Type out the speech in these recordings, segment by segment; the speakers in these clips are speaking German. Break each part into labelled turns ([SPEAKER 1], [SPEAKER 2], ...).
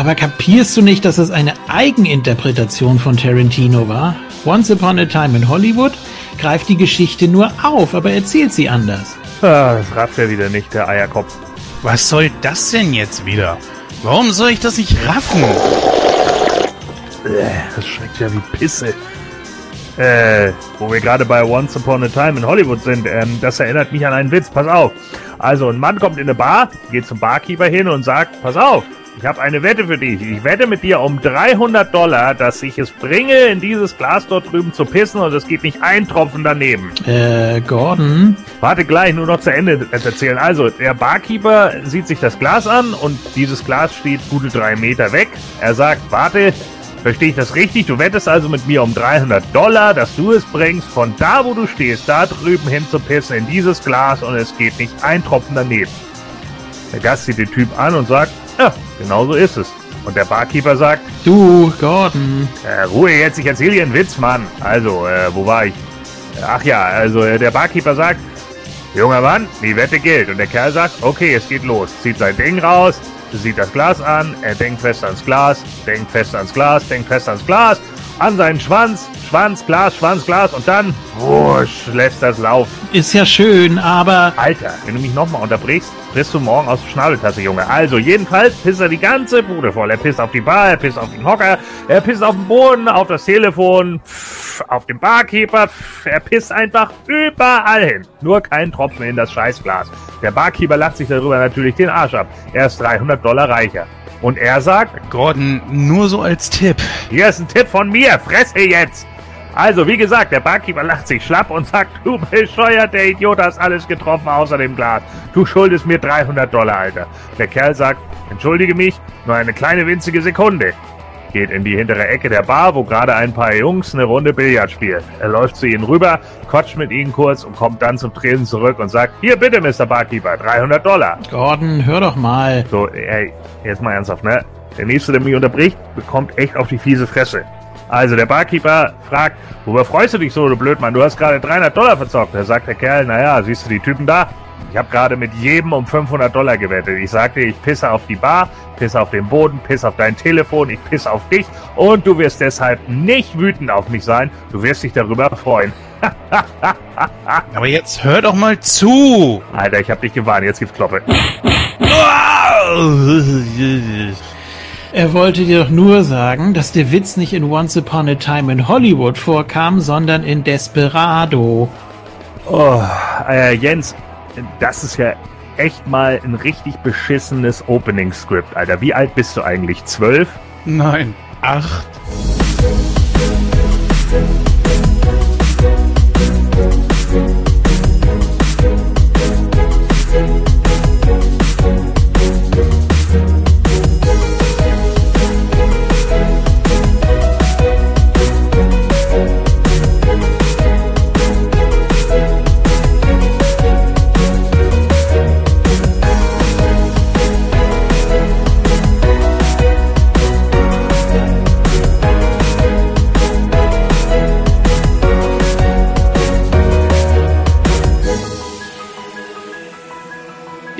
[SPEAKER 1] Aber kapierst du nicht, dass es eine Eigeninterpretation von Tarantino war? Once Upon a Time in Hollywood greift die Geschichte nur auf, aber erzählt sie anders.
[SPEAKER 2] Ah, das rafft er wieder nicht, der Eierkopf.
[SPEAKER 3] Was soll das denn jetzt wieder? Warum soll ich das nicht raffen?
[SPEAKER 2] Äh, Das schmeckt ja wie Pisse. Äh, wo wir gerade bei Once Upon a Time in Hollywood sind, ähm, das erinnert mich an einen Witz. Pass auf. Also, ein Mann kommt in eine Bar, geht zum Barkeeper hin und sagt, pass auf, ich habe eine Wette für dich. Ich wette mit dir um 300 Dollar, dass ich es bringe, in dieses Glas dort drüben zu pissen und es geht nicht ein Tropfen daneben.
[SPEAKER 1] Äh, Gordon?
[SPEAKER 2] Warte gleich, nur noch zu Ende erzählen. Also, der Barkeeper sieht sich das Glas an und dieses Glas steht gute drei Meter weg. Er sagt, warte, verstehe ich das richtig? Du wettest also mit mir um 300 Dollar, dass du es bringst, von da, wo du stehst, da drüben hin zu pissen in dieses Glas und es geht nicht ein Tropfen daneben. Der Gast sieht den Typ an und sagt, ja, genau so ist es. Und der Barkeeper sagt,
[SPEAKER 1] Du, Gordon.
[SPEAKER 2] äh, Ruhe jetzt, ich erzähle dir einen Witz, Mann. Also, äh, wo war ich? Ach ja, also äh, der Barkeeper sagt, junger Mann, die Wette gilt. Und der Kerl sagt, okay, es geht los. Zieht sein Ding raus, sieht das Glas an, er denkt fest ans Glas, denkt fest ans Glas, denkt fest ans Glas, an seinen Schwanz, Schwanz, Glas, Schwanz, Glas und dann, wusch, lässt das laufen.
[SPEAKER 1] Ist ja schön, aber
[SPEAKER 2] Alter, wenn du mich nochmal unterbrichst, frisst du morgen aus der Schnabeltasse, Junge. Also, jedenfalls pisst er die ganze Bude voll. Er pisst auf die Bar, er pisst auf den Hocker, er pisst auf den Boden, auf das Telefon, pff, auf den Barkeeper, pff, er pisst einfach überall hin. Nur kein Tropfen in das Scheißglas. Der Barkeeper lacht sich darüber natürlich den Arsch ab. Er ist 300 Dollar reicher. Und er sagt,
[SPEAKER 3] Gordon, nur so als Tipp.
[SPEAKER 2] hier ist ein Tipp von mir, fresse jetzt! Also, wie gesagt, der Barkeeper lacht sich schlapp und sagt, du bescheuert, der Idiot hast alles getroffen außer dem Glas. Du schuldest mir 300 Dollar, Alter. Der Kerl sagt, entschuldige mich, nur eine kleine winzige Sekunde. Geht in die hintere Ecke der Bar, wo gerade ein paar Jungs eine Runde Billard spielen. Er läuft zu ihnen rüber, quatscht mit ihnen kurz und kommt dann zum Tresen zurück und sagt, hier bitte, Mr. Barkeeper, 300 Dollar.
[SPEAKER 1] Gordon, hör doch mal.
[SPEAKER 2] So, ey, jetzt mal ernsthaft, ne? Der Nächste, der mich unterbricht, bekommt echt auf die fiese Fresse. Also, der Barkeeper fragt, worüber freust du dich so, du Blödmann? Du hast gerade 300 Dollar verzockt. Da sagt der Kerl, naja, siehst du die Typen da? Ich habe gerade mit jedem um 500 Dollar gewettet. Ich sagte, ich pisse auf die Bar, pisse auf den Boden, pisse auf dein Telefon, ich pisse auf dich und du wirst deshalb nicht wütend auf mich sein. Du wirst dich darüber freuen.
[SPEAKER 3] Aber jetzt hör doch mal zu.
[SPEAKER 2] Alter, ich hab dich gewarnt, jetzt gibt's Kloppe.
[SPEAKER 1] Er wollte dir doch nur sagen, dass der Witz nicht in Once Upon a Time in Hollywood vorkam, sondern in Desperado.
[SPEAKER 2] Oh, äh, Jens, das ist ja echt mal ein richtig beschissenes Opening-Script, Alter. Wie alt bist du eigentlich? Zwölf?
[SPEAKER 3] Nein, acht.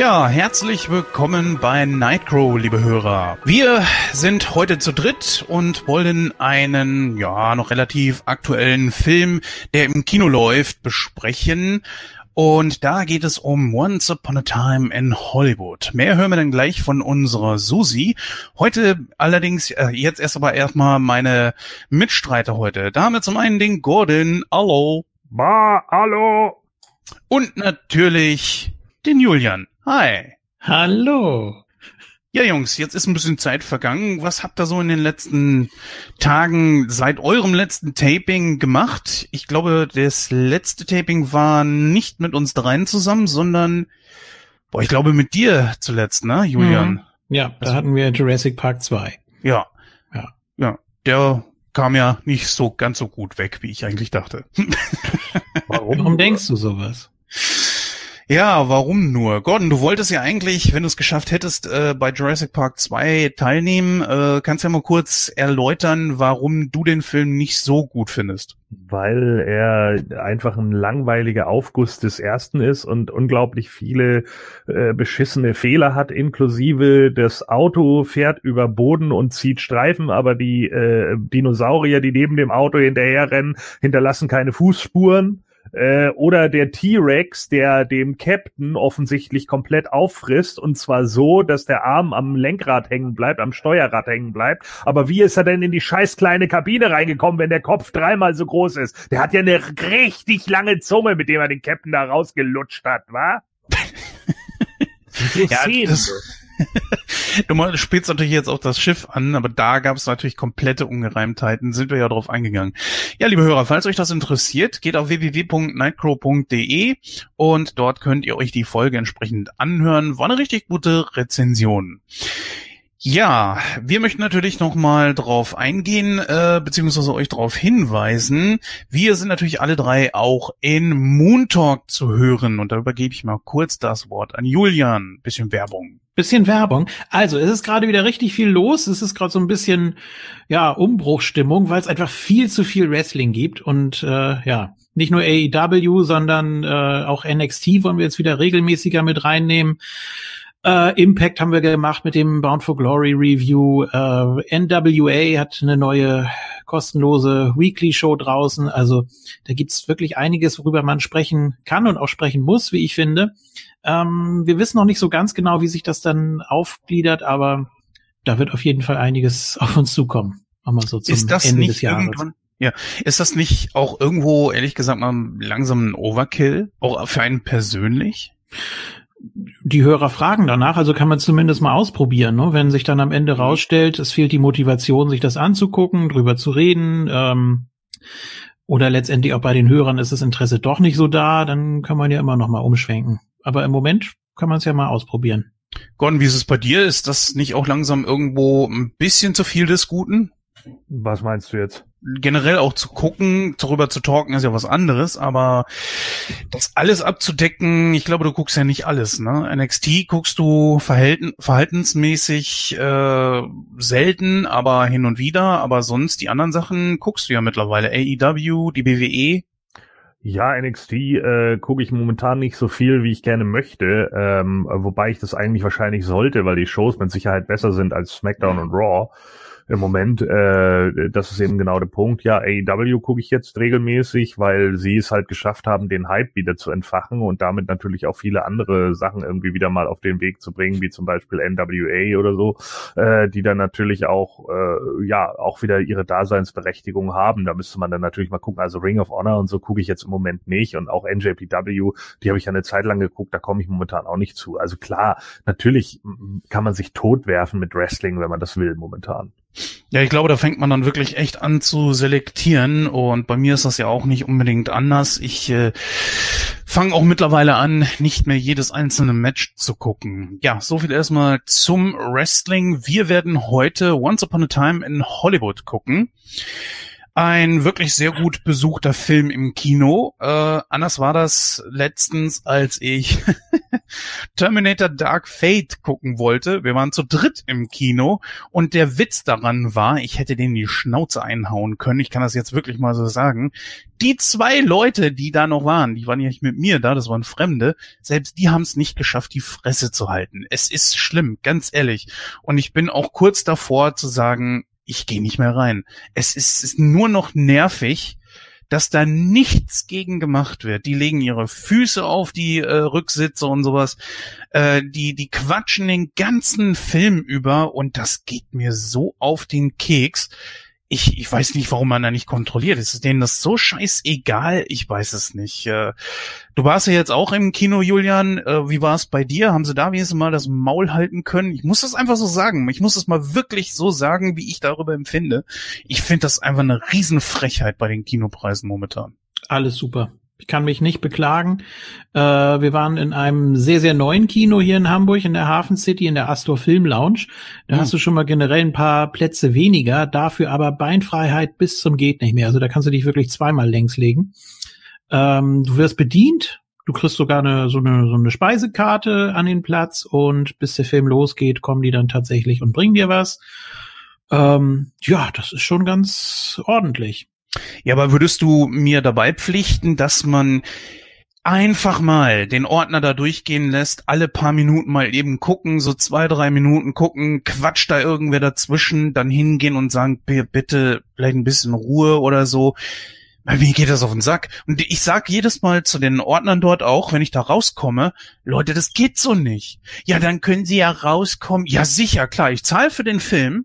[SPEAKER 3] Ja, herzlich willkommen bei Nightcrow, liebe Hörer. Wir sind heute zu dritt und wollen einen, ja, noch relativ aktuellen Film, der im Kino läuft, besprechen. Und da geht es um Once Upon a Time in Hollywood. Mehr hören wir dann gleich von unserer Susi. Heute allerdings, äh, jetzt erst aber erstmal meine Mitstreiter heute. Da haben wir zum einen den Gordon, hallo.
[SPEAKER 2] Ba, hallo.
[SPEAKER 3] Und natürlich den Julian. Hi.
[SPEAKER 1] Hallo.
[SPEAKER 3] Ja, Jungs, jetzt ist ein bisschen Zeit vergangen. Was habt ihr so in den letzten Tagen seit eurem letzten Taping gemacht? Ich glaube, das letzte Taping war nicht mit uns dreien zusammen, sondern, boah, ich glaube mit dir zuletzt, ne, Julian?
[SPEAKER 1] Mhm. Ja, da hatten wir Jurassic Park 2.
[SPEAKER 3] Ja.
[SPEAKER 1] Ja.
[SPEAKER 3] Ja, der kam ja nicht so ganz so gut weg, wie ich eigentlich dachte.
[SPEAKER 1] Warum denkst du sowas?
[SPEAKER 3] Ja, warum nur? Gordon, du wolltest ja eigentlich, wenn du es geschafft hättest, äh, bei Jurassic Park 2 teilnehmen. Äh, kannst ja mal kurz erläutern, warum du den Film nicht so gut findest?
[SPEAKER 2] Weil er einfach ein langweiliger Aufguss des ersten ist und unglaublich viele äh, beschissene Fehler hat, inklusive das Auto fährt über Boden und zieht Streifen, aber die äh, Dinosaurier, die neben dem Auto hinterherrennen, hinterlassen keine Fußspuren äh, oder der T-Rex, der dem Captain offensichtlich komplett auffrisst und zwar so, dass der Arm am Lenkrad hängen bleibt, am Steuerrad hängen bleibt. Aber wie ist er denn in die scheiß kleine Kabine reingekommen, wenn der Kopf dreimal so groß ist? Der hat ja eine richtig lange Zunge, mit dem er den Captain da rausgelutscht hat, wa?
[SPEAKER 3] so ja, das, du spielst natürlich jetzt auch das Schiff an, aber da gab es natürlich komplette Ungereimtheiten, sind wir ja drauf eingegangen. Ja, liebe Hörer, falls euch das interessiert, geht auf www.nightcrow.de und dort könnt ihr euch die Folge entsprechend anhören. War eine richtig gute Rezension. Ja, wir möchten natürlich nochmal drauf eingehen, äh, beziehungsweise euch darauf hinweisen. Wir sind natürlich alle drei auch in Moon Talk zu hören und darüber gebe ich mal kurz das Wort an Julian. Bisschen Werbung.
[SPEAKER 1] Bisschen Werbung. Also, es ist gerade wieder richtig viel los. Es ist gerade so ein bisschen, ja, Umbruchstimmung, weil es einfach viel zu viel Wrestling gibt. Und äh, ja, nicht nur AEW, sondern äh, auch NXT wollen wir jetzt wieder regelmäßiger mit reinnehmen. Äh, Impact haben wir gemacht mit dem Bound for Glory Review. Äh, NWA hat eine neue kostenlose Weekly Show draußen. Also da gibt's wirklich einiges, worüber man sprechen kann und auch sprechen muss, wie ich finde. Ähm, wir wissen noch nicht so ganz genau, wie sich das dann aufgliedert, aber da wird auf jeden Fall einiges auf uns zukommen.
[SPEAKER 3] Mal so zum ist das Ende nicht des Jahres. irgendwann? Ja, ist das nicht auch irgendwo, ehrlich gesagt, mal langsam ein Overkill? Auch für einen persönlich?
[SPEAKER 1] Die Hörer fragen danach, also kann man zumindest mal ausprobieren, ne? wenn sich dann am Ende mhm. rausstellt, es fehlt die Motivation, sich das anzugucken, drüber zu reden, ähm, oder letztendlich auch bei den Hörern ist das Interesse doch nicht so da, dann kann man ja immer noch mal umschwenken. Aber im Moment kann man es ja mal ausprobieren.
[SPEAKER 3] Gordon, wie ist es bei dir? Ist das nicht auch langsam irgendwo ein bisschen zu viel des Guten?
[SPEAKER 2] Was meinst du jetzt?
[SPEAKER 3] Generell auch zu gucken, darüber zu talken ist ja was anderes, aber das alles abzudecken, ich glaube, du guckst ja nicht alles, ne? NXT guckst du verhalten, verhaltensmäßig äh, selten, aber hin und wieder, aber sonst die anderen Sachen guckst du ja mittlerweile. AEW, die BWE.
[SPEAKER 2] Ja, NXT äh, gucke ich momentan nicht so viel, wie ich gerne möchte, ähm, wobei ich das eigentlich wahrscheinlich sollte, weil die Shows mit Sicherheit besser sind als SmackDown und Raw im Moment, äh, das ist eben genau der Punkt. Ja, AEW gucke ich jetzt regelmäßig, weil sie es halt geschafft haben, den Hype wieder zu entfachen und damit natürlich auch viele andere Sachen irgendwie wieder mal auf den Weg zu bringen, wie zum Beispiel NWA oder so, äh, die dann natürlich auch, äh, ja, auch wieder ihre Daseinsberechtigung haben. Da müsste man dann natürlich mal gucken. Also Ring of Honor und so gucke ich jetzt im Moment nicht und auch NJPW, die habe ich ja eine Zeit lang geguckt, da komme ich momentan auch nicht zu. Also klar, natürlich kann man sich totwerfen mit Wrestling, wenn man das will momentan.
[SPEAKER 3] Ja, ich glaube, da fängt man dann wirklich echt an zu selektieren und bei mir ist das ja auch nicht unbedingt anders. Ich äh, fange auch mittlerweile an, nicht mehr jedes einzelne Match zu gucken. Ja, so viel erstmal zum Wrestling. Wir werden heute Once Upon a Time in Hollywood gucken. Ein wirklich sehr gut besuchter Film im Kino. Äh, anders war das letztens, als ich Terminator Dark Fate gucken wollte. Wir waren zu dritt im Kino und der Witz daran war, ich hätte denen die Schnauze einhauen können. Ich kann das jetzt wirklich mal so sagen. Die zwei Leute, die da noch waren, die waren ja nicht mit mir da, das waren Fremde, selbst die haben es nicht geschafft, die Fresse zu halten. Es ist schlimm, ganz ehrlich. Und ich bin auch kurz davor zu sagen, ich gehe nicht mehr rein. Es ist, ist nur noch nervig, dass da nichts gegen gemacht wird. Die legen ihre Füße auf die äh, Rücksitze und sowas. Äh, die, die quatschen den ganzen Film über und das geht mir so auf den Keks ich, ich weiß nicht, warum man da nicht kontrolliert. Ist denen das so scheißegal? Ich weiß es nicht. Äh, du warst ja jetzt auch im Kino, Julian. Äh, wie war es bei dir? Haben sie da wenigstens mal das Maul halten können? Ich muss das einfach so sagen. Ich muss das mal wirklich so sagen, wie ich darüber empfinde. Ich finde das einfach eine Riesenfrechheit bei den Kinopreisen momentan.
[SPEAKER 1] Alles super. Ich kann mich nicht beklagen. Äh, wir waren in einem sehr, sehr neuen Kino hier in Hamburg, in der Hafen City, in der Astor Film Lounge. Da mhm. hast du schon mal generell ein paar Plätze weniger, dafür aber Beinfreiheit bis zum geht nicht mehr. Also da kannst du dich wirklich zweimal längs legen. Ähm, du wirst bedient, Du kriegst sogar eine, so eine, so eine Speisekarte an den Platz und bis der Film losgeht, kommen die dann tatsächlich und bringen dir was. Ähm, ja, das ist schon ganz ordentlich.
[SPEAKER 3] Ja, aber würdest du mir dabei pflichten, dass man einfach mal den Ordner da durchgehen lässt, alle paar Minuten mal eben gucken, so zwei, drei Minuten gucken, quatscht da irgendwer dazwischen, dann hingehen und sagen, bitte vielleicht ein bisschen Ruhe oder so. Bei mir geht das auf den Sack. Und ich sag jedes Mal zu den Ordnern dort auch, wenn ich da rauskomme, Leute, das geht so nicht. Ja, dann können Sie ja rauskommen. Ja, sicher, klar, ich zahle für den Film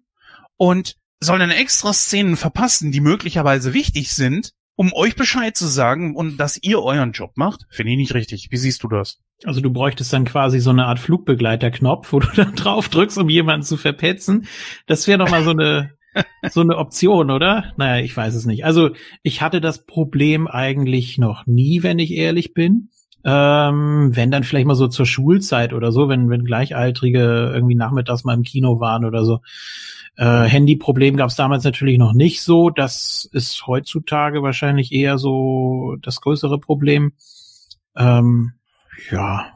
[SPEAKER 3] und soll dann extra Szenen verpassen, die möglicherweise wichtig sind, um euch Bescheid zu sagen und dass ihr euren Job macht, finde ich nicht richtig. Wie siehst du das?
[SPEAKER 1] Also du bräuchtest dann quasi so eine Art Flugbegleiterknopf, wo du dann drauf drückst, um jemanden zu verpetzen. Das wäre doch mal so eine so eine Option, oder? Naja, ich weiß es nicht. Also ich hatte das Problem eigentlich noch nie, wenn ich ehrlich bin. Ähm, wenn dann vielleicht mal so zur Schulzeit oder so, wenn, wenn Gleichaltrige irgendwie nachmittags mal im Kino waren oder so. Äh, Handyproblem gab es damals natürlich noch nicht so. Das ist heutzutage wahrscheinlich eher so das größere Problem. Ähm, ja,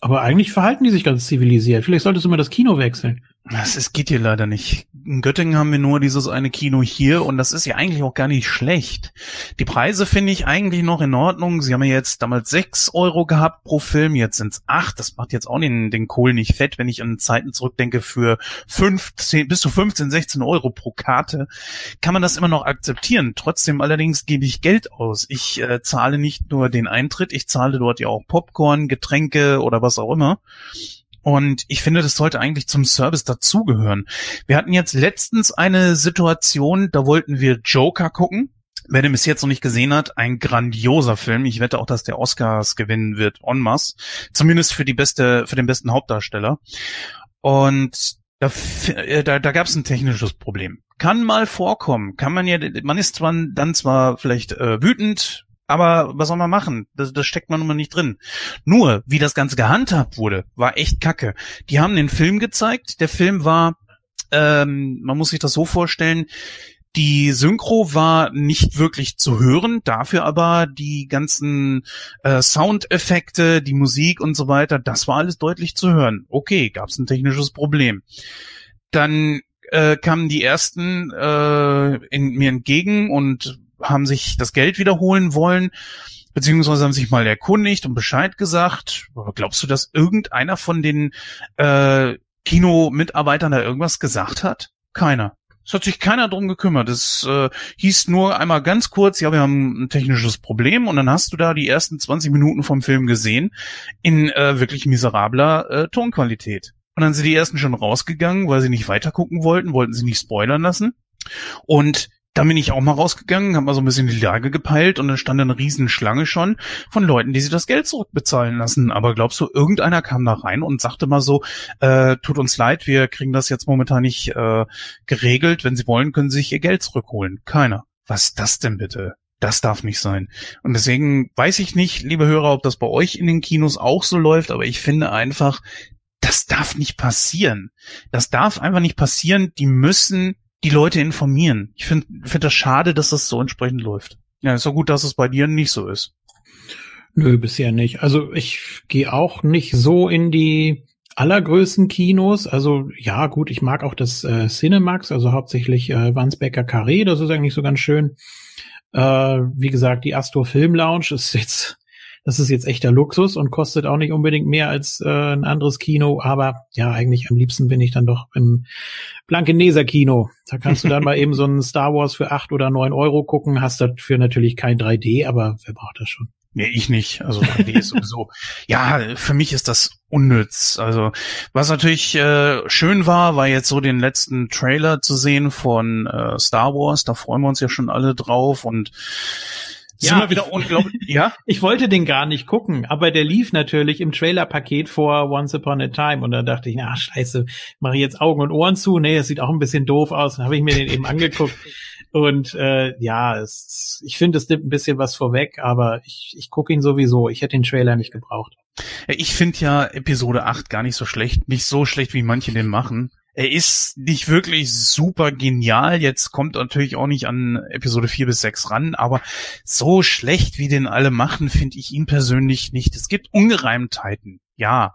[SPEAKER 1] aber eigentlich verhalten die sich ganz zivilisiert. Vielleicht solltest du mal das Kino wechseln.
[SPEAKER 3] Ist, geht hier leider nicht. In Göttingen haben wir nur dieses eine Kino hier und das ist ja eigentlich auch gar nicht schlecht. Die Preise finde ich eigentlich noch in Ordnung. Sie haben ja jetzt damals sechs Euro gehabt pro Film, jetzt sind's acht. Das macht jetzt auch den, den Kohl nicht fett, wenn ich an Zeiten zurückdenke für 15, bis zu 15, 16 Euro pro Karte. Kann man das immer noch akzeptieren. Trotzdem allerdings gebe ich Geld aus. Ich äh, zahle nicht nur den Eintritt, ich zahle dort ja auch Popcorn, Getränke oder was auch immer. Und ich finde, das sollte eigentlich zum Service dazugehören. Wir hatten jetzt letztens eine Situation, da wollten wir Joker gucken. Wer den bis jetzt noch nicht gesehen hat, ein grandioser Film. Ich wette auch, dass der Oscars gewinnen wird, en masse. Zumindest für die beste, für den besten Hauptdarsteller. Und da, äh, da, da gab es ein technisches Problem. Kann mal vorkommen. Kann man ja, man ist zwar dann zwar vielleicht äh, wütend, aber was soll man machen? Das, das steckt man mal nicht drin. Nur, wie das Ganze gehandhabt wurde, war echt kacke. Die haben den Film gezeigt. Der Film war, ähm, man muss sich das so vorstellen, die Synchro war nicht wirklich zu hören, dafür aber die ganzen äh, Soundeffekte, die Musik und so weiter, das war alles deutlich zu hören. Okay, gab es ein technisches Problem. Dann äh, kamen die ersten äh, in, mir entgegen und haben sich das Geld wiederholen wollen, beziehungsweise haben sich mal erkundigt und Bescheid gesagt. Aber glaubst du, dass irgendeiner von den äh, Kino-Mitarbeitern da irgendwas gesagt hat? Keiner. Es hat sich keiner drum gekümmert. Es äh, hieß nur einmal ganz kurz, ja, wir haben ein technisches Problem und dann hast du da die ersten 20 Minuten vom Film gesehen in äh, wirklich miserabler äh, Tonqualität. Und dann sind die ersten schon rausgegangen, weil sie nicht weitergucken wollten, wollten sie nicht spoilern lassen. Und dann bin ich auch mal rausgegangen, habe mal so ein bisschen die Lage gepeilt und dann stand eine Riesenschlange schon von Leuten, die sich das Geld zurückbezahlen lassen. Aber glaubst du, irgendeiner kam da rein und sagte mal so, äh, tut uns leid, wir kriegen das jetzt momentan nicht äh, geregelt. Wenn Sie wollen, können Sie sich Ihr Geld zurückholen. Keiner. Was ist das denn bitte? Das darf nicht sein. Und deswegen weiß ich nicht, liebe Hörer, ob das bei euch in den Kinos auch so läuft, aber ich finde einfach, das darf nicht passieren. Das darf einfach nicht passieren. Die müssen die Leute informieren. Ich finde find das schade, dass das so entsprechend läuft. Ja, ist so gut, dass es bei dir nicht so ist.
[SPEAKER 1] Nö, bisher nicht. Also ich gehe auch nicht so in die allergrößten Kinos. Also ja, gut, ich mag auch das äh, Cinemax, also hauptsächlich äh, Wandsbecker Carré, das ist eigentlich so ganz schön. Äh, wie gesagt, die Astor Film Lounge ist jetzt das ist jetzt echter Luxus und kostet auch nicht unbedingt mehr als äh, ein anderes Kino. Aber ja, eigentlich am liebsten bin ich dann doch im Blankeneser Kino. Da kannst du dann mal eben so ein Star Wars für acht oder neun Euro gucken. Hast dafür natürlich kein 3D, aber wer braucht das schon?
[SPEAKER 3] Nee, ich nicht. Also 3D ist sowieso. Ja, für mich ist das unnütz. Also was natürlich äh, schön war, war jetzt so den letzten Trailer zu sehen von äh, Star Wars. Da freuen wir uns ja schon alle drauf und
[SPEAKER 1] sind wir wieder unglaublich. ja? Ich wollte den gar nicht gucken, aber der lief natürlich im Trailer-Paket vor Once Upon a Time und da dachte ich, na scheiße, mache ich jetzt Augen und Ohren zu. Nee, es sieht auch ein bisschen doof aus. Dann habe ich mir den eben angeguckt. Und äh, ja, es, ich finde, es nimmt ein bisschen was vorweg, aber ich, ich gucke ihn sowieso. Ich hätte den Trailer nicht gebraucht.
[SPEAKER 3] Ich finde ja Episode 8 gar nicht so schlecht. Nicht so schlecht, wie manche den machen. Er ist nicht wirklich super genial. Jetzt kommt natürlich auch nicht an Episode 4 bis 6 ran, aber so schlecht, wie den alle machen, finde ich ihn persönlich nicht. Es gibt Ungereimtheiten, ja.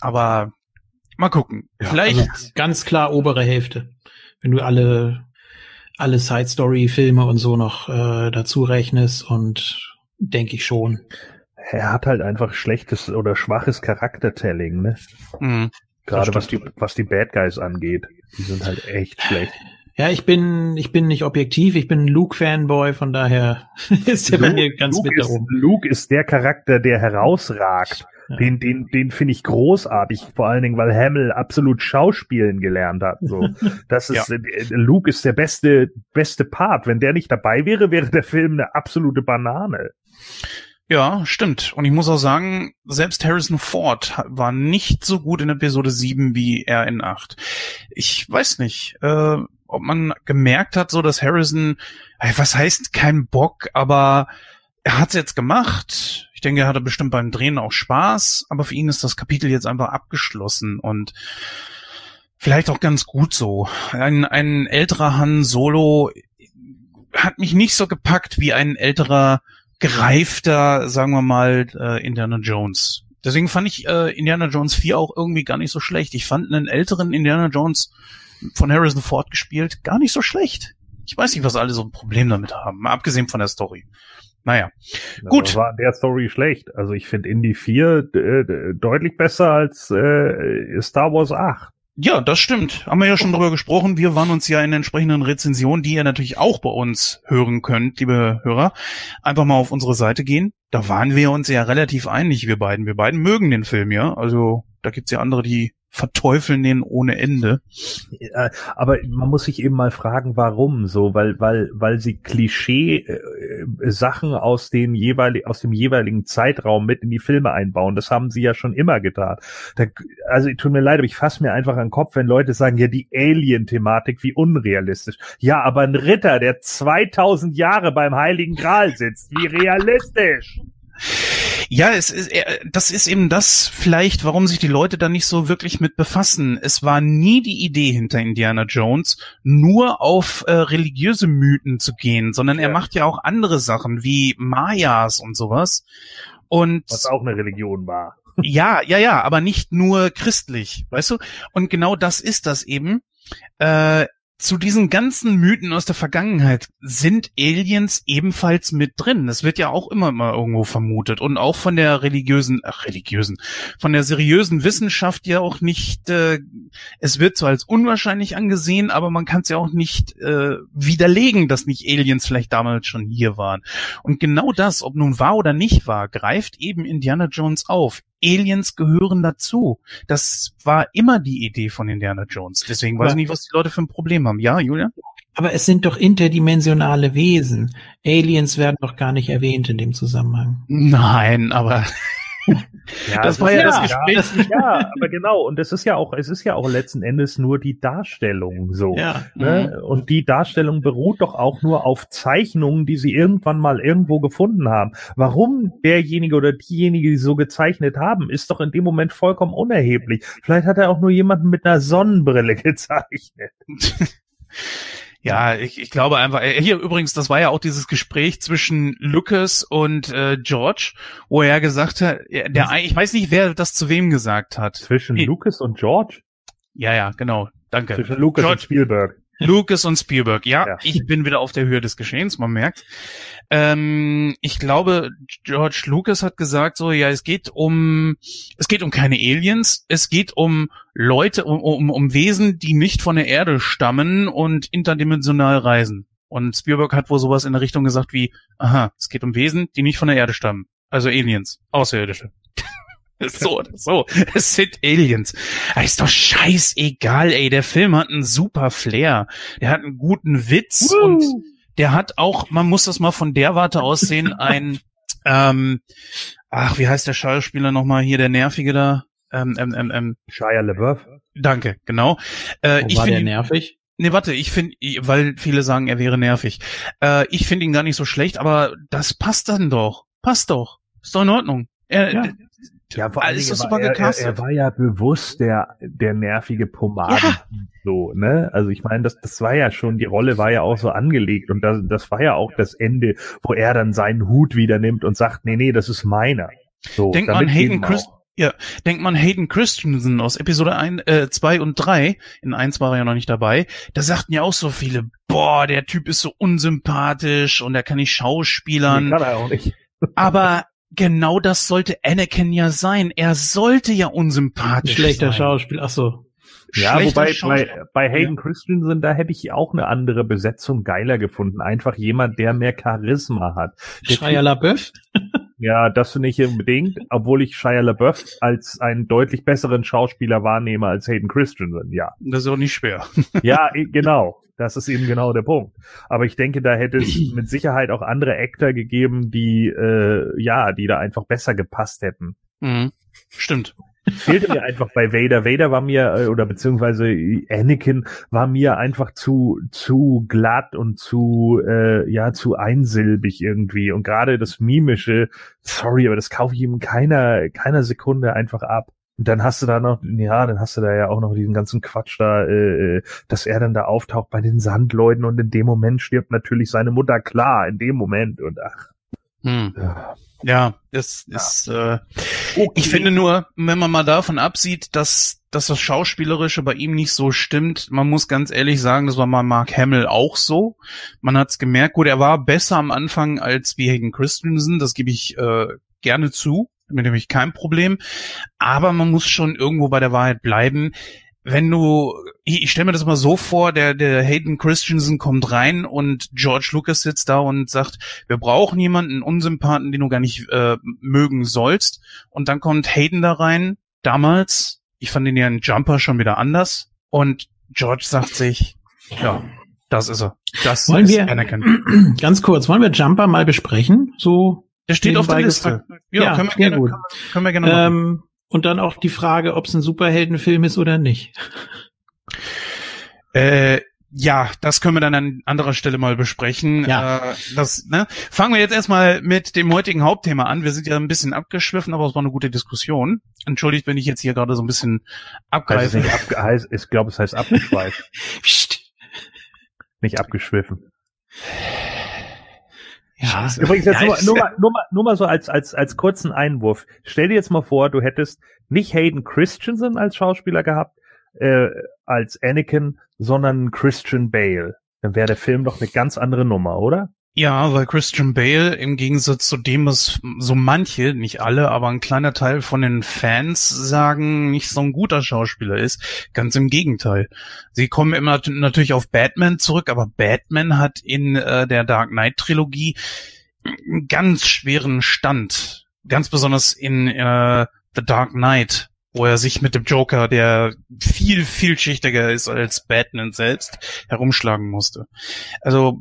[SPEAKER 3] Aber mal gucken. Ja, Vielleicht. Also
[SPEAKER 1] ganz klar obere Hälfte. Wenn du alle, alle Side Story Filme und so noch äh, dazu rechnest und denke ich schon.
[SPEAKER 2] Er hat halt einfach schlechtes oder schwaches Charaktertelling, ne? Mhm. Gerade was die, was die Bad Guys angeht. Die sind halt echt schlecht.
[SPEAKER 1] Ja, ich bin, ich bin nicht objektiv, ich bin Luke-Fanboy, von daher ist der Luke, bei mir ganz
[SPEAKER 2] Luke
[SPEAKER 1] mit
[SPEAKER 2] ist, oben. Luke ist der Charakter, der herausragt. Ja. Den, den, den finde ich großartig, vor allen Dingen, weil Hamill absolut Schauspielen gelernt hat. So, das ist ja. Äh, Luke ist der beste, beste Part. Wenn der nicht dabei wäre, wäre der Film eine absolute Banane.
[SPEAKER 3] Ja, stimmt. Und ich muss auch sagen, selbst Harrison Ford war nicht so gut in Episode 7 wie er in 8. Ich weiß nicht, äh, ob man gemerkt hat, so dass Harrison, was heißt kein Bock, aber er hat's jetzt gemacht. Ich denke, er hatte bestimmt beim Drehen auch Spaß, aber für ihn ist das Kapitel jetzt einfach abgeschlossen und vielleicht auch ganz gut so. Ein, ein älterer Han Solo hat mich nicht so gepackt wie ein älterer gereifter, sagen wir mal, äh, Indiana Jones. Deswegen fand ich äh, Indiana Jones 4 auch irgendwie gar nicht so schlecht. Ich fand einen älteren Indiana Jones von Harrison Ford gespielt gar nicht so schlecht. Ich weiß nicht, was alle so ein Problem damit haben, mal abgesehen von der Story. Naja,
[SPEAKER 2] ja, gut. War der Story schlecht. Also ich finde Indie 4 äh, deutlich besser als äh, Star Wars 8.
[SPEAKER 3] Ja, das stimmt. Haben wir ja schon drüber gesprochen. Wir waren uns ja in entsprechenden Rezensionen, die ihr natürlich auch bei uns hören könnt, liebe Hörer, einfach mal auf unsere Seite gehen. Da waren wir uns ja relativ einig, wir beiden. Wir beiden mögen den Film, ja. Also da gibt's ja andere, die verteufeln den ohne Ende.
[SPEAKER 2] Ja, aber man muss sich eben mal fragen, warum so, weil weil weil sie Klischee äh, Sachen aus den jeweiligen aus dem jeweiligen Zeitraum mit in die Filme einbauen. Das haben sie ja schon immer getan. Da, also tut mir leid, aber ich fasse mir einfach an den Kopf, wenn Leute sagen, ja die Alien-Thematik, wie unrealistisch. Ja, aber ein Ritter, der 2000 Jahre beim Heiligen Gral sitzt, wie realistisch.
[SPEAKER 3] Ja, es ist, das ist eben das vielleicht, warum sich die Leute da nicht so wirklich mit befassen. Es war nie die Idee hinter Indiana Jones, nur auf äh, religiöse Mythen zu gehen, sondern ja. er macht ja auch andere Sachen wie Mayas und sowas. Und
[SPEAKER 2] was auch eine Religion war.
[SPEAKER 3] Ja, ja, ja, aber nicht nur christlich, weißt du? Und genau das ist das eben. Äh, zu diesen ganzen Mythen aus der Vergangenheit sind Aliens ebenfalls mit drin. Das wird ja auch immer mal irgendwo vermutet und auch von der religiösen, ach, religiösen, von der seriösen Wissenschaft ja auch nicht. Äh, es wird zwar als unwahrscheinlich angesehen, aber man kann es ja auch nicht äh, widerlegen, dass nicht Aliens vielleicht damals schon hier waren. Und genau das, ob nun wahr oder nicht wahr, greift eben Indiana Jones auf. Aliens gehören dazu. Das war immer die Idee von Indiana Jones. Deswegen weiß ich nicht, was die Leute für ein Problem haben. Ja, Julia?
[SPEAKER 1] Aber es sind doch interdimensionale Wesen. Aliens werden doch gar nicht erwähnt in dem Zusammenhang.
[SPEAKER 3] Nein, aber
[SPEAKER 2] ja, das war ja, ja, das Gespräch. Ja, aber genau. Und es ist ja auch, es ist ja auch letzten Endes nur die Darstellung so. Ja. Ne? Mhm. Und die Darstellung beruht doch auch nur auf Zeichnungen, die sie irgendwann mal irgendwo gefunden haben. Warum derjenige oder diejenige, die so gezeichnet haben, ist doch in dem Moment vollkommen unerheblich. Vielleicht hat er auch nur jemanden mit einer Sonnenbrille gezeichnet.
[SPEAKER 3] Ja, ich, ich glaube einfach, äh, hier übrigens, das war ja auch dieses Gespräch zwischen Lucas und äh, George, wo er gesagt hat, der, ich weiß nicht, wer das zu wem gesagt hat.
[SPEAKER 2] Zwischen ich, Lucas und George?
[SPEAKER 3] Ja, ja, genau. Danke.
[SPEAKER 2] Zwischen Lucas George, und Spielberg.
[SPEAKER 3] Lucas und Spielberg, ja, ja, ich bin wieder auf der Höhe des Geschehens, man merkt. Ähm, ich glaube, George Lucas hat gesagt so, ja, es geht um, es geht um keine Aliens, es geht um Leute, um, um, um Wesen, die nicht von der Erde stammen und interdimensional reisen. Und Spielberg hat wohl sowas in der Richtung gesagt wie, aha, es geht um Wesen, die nicht von der Erde stammen. Also Aliens, Außerirdische. so oder so. Es sind Aliens. Das ist doch scheißegal, ey. Der Film hat einen super Flair. Der hat einen guten Witz Woo. und der hat auch, man muss das mal von der Warte aus sehen, ein, ähm, ach, wie heißt der Schauspieler nochmal hier, der Nervige da? Ähm, ähm, ähm, ähm.
[SPEAKER 2] Shia LaBeouf.
[SPEAKER 3] Danke, genau.
[SPEAKER 1] Äh, ich war der nervig?
[SPEAKER 3] Nee, warte, ich finde, weil viele sagen, er wäre nervig. Äh, ich finde ihn gar nicht so schlecht, aber das passt dann doch. Passt doch. Ist doch in Ordnung. Er, ja
[SPEAKER 2] Ja, vor allem ist super gecastet. Er, er, war ja bewusst der, der nervige Pomaden. Ja. So, ne? Also ich meine, das, das war ja schon, die Rolle war ja auch so angelegt und das, das war ja auch das Ende, wo er dann seinen Hut wieder nimmt und sagt, nee, nee, das ist meiner.
[SPEAKER 3] So, Denkt man Hayden Christ ja, denkt man Hayden Christensen aus Episode 1, äh, 2 und 3, in 1 war er ja noch nicht dabei, da sagten ja auch so viele, boah, der Typ ist so unsympathisch und er kann nicht schauspielern. Nee, kann er auch nicht. Aber genau das sollte Anakin ja sein. Er sollte ja unsympathisch
[SPEAKER 1] Schlechter sein. Schlechter Schauspiel, ach so.
[SPEAKER 2] Ja, wobei bei, bei Hayden ja. Christensen, da hätte ich auch eine andere Besetzung geiler gefunden. Einfach jemand, der mehr Charisma hat.
[SPEAKER 1] Shia LaBeouf?
[SPEAKER 2] Ja, das nicht unbedingt, obwohl ich Shia LaBeouf als einen deutlich besseren Schauspieler wahrnehme als Hayden Christensen, ja.
[SPEAKER 3] Das ist auch nicht schwer.
[SPEAKER 2] ja, genau. Das ist eben genau der Punkt. Aber ich denke, da hätte es mit Sicherheit auch andere Actor gegeben, die äh, ja, die da einfach besser gepasst hätten.
[SPEAKER 3] Mhm. Stimmt.
[SPEAKER 2] Fehlte mir einfach bei Vader. Vader war mir, äh, oder beziehungsweise Anakin war mir einfach zu, zu glatt und zu, äh, ja, zu einsilbig irgendwie. Und gerade das Mimische, sorry, aber das kaufe ich ihm keiner, keiner Sekunde einfach ab. Und dann hast du da noch, ja, dann hast du da ja auch noch diesen ganzen Quatsch da, äh, äh, dass er dann da auftaucht bei den Sandleuten und in dem Moment stirbt natürlich seine Mutter klar, in dem Moment und ach.
[SPEAKER 3] Hm. Ja. Ja, das ja. ist. Äh, okay. Ich finde nur, wenn man mal davon absieht, dass, dass das Schauspielerische bei ihm nicht so stimmt, man muss ganz ehrlich sagen, das war mal Mark Hamill auch so. Man hat's gemerkt, gut, er war besser am Anfang als wie Hayden Christensen, das gebe ich äh, gerne zu mit dem ich kein Problem. Aber man muss schon irgendwo bei der Wahrheit bleiben. Wenn du, ich, ich stelle mir das mal so vor, der, der Hayden Christensen kommt rein und George Lucas sitzt da und sagt, wir brauchen jemanden, Unsympathen, den du gar nicht äh, mögen sollst. Und dann kommt Hayden da rein. Damals, ich fand ihn ja in Jumper schon wieder anders. Und George sagt sich, ja, das ist er. Das
[SPEAKER 1] wollen ist wir, Anakin. Ganz kurz, wollen wir Jumper mal besprechen? So
[SPEAKER 3] der steht auf der Liste.
[SPEAKER 1] Ja, ja, können wir gerne, gut. Können wir, gerne. Ähm, und dann auch die Frage, ob es ein Superheldenfilm ist oder nicht.
[SPEAKER 3] Äh, ja, das können wir dann an anderer Stelle mal besprechen. Ja. Äh, das, ne? Fangen wir jetzt erstmal mit dem heutigen Hauptthema an. Wir sind ja ein bisschen abgeschwiffen, aber es war eine gute Diskussion. Entschuldigt, wenn ich jetzt hier gerade so ein bisschen abgreife.
[SPEAKER 2] Abge heißt, ich glaube, es heißt abgeschweift. nicht abgeschwiffen. Ja, Übrigens jetzt ja, nur, nur, mal, nur, mal, nur mal so als, als, als kurzen Einwurf. Stell dir jetzt mal vor, du hättest nicht Hayden Christensen als Schauspieler gehabt, äh, als Anakin, sondern Christian Bale. Dann wäre der Film doch eine ganz andere Nummer, oder?
[SPEAKER 3] Ja, weil Christian Bale im Gegensatz zu dem, was so manche, nicht alle, aber ein kleiner Teil von den Fans sagen, nicht so ein guter Schauspieler ist. Ganz im Gegenteil. Sie kommen immer natürlich auf Batman zurück, aber Batman hat in äh, der Dark Knight Trilogie einen ganz schweren Stand. Ganz besonders in äh, The Dark Knight, wo er sich mit dem Joker, der viel, vielschichtiger ist als Batman selbst, herumschlagen musste. Also,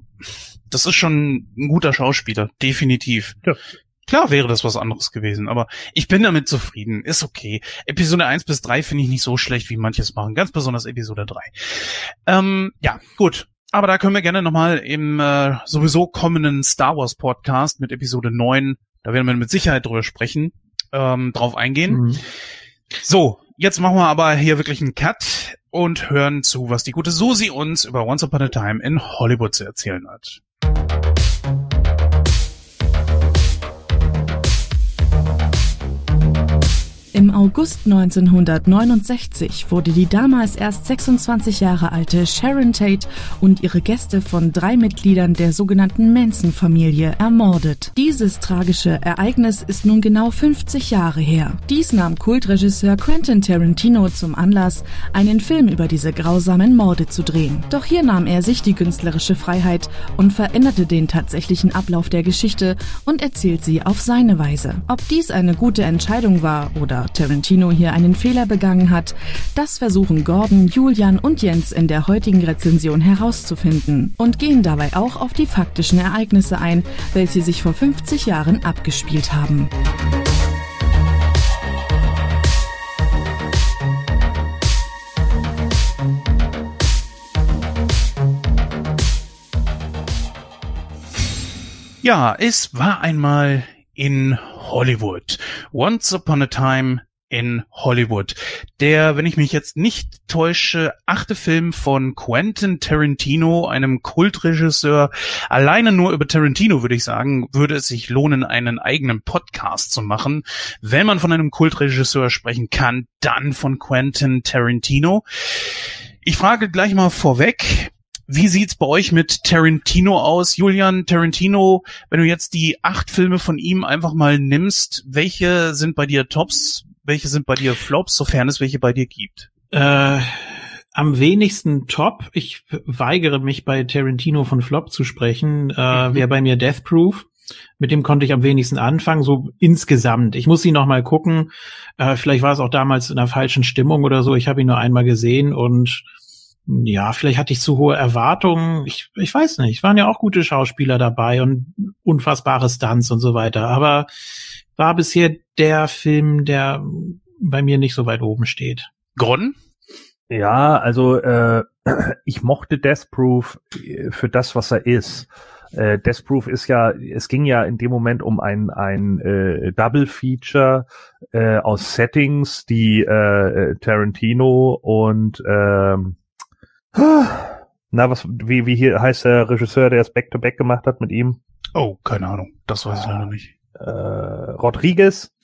[SPEAKER 3] das ist schon ein guter Schauspieler, definitiv. Ja. Klar wäre das was anderes gewesen, aber ich bin damit zufrieden. Ist okay. Episode 1 bis 3 finde ich nicht so schlecht, wie manches machen. Ganz besonders Episode 3. Ähm, ja, gut. Aber da können wir gerne nochmal im äh, sowieso kommenden Star Wars Podcast mit Episode 9, da werden wir mit Sicherheit drüber sprechen, ähm, drauf eingehen. Mhm. So, jetzt machen wir aber hier wirklich einen Cut und hören zu, was die gute Susi uns über Once Upon a Time in Hollywood zu erzählen hat.
[SPEAKER 4] Im August 1969 wurde die damals erst 26 Jahre alte Sharon Tate und ihre Gäste von drei Mitgliedern der sogenannten Manson-Familie ermordet. Dieses tragische Ereignis ist nun genau 50 Jahre her. Dies nahm Kultregisseur Quentin Tarantino zum Anlass, einen Film über diese grausamen Morde zu drehen. Doch hier nahm er sich die künstlerische Freiheit und veränderte den tatsächlichen Ablauf der Geschichte und erzählt sie auf seine Weise. Ob dies eine gute Entscheidung war oder Tarantino hier einen Fehler begangen hat, das versuchen Gordon, Julian und Jens in der heutigen Rezension herauszufinden und gehen dabei auch auf die faktischen Ereignisse ein, welche sich vor 50 Jahren abgespielt haben.
[SPEAKER 3] Ja, es war einmal in Hollywood. Once Upon a Time in Hollywood. Der, wenn ich mich jetzt nicht täusche, achte Film von Quentin Tarantino, einem Kultregisseur. Alleine nur über Tarantino würde ich sagen, würde es sich lohnen, einen eigenen Podcast zu machen. Wenn man von einem Kultregisseur sprechen kann, dann von Quentin Tarantino. Ich frage gleich mal vorweg, wie sieht's bei euch mit Tarantino aus? Julian Tarantino, wenn du jetzt die acht Filme von ihm einfach mal nimmst, welche sind bei dir Tops? welche sind bei dir Flops, sofern es welche bei dir gibt?
[SPEAKER 1] Äh, am wenigsten Top. Ich weigere mich bei Tarantino von Flop zu sprechen. Äh, mhm. Wäre bei mir Death Proof. Mit dem konnte ich am wenigsten anfangen, so insgesamt. Ich muss ihn noch mal gucken. Äh, vielleicht war es auch damals in einer falschen Stimmung oder so. Ich habe ihn nur einmal gesehen und ja, vielleicht hatte ich zu hohe Erwartungen. Ich, ich weiß nicht. Es waren ja auch gute Schauspieler dabei und unfassbare Stunts und so weiter. Aber war bisher der Film, der bei mir nicht so weit oben steht.
[SPEAKER 3] Gordon?
[SPEAKER 2] Ja, also äh, ich mochte Death Proof äh, für das, was er ist. Äh, Death Proof ist ja, es ging ja in dem Moment um ein, ein äh, Double Feature äh, aus Settings, die äh, Tarantino und ähm, na, was, wie, wie hier heißt der Regisseur, der es Back-to-Back gemacht hat mit ihm?
[SPEAKER 3] Oh, keine Ahnung. Das weiß ich leider nicht.
[SPEAKER 2] Äh, Rodriguez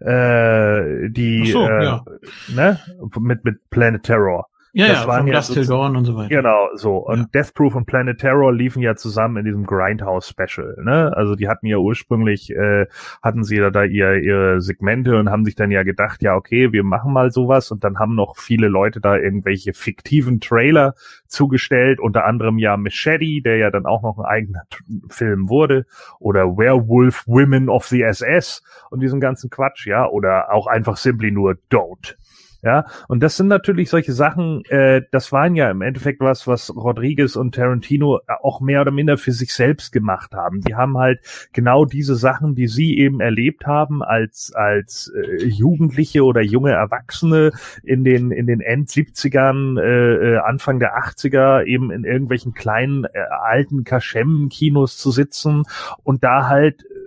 [SPEAKER 2] äh, die so, äh, ja. ne mit mit Planet Terror.
[SPEAKER 1] Ja, das ja, waren ja Dust Till Dawn und so weiter.
[SPEAKER 2] Genau, so. Und ja. Death Proof und Planet Terror liefen ja zusammen in diesem Grindhouse Special, ne? Also die hatten ja ursprünglich, äh, hatten sie da, da ihr, ihre Segmente und haben sich dann ja gedacht, ja, okay, wir machen mal sowas und dann haben noch viele Leute da irgendwelche fiktiven Trailer zugestellt, unter anderem ja Machete, der ja dann auch noch ein eigener Film wurde, oder Werewolf Women of the SS und diesen ganzen Quatsch, ja, oder auch einfach simply nur Don't. Ja, und das sind natürlich solche Sachen, äh, das waren ja im Endeffekt was, was Rodriguez und Tarantino auch mehr oder minder für sich selbst gemacht haben. Die haben halt genau diese Sachen, die sie eben erlebt haben als, als äh, Jugendliche oder junge Erwachsene in den, in den End 70ern, äh, äh, Anfang der 80er eben in irgendwelchen kleinen, äh, alten Kaschem-Kinos zu sitzen und da halt äh,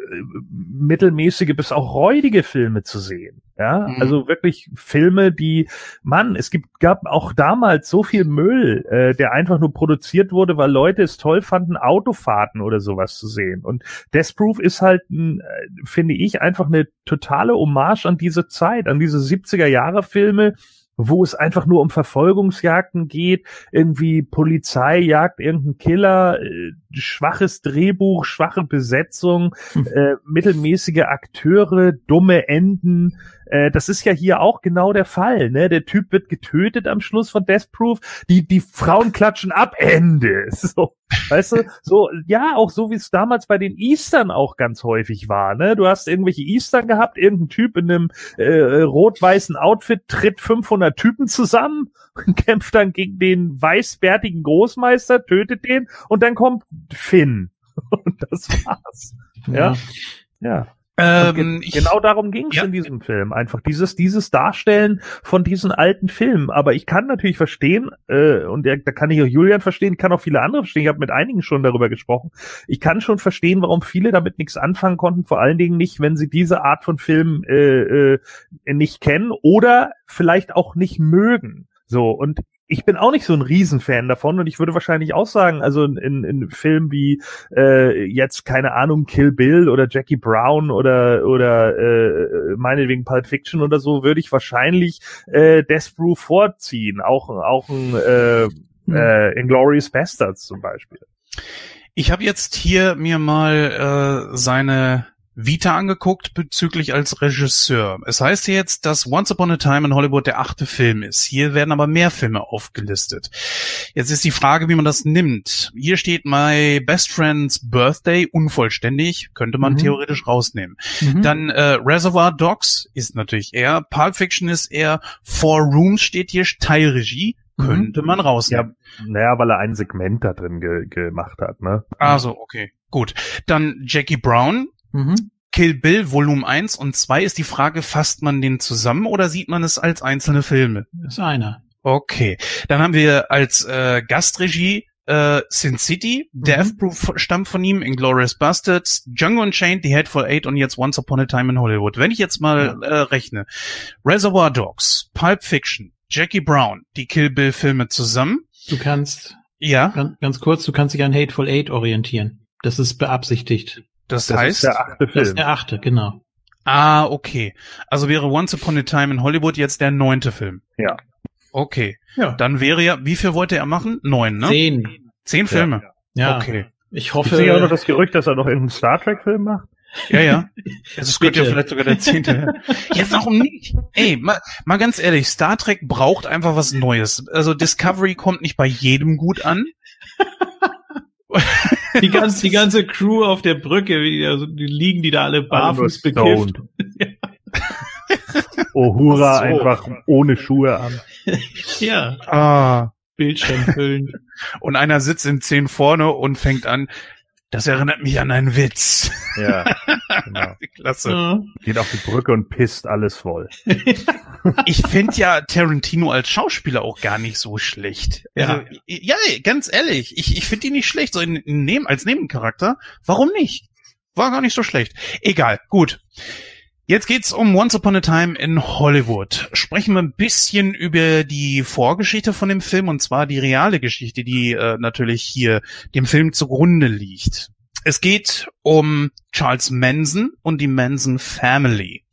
[SPEAKER 2] mittelmäßige bis auch räudige Filme zu sehen. Ja, mhm. also wirklich Filme, die, Mann, es gibt, gab auch damals so viel Müll, äh, der einfach nur produziert wurde, weil Leute es toll fanden, Autofahrten oder sowas zu sehen. Und Death Proof ist halt, ein, äh, finde ich, einfach eine totale Hommage an diese Zeit, an diese 70er Jahre Filme, wo es einfach nur um Verfolgungsjagden geht, irgendwie Polizei jagt irgendeinen Killer, äh, schwaches Drehbuch, schwache Besetzung, hm. äh, mittelmäßige Akteure, dumme Enden, äh, das ist ja hier auch genau der Fall. Ne? Der Typ wird getötet am Schluss von Death Proof. Die, die Frauen klatschen ab. Ende. So, weißt du, so, ja, auch so wie es damals bei den Eastern auch ganz häufig war. Ne? Du hast irgendwelche Eastern gehabt, irgendein Typ in einem äh, rot-weißen Outfit tritt 500 Typen zusammen und kämpft dann gegen den weißbärtigen Großmeister, tötet den und dann kommt Finn. Und das war's. Ja. Ja. Ähm, ge genau darum ging es ja. in diesem Film. Einfach dieses, dieses Darstellen von diesen alten Filmen. Aber ich kann natürlich verstehen, äh, und der, da kann ich auch Julian verstehen, kann auch viele andere verstehen. Ich habe mit einigen schon darüber gesprochen. Ich kann schon verstehen, warum viele damit nichts anfangen konnten. Vor allen Dingen nicht, wenn sie diese Art von Film äh, äh, nicht kennen oder vielleicht auch nicht mögen. So, und ich bin auch nicht so ein Riesenfan davon und ich würde wahrscheinlich auch sagen, also in, in Filmen wie äh, jetzt, keine Ahnung, Kill Bill oder Jackie Brown oder oder äh, meinetwegen Pulp Fiction oder so, würde ich wahrscheinlich äh, Death Proof vorziehen. Auch, auch ein äh, hm. äh, Inglourious Bastards zum Beispiel.
[SPEAKER 3] Ich habe jetzt hier mir mal äh, seine Vita angeguckt bezüglich als Regisseur. Es heißt jetzt, dass Once Upon a Time in Hollywood der achte Film ist. Hier werden aber mehr Filme aufgelistet. Jetzt ist die Frage, wie man das nimmt. Hier steht My Best Friend's Birthday unvollständig, könnte man mhm. theoretisch rausnehmen. Mhm. Dann äh, Reservoir Dogs ist natürlich er, Pulp Fiction ist er, Four Rooms steht hier, Teilregie, mhm. könnte man rausnehmen.
[SPEAKER 2] Ja, naja, weil er ein Segment da drin ge gemacht hat, ne?
[SPEAKER 3] Also, okay. Gut. Dann Jackie Brown Mhm. Kill Bill Volume 1 und 2 ist die Frage, fasst man den zusammen oder sieht man es als einzelne Filme?
[SPEAKER 1] Das ist einer.
[SPEAKER 3] Okay. Dann haben wir als äh, Gastregie äh, Sin City,
[SPEAKER 1] Mhm.
[SPEAKER 3] Death Proof stammt von ihm, Inglourious Bastards, Django Unchained, The Hateful Eight und jetzt Once Upon a Time in Hollywood. Wenn ich jetzt mal äh, rechne, Reservoir Dogs, Pulp Fiction, Jackie Brown, die Kill Bill Filme zusammen,
[SPEAKER 1] Du kannst,
[SPEAKER 3] ja,
[SPEAKER 1] ganz, ganz kurz, du kannst dich an Hateful Eight orientieren. Das ist beabsichtigt.
[SPEAKER 3] Das,
[SPEAKER 2] Das
[SPEAKER 3] heißt,
[SPEAKER 2] ist der achte
[SPEAKER 1] Das ist
[SPEAKER 2] Film.
[SPEAKER 1] der achte, genau.
[SPEAKER 3] ah, okay. Also wäre Once Upon a Time in Hollywood jetzt der neunte Film.
[SPEAKER 2] Ja.
[SPEAKER 3] Okay.
[SPEAKER 1] Ja.
[SPEAKER 3] Dann wäre ja, wie viel wollte er machen? Neun, ne?
[SPEAKER 1] Zehn.
[SPEAKER 3] Zehn Filme.
[SPEAKER 1] Ja.
[SPEAKER 3] Okay.
[SPEAKER 1] Ich hoffe.
[SPEAKER 2] es nicht auch noch das Gerücht, dass er noch einen Star Trek-Film macht?
[SPEAKER 3] Ja, ja. Es könnte ja vielleicht sogar der zehnte. ja, warum nicht? Ey, mal, mal ganz ehrlich, Star Trek braucht einfach was Neues. Also Discovery kommt nicht bei jedem gut an.
[SPEAKER 1] die, ganze, die ganze Crew auf der Brücke, wie die, also die liegen die da alle barfuß bekifft.
[SPEAKER 2] Uhura
[SPEAKER 3] Ach so.
[SPEAKER 2] einfach ohne Schuhe an.
[SPEAKER 1] Ja,
[SPEAKER 3] Ah.
[SPEAKER 1] Bildschirm füllen.
[SPEAKER 3] Und einer sitzt in zehn vorne und fängt an, das erinnert mich an einen Witz.
[SPEAKER 2] Ja, genau.
[SPEAKER 3] Klasse.
[SPEAKER 1] ja.
[SPEAKER 2] Geht auf die Brücke und pisst alles voll.
[SPEAKER 3] Ich finde ja Tarantino als Schauspieler auch gar nicht so schlecht.
[SPEAKER 1] Ja.
[SPEAKER 3] Also, ja, ganz ehrlich, ich, ich finde ihn nicht schlecht, so in, in als Nebencharakter. Warum nicht? War gar nicht so schlecht. Egal, gut. Jetzt geht's um Once Upon a Time in Hollywood. Sprechen wir ein bisschen über die Vorgeschichte von dem Film und zwar die reale Geschichte, die äh, natürlich hier dem Film zugrunde liegt. Es geht um Charles Manson und die Manson Family.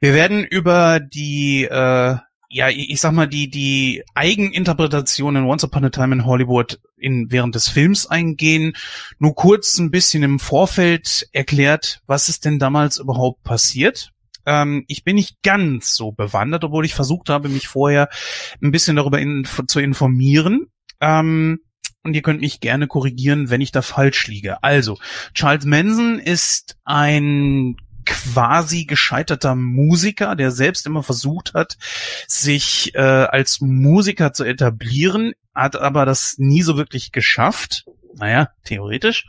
[SPEAKER 3] Wir werden über die, äh, ja, ich sag mal, die, die Eigeninterpretation in Once Upon a Time in Hollywood in, während des Films eingehen. Nur kurz ein bisschen im Vorfeld erklärt, was ist denn damals überhaupt passiert. Ähm, ich bin nicht ganz so bewandert, obwohl ich versucht habe, mich vorher ein bisschen darüber in, zu informieren. Ähm, und ihr könnt mich gerne korrigieren, wenn ich da falsch liege. Also, Charles Manson ist ein quasi gescheiterter Musiker, der selbst immer versucht hat, sich äh, als Musiker zu etablieren, hat aber das nie so wirklich geschafft. Naja, theoretisch.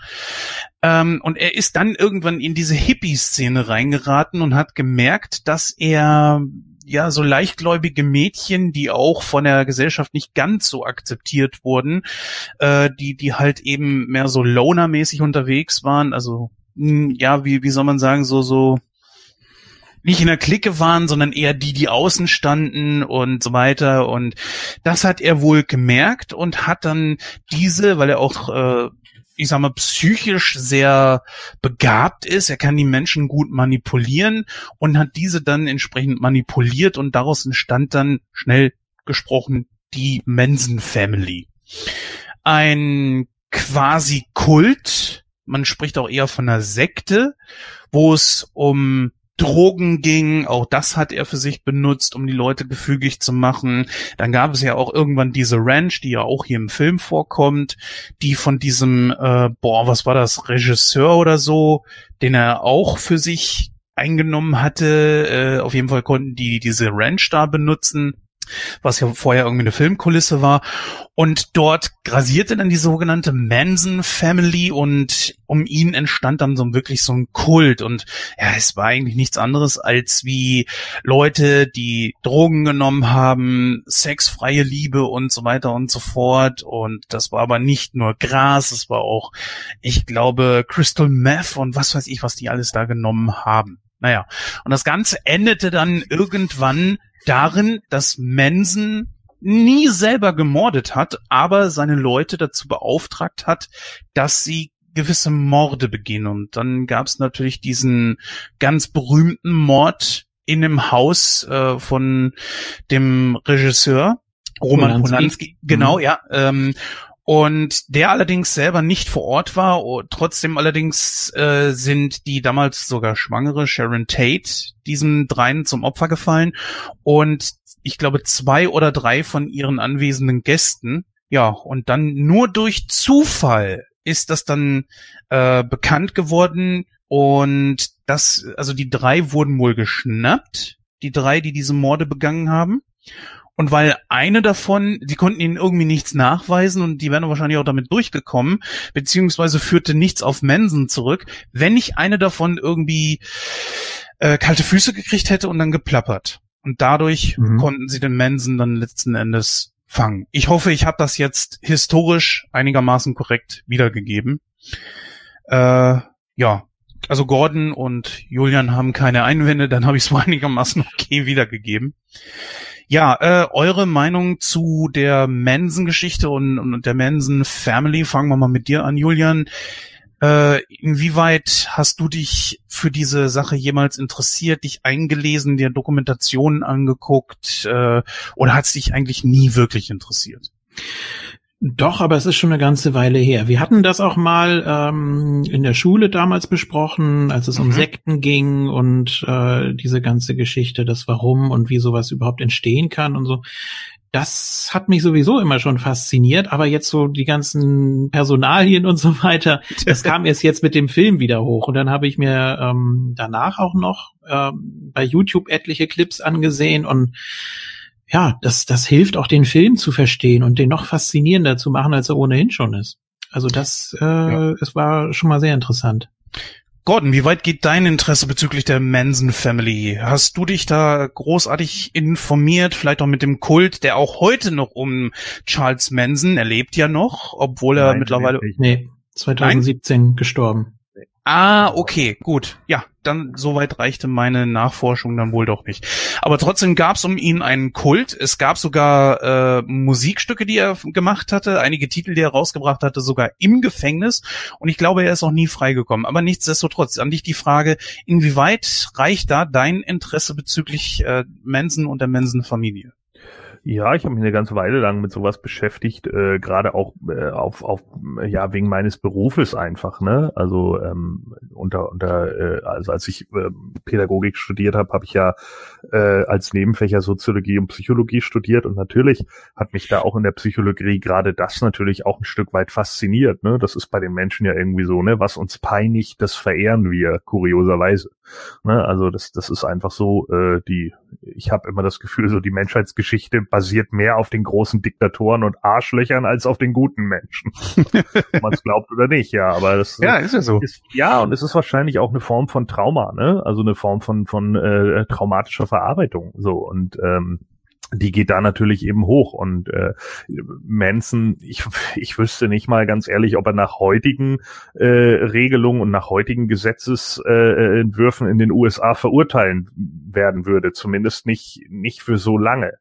[SPEAKER 3] Ähm, und er ist dann irgendwann in diese Hippie-Szene reingeraten und hat gemerkt, dass er ja so leichtgläubige Mädchen, die auch von der Gesellschaft nicht ganz so akzeptiert wurden, äh, die die halt eben mehr so Loner-mäßig unterwegs waren, also mh, ja, wie wie soll man sagen, so so nicht in der Clique waren, sondern eher die, die außen standen und so weiter. Und das hat er wohl gemerkt und hat dann diese, weil er auch, äh, ich sag mal, psychisch sehr begabt ist, er kann die Menschen gut manipulieren und hat diese dann entsprechend manipuliert und daraus entstand dann schnell gesprochen die Manson Family. Ein quasi Kult, man spricht auch eher von einer Sekte, wo es um Drogen ging, auch das hat er für sich benutzt, um die Leute gefügig zu machen. Dann gab es ja auch irgendwann diese Ranch, die ja auch hier im Film vorkommt, die von diesem, äh, boah, was war das, Regisseur oder so, den er auch für sich eingenommen hatte. Äh, auf jeden Fall konnten die diese Ranch da benutzen was ja vorher irgendwie eine Filmkulisse war. Und dort grasierte dann die sogenannte Manson Family und um ihn entstand dann so wirklich so ein Kult. Und ja, es war eigentlich nichts anderes als wie Leute, die Drogen genommen haben, sexfreie Liebe und so weiter und so fort. Und das war aber nicht nur Gras, es war auch, ich glaube, Crystal Meth und was weiß ich, was die alles da genommen haben. Naja, und das Ganze endete dann irgendwann darin, dass Manson nie selber gemordet hat, aber seine Leute dazu beauftragt hat, dass sie gewisse Morde begehen. Und dann gab es natürlich diesen ganz berühmten Mord in dem Haus äh, von dem Regisseur Roman
[SPEAKER 1] Polanski.
[SPEAKER 3] Polanski. Genau, ja. Ähm, und der allerdings selber nicht vor Ort war. Trotzdem allerdings äh, sind die damals sogar schwangere Sharon Tate diesen dreien zum Opfer gefallen. Und ich glaube zwei oder drei von ihren anwesenden Gästen. Ja, und dann nur durch Zufall ist das dann äh, bekannt geworden. Und das, also die drei wurden wohl geschnappt. Die drei, die diese Morde begangen haben. Und weil eine davon, die konnten ihnen irgendwie nichts nachweisen und die wären wahrscheinlich auch damit durchgekommen, beziehungsweise führte nichts auf Manson zurück, wenn nicht eine davon irgendwie äh, kalte Füße gekriegt hätte und dann geplappert. Und dadurch
[SPEAKER 2] Mhm.
[SPEAKER 3] konnten sie den Manson dann letzten Endes fangen. Ich hoffe, ich habe das jetzt historisch einigermaßen korrekt wiedergegeben. Äh, ja, also Gordon und Julian haben keine Einwände, dann habe ich es wohl einigermaßen okay wiedergegeben. Ja, äh, eure Meinung zu der Manson-Geschichte und, und der Manson-Family, fangen wir mal mit dir an, Julian. Äh, inwieweit hast du dich für diese Sache jemals interessiert, dich eingelesen, dir Dokumentationen angeguckt äh, oder hat es dich eigentlich nie wirklich interessiert?
[SPEAKER 1] Doch, aber es ist schon eine ganze Weile her. Wir hatten das auch mal ähm, in der Schule damals besprochen, als es mhm. um Sekten ging und äh, diese ganze Geschichte, das Warum und wie sowas überhaupt entstehen kann und so. Das hat mich sowieso immer schon fasziniert, aber jetzt so die ganzen Personalien und so weiter, das kam erst jetzt mit dem Film wieder hoch. Und dann habe ich mir ähm, danach auch noch ähm, bei YouTube etliche Clips angesehen und ja, das, das hilft auch den Film zu verstehen und den noch faszinierender zu machen, als er ohnehin schon ist. Also das, äh, ja. es war schon mal sehr interessant.
[SPEAKER 3] Gordon, wie weit geht dein Interesse bezüglich der Manson Family? Hast du dich da großartig informiert, vielleicht auch mit dem Kult, der auch heute noch um Charles Manson, erlebt ja noch, obwohl er Nein, mittlerweile...
[SPEAKER 1] Nee, 2017 Nein? gestorben.
[SPEAKER 3] Ah, okay, gut. Ja, dann soweit reichte meine Nachforschung dann wohl doch nicht. Aber trotzdem gab es um ihn einen Kult. Es gab sogar äh, Musikstücke, die er gemacht hatte, einige Titel, die er rausgebracht hatte, sogar im Gefängnis. Und ich glaube, er ist auch nie freigekommen. Aber nichtsdestotrotz, an dich die Frage, inwieweit reicht da dein Interesse bezüglich äh, Manson und der Manson-Familie?
[SPEAKER 2] Ja, ich habe mich eine ganze Weile lang mit sowas beschäftigt, äh, gerade auch äh, auf, auf ja wegen meines Berufes einfach, ne? Also ähm, unter unter äh, also als ich äh, Pädagogik studiert habe, habe ich ja äh, als Nebenfächer Soziologie und Psychologie studiert und natürlich hat mich da auch in der Psychologie gerade das natürlich auch ein Stück weit fasziniert, ne? Das ist bei den Menschen ja irgendwie so, ne? Was uns peinigt, das verehren wir kurioserweise. Ne? Also das das ist einfach so äh, die ich habe immer das Gefühl, so die Menschheitsgeschichte basiert mehr auf den großen Diktatoren und Arschlöchern als auf den guten Menschen. Ob man es glaubt oder nicht, ja. Aber das
[SPEAKER 3] ja, ist ja so.
[SPEAKER 2] Ist, ja, und es ist wahrscheinlich auch eine Form von Trauma, ne? Also eine Form von von äh, traumatischer Verarbeitung. So und ähm, die geht da natürlich eben hoch. Und äh, Manson, ich, ich wüsste nicht mal ganz ehrlich, ob er nach heutigen äh, Regelungen und nach heutigen Gesetzesentwürfen äh, in den USA verurteilen werden würde. Zumindest nicht, nicht für so lange.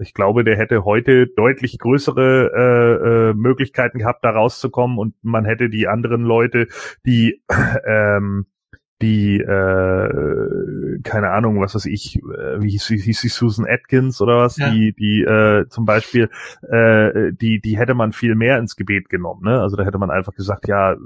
[SPEAKER 2] Ich glaube, der hätte heute deutlich größere äh, äh, Möglichkeiten gehabt, da rauszukommen. Und man hätte die anderen Leute, die ähm, die, äh, keine Ahnung, was weiß ich, äh, wie hieß, hieß die Susan Atkins oder was, ja. die, die äh, zum Beispiel, äh, die, die hätte man viel mehr ins Gebet genommen, ne? Also da hätte man einfach gesagt, ja,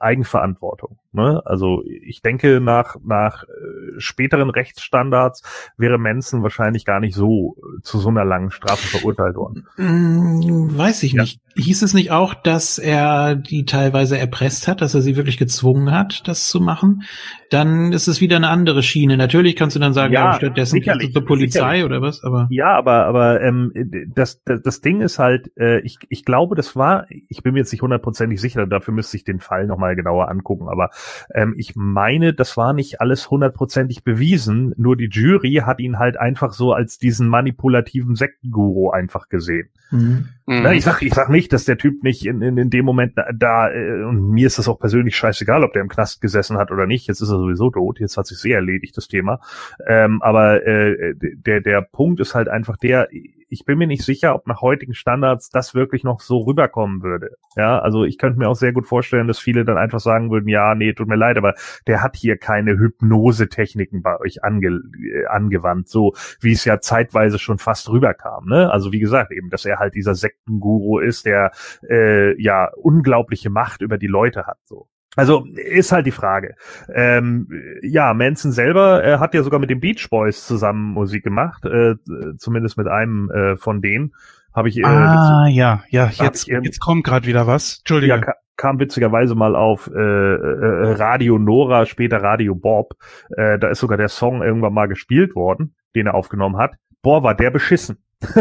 [SPEAKER 2] Eigenverantwortung. Ne? Also ich denke, nach, nach äh, späteren Rechtsstandards wäre Manson wahrscheinlich gar nicht so äh, zu so einer langen Strafe verurteilt worden.
[SPEAKER 1] Mm, weiß ich ja. nicht. Hieß es nicht auch, dass er die teilweise erpresst hat, dass er sie wirklich gezwungen hat, das zu machen? machen. Dann ist es wieder eine andere Schiene. Natürlich kannst du dann sagen, ja, ja stattdessen
[SPEAKER 2] sicherlich,
[SPEAKER 1] zur Polizei sicherlich. oder was, aber.
[SPEAKER 2] Ja, aber, aber ähm, das, das, das Ding ist halt, äh, ich, ich glaube, das war, ich bin mir jetzt nicht hundertprozentig sicher, dafür müsste ich den Fall nochmal genauer angucken, aber ähm, ich meine, das war nicht alles hundertprozentig bewiesen, nur die Jury hat ihn halt einfach so als diesen manipulativen Sektenguru einfach gesehen. Mhm. Na, ich sag, ich sag nicht, dass der Typ nicht in, in, in dem Moment da, da äh, und mir ist das auch persönlich scheißegal, ob der im Knast gesessen hat oder nicht. Jetzt ist er sowieso tot, jetzt hat sich sehr erledigt, das Thema. Ähm, aber äh, der, der Punkt ist halt einfach der, ich bin mir nicht sicher, ob nach heutigen Standards das wirklich noch so rüberkommen würde. Ja, also ich könnte mir auch sehr gut vorstellen, dass viele dann einfach sagen würden, ja, nee, tut mir leid, aber der hat hier keine Hypnose-Techniken bei euch ange äh, angewandt, so wie es ja zeitweise schon fast rüberkam. Ne? Also wie gesagt, eben, dass er halt dieser Sektenguru ist, der äh, ja unglaubliche Macht über die Leute hat. So. Also ist halt die Frage. Ähm, ja, Manson selber äh, hat ja sogar mit den Beach Boys zusammen Musik gemacht, äh, zumindest mit einem äh, von denen. Habe ich. Äh,
[SPEAKER 3] ah ja, ja. Jetzt, jetzt kommt gerade wieder was. Entschuldige. Ja,
[SPEAKER 2] kam witzigerweise mal auf äh, äh, Radio Nora, später Radio Bob. Äh, da ist sogar der Song irgendwann mal gespielt worden, den er aufgenommen hat. Boah, war der beschissen.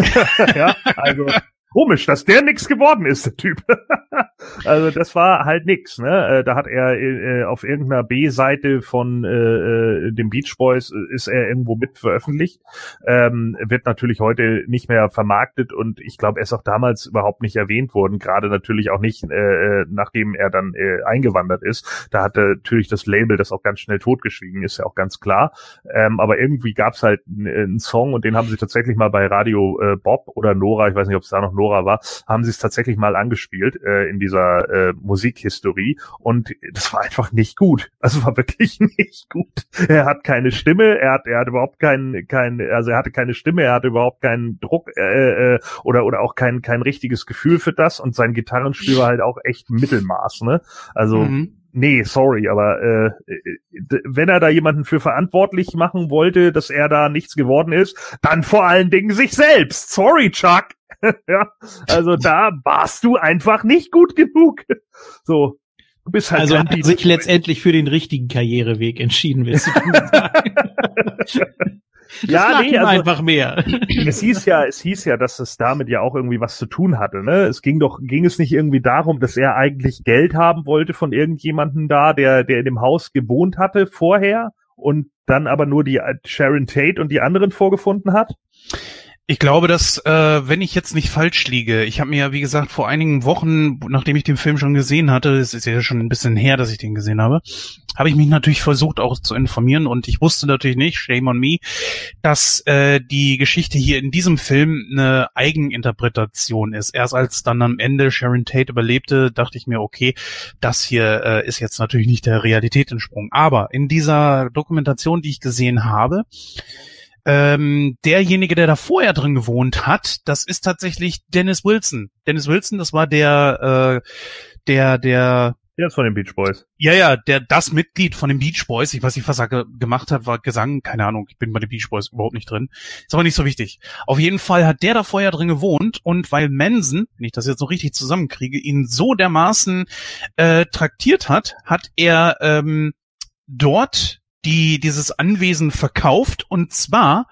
[SPEAKER 2] ja, also Komisch, dass der nix geworden ist, der Typ. also das war halt nix, ne? Äh, da hat er äh, auf irgendeiner B-Seite von äh, äh, dem Beach Boys äh, ist er irgendwo mit veröffentlicht. Ähm, wird natürlich heute nicht mehr vermarktet und ich glaube, er ist auch damals überhaupt nicht erwähnt worden, gerade natürlich auch nicht, äh, nachdem er dann äh, eingewandert ist. Da hatte natürlich das Label das auch ganz schnell totgeschwiegen, ist ja auch ganz klar. Ähm, aber irgendwie gab's halt einen Song und den haben sie tatsächlich mal bei Radio äh, Bob oder Nora, ich weiß nicht, ob es da noch Nora Nora war, haben sie es tatsächlich mal angespielt äh, in dieser äh, Musikhistorie und das war einfach nicht gut. Also war wirklich nicht gut. Er hat keine Stimme, er hat er hat überhaupt keinen kein also er hatte keine Stimme, er hatte überhaupt keinen Druck äh, äh, oder oder auch kein kein richtiges Gefühl für das und sein Gitarrenspiel war halt auch echt Mittelmaß, ne? Also mhm nee, sorry, aber äh, wenn er da jemanden für verantwortlich machen wollte, dass er da nichts geworden ist, dann vor allen Dingen sich selbst. Sorry, Chuck. ja, also da warst du einfach nicht gut genug. So,
[SPEAKER 1] du bist halt. Also er hat sich letztendlich für den richtigen Karriereweg entschieden, willst du sagen?
[SPEAKER 2] Das ja, nee, also, einfach mehr. Es hieß ja, es hieß ja, dass es damit ja auch irgendwie was zu tun hatte, ne? Es ging doch, ging es nicht irgendwie darum, dass er eigentlich Geld haben wollte von irgendjemanden da, der, der in dem Haus gewohnt hatte vorher und dann aber nur die Sharon Tate und die anderen vorgefunden hat?
[SPEAKER 3] Ich glaube, dass, äh, wenn ich jetzt nicht falsch liege, ich habe mir ja, wie gesagt, vor einigen Wochen, nachdem ich den Film schon gesehen hatte, es ist ja schon ein bisschen her, dass ich den gesehen habe, habe ich mich natürlich versucht auch zu informieren und ich wusste natürlich nicht, shame on me, dass äh, die Geschichte hier in diesem Film eine Eigeninterpretation ist. Erst als dann am Ende Sharon Tate überlebte, dachte ich mir, okay, das hier äh, ist jetzt natürlich nicht der Realität entsprungen. Aber in dieser Dokumentation, die ich gesehen habe, ähm, derjenige, der da vorher drin gewohnt hat, das ist tatsächlich Dennis Wilson. Dennis Wilson, das war der, äh, der, der
[SPEAKER 2] der ist von den Beach Boys.
[SPEAKER 3] Ja, ja, der das Mitglied von den Beach Boys, ich weiß nicht, was er ge gemacht hat, war Gesang, keine Ahnung, ich bin bei den Beach Boys überhaupt nicht drin. Ist aber nicht so wichtig. Auf jeden Fall hat der da vorher drin gewohnt und weil Manson, wenn ich das jetzt so richtig zusammenkriege, ihn so dermaßen äh, traktiert hat, hat er ähm, dort die dieses Anwesen verkauft und zwar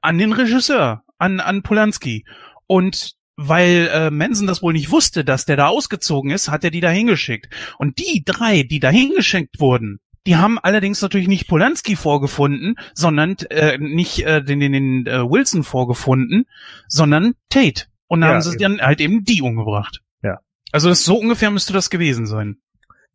[SPEAKER 3] an den Regisseur, an, an Polanski. Und weil äh, Manson das wohl nicht wusste, dass der da ausgezogen ist, hat er die da hingeschickt. Und die drei, die da hingeschickt wurden, die haben allerdings natürlich nicht Polanski vorgefunden, sondern äh, nicht äh, den, den, den äh, Wilson vorgefunden, sondern Tate. Und dann ja, haben sie eben. dann halt eben die umgebracht.
[SPEAKER 2] Ja.
[SPEAKER 3] Also das, so ungefähr müsste das gewesen sein.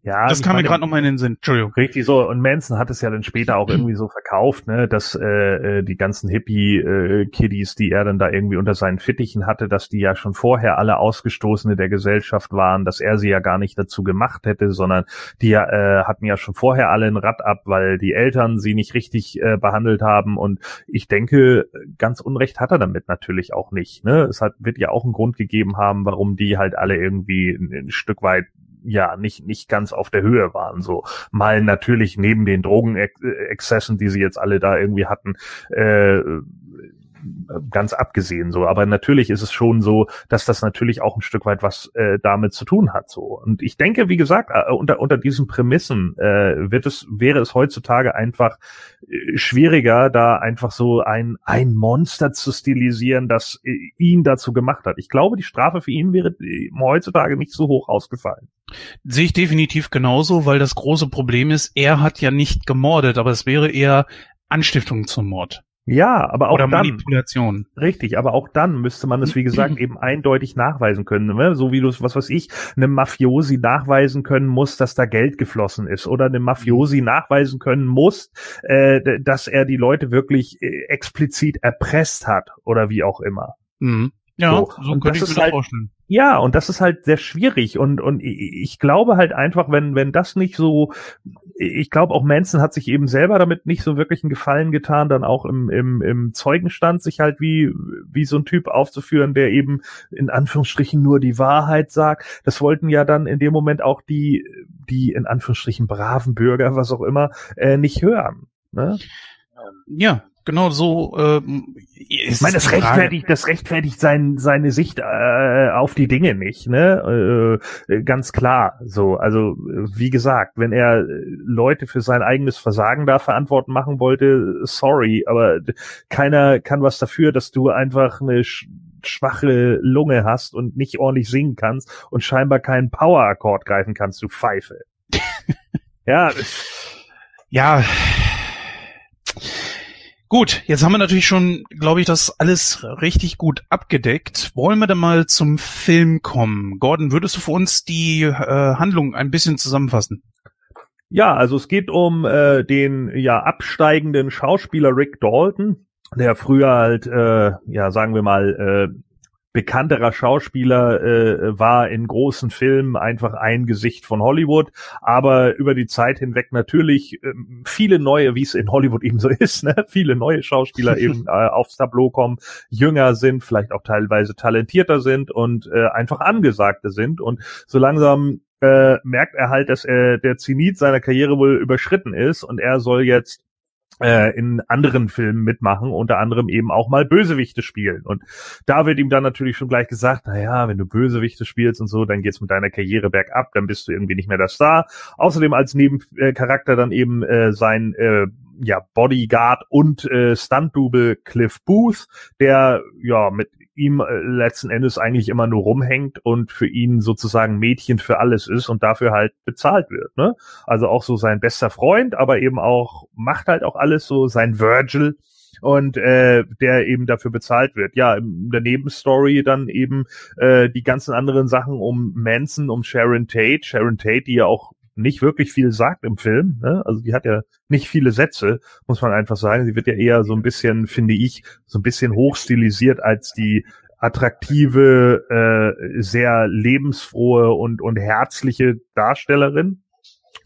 [SPEAKER 3] Ja, das kam mir gerade noch mal in den Sinn. Entschuldigung.
[SPEAKER 2] Richtig so. Und Manson hat es ja dann später auch irgendwie so verkauft, ne, dass äh, äh die ganzen Hippie-Kiddies, äh, die er dann da irgendwie unter seinen Fittichen hatte, dass die ja schon vorher alle Ausgestoßene der Gesellschaft waren, dass er sie ja gar nicht dazu gemacht hätte, sondern die äh, hatten ja schon vorher alle ein Rad ab, weil die Eltern sie nicht richtig äh, behandelt haben. Und ich denke, ganz Unrecht hat er damit natürlich auch nicht. Ne? Es hat, wird ja auch einen Grund gegeben haben, warum die halt alle irgendwie ein, ein Stück weit ja nicht nicht ganz auf der Höhe waren. So mal natürlich neben den Drogenexzessen, die sie jetzt alle da irgendwie hatten, äh, ganz abgesehen so. Aber natürlich ist es schon so, dass das natürlich auch ein Stück weit was äh, damit zu tun hat. So. Und ich denke, wie gesagt, äh, unter, unter diesen Prämissen äh, wird es, wäre es heutzutage einfach äh, schwieriger, da einfach so ein, ein Monster zu stilisieren, das äh, ihn dazu gemacht hat. Ich glaube, die Strafe für ihn wäre äh, heutzutage nicht so hoch ausgefallen.
[SPEAKER 3] Sehe ich definitiv genauso, weil das große Problem ist, er hat ja nicht gemordet, aber es wäre eher Anstiftung zum Mord.
[SPEAKER 2] Ja, aber auch
[SPEAKER 3] Oder
[SPEAKER 2] dann.
[SPEAKER 3] Manipulation.
[SPEAKER 2] Richtig, aber auch dann müsste man es, wie gesagt, eben eindeutig nachweisen können. Ne? So wie du es, was weiß ich, einem Mafiosi nachweisen können muss, dass da Geld geflossen ist. Oder einem Mafiosi nachweisen können muss, äh, dass er die Leute wirklich äh, explizit erpresst hat oder wie auch immer.
[SPEAKER 3] Mhm. Ja, so, so könnte ich mir halt, vorstellen.
[SPEAKER 2] Ja, und das ist halt sehr schwierig und und ich glaube halt einfach, wenn wenn das nicht so, ich glaube auch Manson hat sich eben selber damit nicht so wirklich einen Gefallen getan, dann auch im im im Zeugenstand sich halt wie wie so ein Typ aufzuführen, der eben in Anführungsstrichen nur die Wahrheit sagt. Das wollten ja dann in dem Moment auch die die in Anführungsstrichen braven Bürger, was auch immer, äh, nicht hören. Ne?
[SPEAKER 3] Ja, genau so. Äh,
[SPEAKER 2] ich meine, das rechtfertigt, das rechtfertigt sein, seine Sicht äh, auf die Dinge nicht, ne? Äh, ganz klar. So, also wie gesagt, wenn er Leute für sein eigenes Versagen da verantworten machen wollte, sorry, aber keiner kann was dafür, dass du einfach eine schwache Lunge hast und nicht ordentlich singen kannst und scheinbar keinen Power-Akkord greifen kannst, du Pfeife. ja.
[SPEAKER 3] Ja. Gut, jetzt haben wir natürlich schon, glaube ich, das alles richtig gut abgedeckt. Wollen wir dann mal zum Film kommen? Gordon, würdest du für uns die äh, Handlung ein bisschen zusammenfassen?
[SPEAKER 2] Ja, also es geht um äh, den ja absteigenden Schauspieler Rick Dalton, der früher halt, äh, ja, sagen wir mal, äh, bekannterer Schauspieler äh, war in großen Filmen einfach ein Gesicht von Hollywood, aber über die Zeit hinweg natürlich äh, viele neue, wie es in Hollywood eben so ist, ne? viele neue Schauspieler eben äh, aufs Tableau kommen, jünger sind, vielleicht auch teilweise talentierter sind und äh, einfach angesagte sind und so langsam äh, merkt er halt, dass er der Zenit seiner Karriere wohl überschritten ist und er soll jetzt äh, in anderen Filmen mitmachen, unter anderem eben auch mal Bösewichte spielen. Und da wird ihm dann natürlich schon gleich gesagt, na ja, wenn du Bösewichte spielst und so, dann geht's mit deiner Karriere bergab, dann bist du irgendwie nicht mehr der Star. Außerdem als Nebencharakter dann eben äh, sein äh, ja, Bodyguard und äh, Stunt-Double Cliff Booth, der ja mit ihm äh, letzten Endes eigentlich immer nur rumhängt und für ihn sozusagen Mädchen für alles ist und dafür halt bezahlt wird. Ne? Also auch so sein bester Freund, aber eben auch macht halt auch alles so sein Virgil und äh, der eben dafür bezahlt wird. Ja, in der Nebenstory dann eben äh, die ganzen anderen Sachen um Manson, um Sharon Tate. Sharon Tate, die ja auch nicht wirklich viel sagt im Film. Ne? Also die hat ja nicht viele Sätze, muss man einfach sagen. Sie wird ja eher so ein bisschen, finde ich, so ein bisschen hochstilisiert als die attraktive, äh, sehr lebensfrohe und, und herzliche Darstellerin.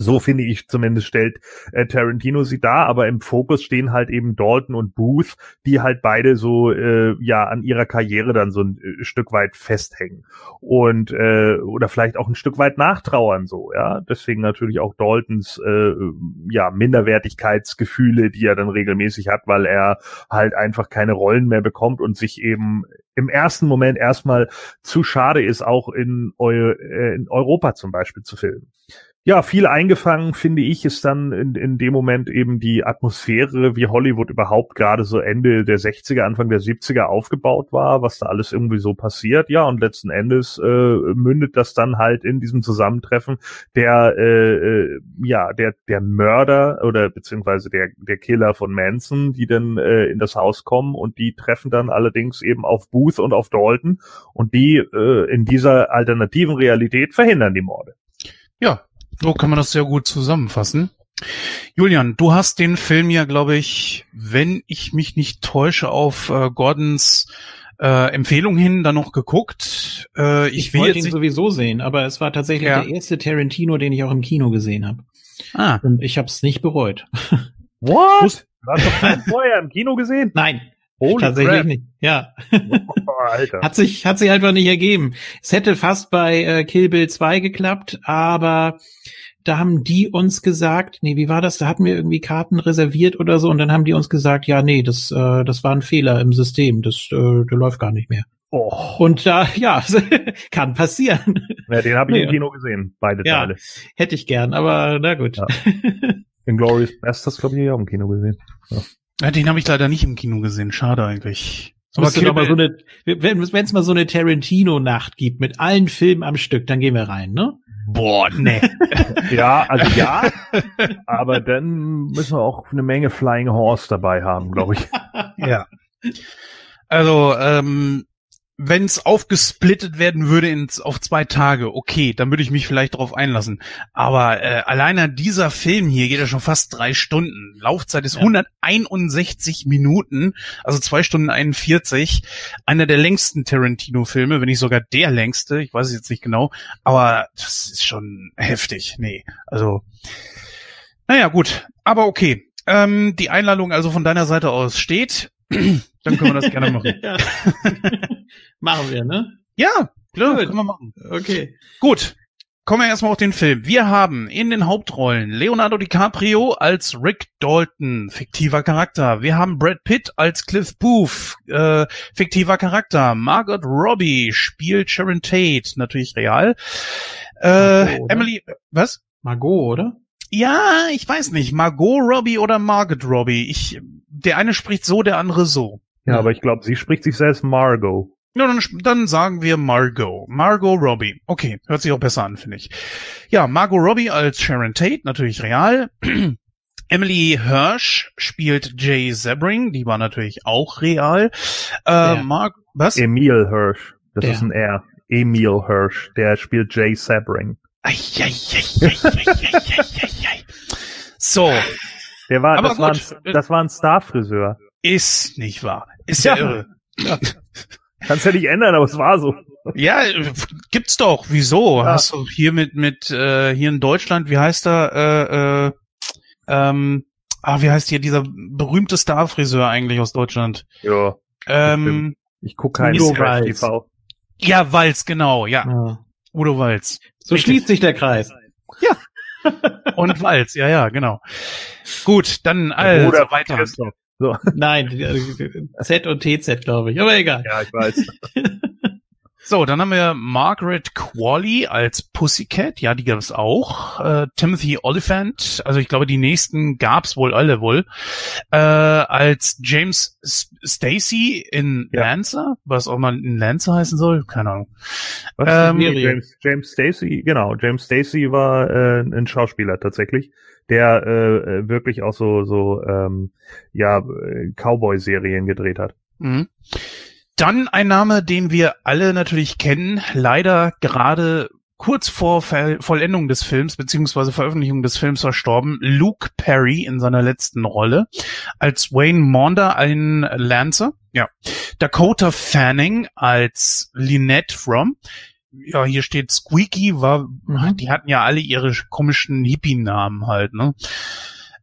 [SPEAKER 2] So finde ich zumindest stellt äh, Tarantino sie da, aber im Fokus stehen halt eben Dalton und Booth, die halt beide so äh, ja an ihrer Karriere dann so ein äh, Stück weit festhängen und äh, oder vielleicht auch ein Stück weit nachtrauern so, ja. Deswegen natürlich auch Daltons äh, ja Minderwertigkeitsgefühle, die er dann regelmäßig hat, weil er halt einfach keine Rollen mehr bekommt und sich eben im ersten Moment erstmal zu schade ist, auch in, Eu äh, in Europa zum Beispiel zu filmen ja, viel eingefangen, finde ich, ist dann in, in dem Moment eben die Atmosphäre, wie Hollywood überhaupt gerade so Ende der 60er, Anfang der 70er aufgebaut war, was da alles irgendwie so passiert. Ja, und letzten Endes äh, mündet das dann halt in diesem Zusammentreffen der, äh, äh, ja, der, der Mörder oder beziehungsweise der, der Killer von Manson, die dann äh, in das Haus kommen und die treffen dann allerdings eben auf Booth und auf Dalton und die äh, in dieser alternativen Realität verhindern die Morde.
[SPEAKER 3] Ja, so kann man das sehr gut zusammenfassen. Julian, du hast den Film ja, glaube ich, wenn ich mich nicht täusche, auf äh, Gordons äh, Empfehlung hin dann noch geguckt.
[SPEAKER 1] Äh, ich ich wollte ihn sowieso sehen, aber es war tatsächlich ja. der erste Tarantino, den ich auch im Kino gesehen habe. Ah. Und ich habe es nicht bereut.
[SPEAKER 2] What? Du hast doch vorher im Kino gesehen?
[SPEAKER 1] Nein, Holy Tatsächlich crap. nicht. Ja. Alter. hat sich hat sich einfach nicht ergeben. Es hätte fast bei äh, Kill Bill 2 geklappt, aber da haben die uns gesagt, nee, wie war das? Da hatten wir irgendwie Karten reserviert oder so und dann haben die uns gesagt, ja, nee, das äh, das war ein Fehler im System, das äh, der läuft gar nicht mehr. Oh. Und da, ja, kann passieren.
[SPEAKER 2] Ja, den habe ich nee, im Kino gesehen, beide ja, Teile.
[SPEAKER 1] Hätte ich gern, aber na gut. Ja.
[SPEAKER 2] In Glorious Bastards, glaube ich, auch im Kino gesehen. Ja.
[SPEAKER 3] Ja, den habe ich leider nicht im Kino gesehen. Schade eigentlich.
[SPEAKER 1] Aber Kill mal so eine, wenn es mal so eine Tarantino-Nacht gibt mit allen Filmen am Stück, dann gehen wir rein, ne?
[SPEAKER 3] Boah, ne.
[SPEAKER 2] ja, also ja, aber dann müssen wir auch eine Menge Flying Horse dabei haben, glaube ich.
[SPEAKER 3] ja. Also, ähm, wenn es aufgesplittet werden würde ins, auf zwei Tage, okay, dann würde ich mich vielleicht darauf einlassen. Aber äh, alleine dieser Film hier geht ja schon fast drei Stunden. Laufzeit ist ja. 161 Minuten, also zwei Stunden 41. Einer der längsten Tarantino-Filme, wenn nicht sogar der längste. Ich weiß es jetzt nicht genau, aber das ist schon heftig. Nee, also naja, gut, aber okay. Ähm, die Einladung also von deiner Seite aus steht. Dann können wir das gerne machen.
[SPEAKER 1] machen wir, ne?
[SPEAKER 3] Ja, klar, Gut. können wir machen. Okay. Gut. Kommen wir erstmal auf den Film. Wir haben in den Hauptrollen Leonardo DiCaprio als Rick Dalton, fiktiver Charakter. Wir haben Brad Pitt als Cliff Booth, äh, fiktiver Charakter. Margot Robbie spielt Sharon Tate, natürlich real. Äh, Margot, Emily, was?
[SPEAKER 1] Margot, oder?
[SPEAKER 3] Ja, ich weiß nicht. Margot Robbie oder Margot Robbie. Ich, der eine spricht so, der andere so.
[SPEAKER 2] Ja, aber ich glaube, sie spricht sich selbst Margot.
[SPEAKER 3] Ja, dann, dann sagen wir Margot. Margot Robbie. Okay, hört sich auch besser an, finde ich. Ja, Margot Robbie als Sharon Tate, natürlich real. Emily Hirsch spielt Jay Sebring, die war natürlich auch real. Äh,
[SPEAKER 1] Der.
[SPEAKER 3] Mark, was?
[SPEAKER 2] Emil Hirsch. Das
[SPEAKER 1] Der.
[SPEAKER 2] ist ein R. Emil Hirsch. Der spielt Jay Sabring.
[SPEAKER 3] Eieieiei. So,
[SPEAKER 2] Der war,
[SPEAKER 3] Aber
[SPEAKER 2] das, war ein, das war ein Starfriseur.
[SPEAKER 3] ist nicht wahr. Ist ja,
[SPEAKER 2] Ja.
[SPEAKER 3] irre.
[SPEAKER 2] Kannst ja nicht ändern, aber es war so.
[SPEAKER 3] Ja, äh, gibt's doch. Wieso?
[SPEAKER 2] Ja.
[SPEAKER 3] Hast du hier mit mit äh, hier in Deutschland, wie heißt er? Äh, äh, ähm, ah, wie heißt hier dieser berühmte Starfriseur eigentlich aus Deutschland?
[SPEAKER 2] Ja.
[SPEAKER 3] Ähm,
[SPEAKER 2] Ich guck keinen
[SPEAKER 1] Udo
[SPEAKER 2] Trash
[SPEAKER 1] Walz.
[SPEAKER 2] TV.
[SPEAKER 3] ja, Walz, genau, ja.
[SPEAKER 1] Ja.
[SPEAKER 3] Udo Walz.
[SPEAKER 1] So
[SPEAKER 3] Richtig.
[SPEAKER 1] schließt sich der Kreis.
[SPEAKER 3] Und Walz, ja, ja, genau. Gut, dann also
[SPEAKER 2] von
[SPEAKER 3] weiter.
[SPEAKER 2] Christoph. So.
[SPEAKER 1] Nein, äh, Z und TZ, glaube ich. Aber egal.
[SPEAKER 2] Ja, ich weiß.
[SPEAKER 3] So, dann haben wir Margaret Qualley als Pussycat, ja, die gab es auch. Äh, Timothy Oliphant, also ich glaube, die nächsten gab's wohl alle wohl. Äh, als James Stacy in
[SPEAKER 2] Ja.
[SPEAKER 3] Lancer, was auch mal in Lancer heißen soll, keine Ahnung.
[SPEAKER 2] Was
[SPEAKER 3] Ähm,
[SPEAKER 2] James, James Stacy, genau. James Stacy war äh, ein Schauspieler tatsächlich, der äh, wirklich auch so so ähm, ja äh, Cowboy-Serien gedreht hat.
[SPEAKER 3] Mhm. Dann ein Name, den wir alle natürlich kennen, leider gerade kurz vor Ver Vollendung des Films beziehungsweise Veröffentlichung des Films verstorben, Luke Perry in seiner letzten Rolle als Wayne Maunder ein Lancer, ja, Dakota Fanning als Lynette From, ja, hier steht Squeaky, war,
[SPEAKER 1] Mhm.
[SPEAKER 3] die hatten ja alle ihre komischen Hippie-Namen halt, ne?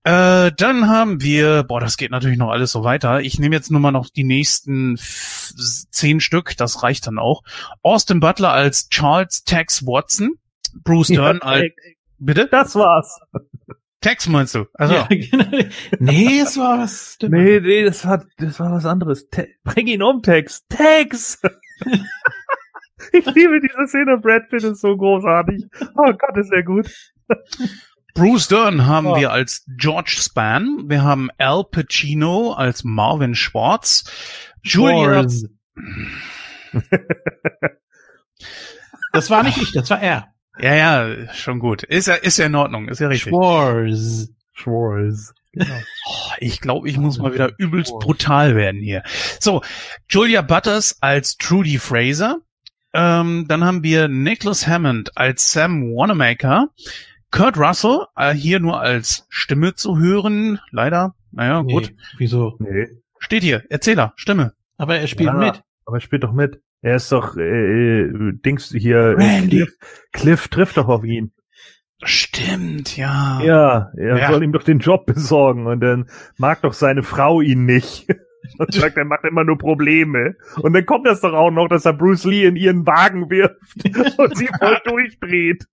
[SPEAKER 3] Äh, dann haben wir, boah, das geht natürlich noch alles so weiter. Ich nehme jetzt nur mal noch die nächsten zehn Stück, das reicht dann auch. Austin Butler als Charles Tex Watson, Bruce Dern als, bitte?
[SPEAKER 2] Das war's.
[SPEAKER 3] Tex meinst du? Also,
[SPEAKER 1] Ja, genau. nee, es war was.
[SPEAKER 2] Nee, nee, das war das war was anderes. Te bring ihn um, Tex. Tex. ich liebe diese Szene. Brad Pitt ist so großartig. Oh Gott, ist er gut.
[SPEAKER 3] Bruce Dern haben
[SPEAKER 2] Ja.
[SPEAKER 3] wir als George Span, wir haben Al Pacino als Marvin Schwartz, Julia.
[SPEAKER 1] Das war nicht ich, das war er.
[SPEAKER 3] ja, ja, schon gut. Ist ja, ist ja in Ordnung, ist ja richtig.
[SPEAKER 1] Schwarz.
[SPEAKER 2] Schwarz.
[SPEAKER 3] Oh, ich glaube, ich muss mal wieder übelst brutal werden hier. So, Julia Butters als Trudy Fraser. Ähm, dann haben wir Nicholas Hammond als Sam Wanamaker. Kurt Russell, äh, hier nur als Stimme zu hören. Leider. Naja,
[SPEAKER 1] Nee,
[SPEAKER 3] gut.
[SPEAKER 1] wieso?
[SPEAKER 2] Nee.
[SPEAKER 3] Steht hier. Erzähler, Stimme.
[SPEAKER 1] Aber er spielt
[SPEAKER 2] Ja,
[SPEAKER 1] mit.
[SPEAKER 2] Aber er spielt doch mit. Er ist doch äh, äh, Dings hier. äh,
[SPEAKER 1] Randy.
[SPEAKER 2] Cliff, Cliff trifft doch auf ihn.
[SPEAKER 3] Stimmt, ja.
[SPEAKER 2] Ja, er
[SPEAKER 3] Ja.
[SPEAKER 2] soll ihm doch den Job besorgen und dann mag doch seine Frau ihn nicht. Und sagt, er macht immer nur Probleme. Und dann kommt das doch auch noch, dass er Bruce Lee in ihren Wagen wirft und sie voll durchdreht.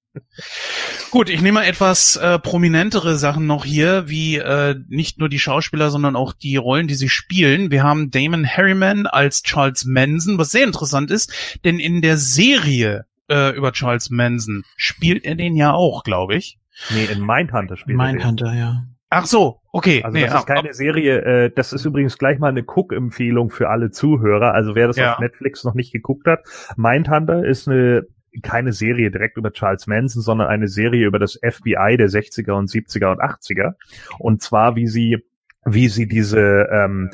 [SPEAKER 3] Gut, ich nehme mal etwas äh, prominentere Sachen noch hier, wie äh, nicht nur die Schauspieler, sondern auch die Rollen, die sie spielen. Wir haben Damon Harriman als Charles Manson, was sehr interessant ist, denn in der Serie äh, über Charles Manson spielt er den ja auch, glaube ich.
[SPEAKER 2] Nee, in Mindhunter spielt er den.
[SPEAKER 1] Mindhunter, ja.
[SPEAKER 3] Ach so, okay.
[SPEAKER 2] Also
[SPEAKER 3] nee,
[SPEAKER 2] das
[SPEAKER 3] ah,
[SPEAKER 2] ist keine Serie, äh, das ist übrigens gleich mal eine Cook-Empfehlung für alle Zuhörer. Also wer das
[SPEAKER 3] Ja.
[SPEAKER 2] auf Netflix noch nicht geguckt hat, Mindhunter ist eine keine Serie direkt über Charles Manson, sondern eine Serie über das FBI der 60er und 70er und 80er. Und zwar, wie sie wie sie diese ähm,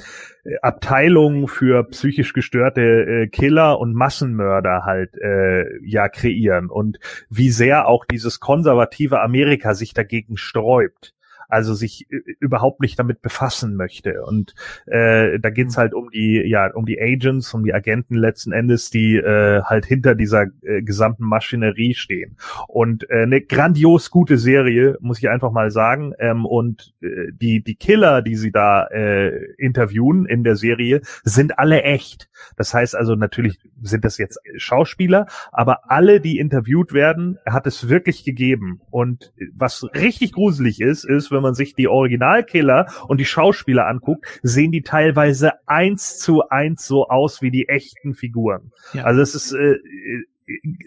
[SPEAKER 2] Abteilung für psychisch gestörte äh, Killer und Massenmörder halt äh, ja kreieren und wie sehr auch dieses konservative Amerika sich dagegen sträubt also sich äh, überhaupt nicht damit befassen möchte. Und äh, da geht's halt um die, ja, um die Agents, um die Agenten letzten Endes, die äh, halt hinter dieser äh, gesamten Maschinerie stehen. Und äh, eine grandios gute Serie, muss ich einfach mal sagen. Ähm, und äh, die, die Killer, die sie da äh, interviewen in der Serie, sind alle echt. Das heißt also, natürlich sind das jetzt Schauspieler, aber alle, die interviewt werden, hat es wirklich gegeben. Und was richtig gruselig ist, ist, wenn man sich die Originalkiller und die Schauspieler anguckt, sehen die teilweise eins zu eins so aus wie die echten Figuren.
[SPEAKER 1] Ja.
[SPEAKER 2] Also es ist äh,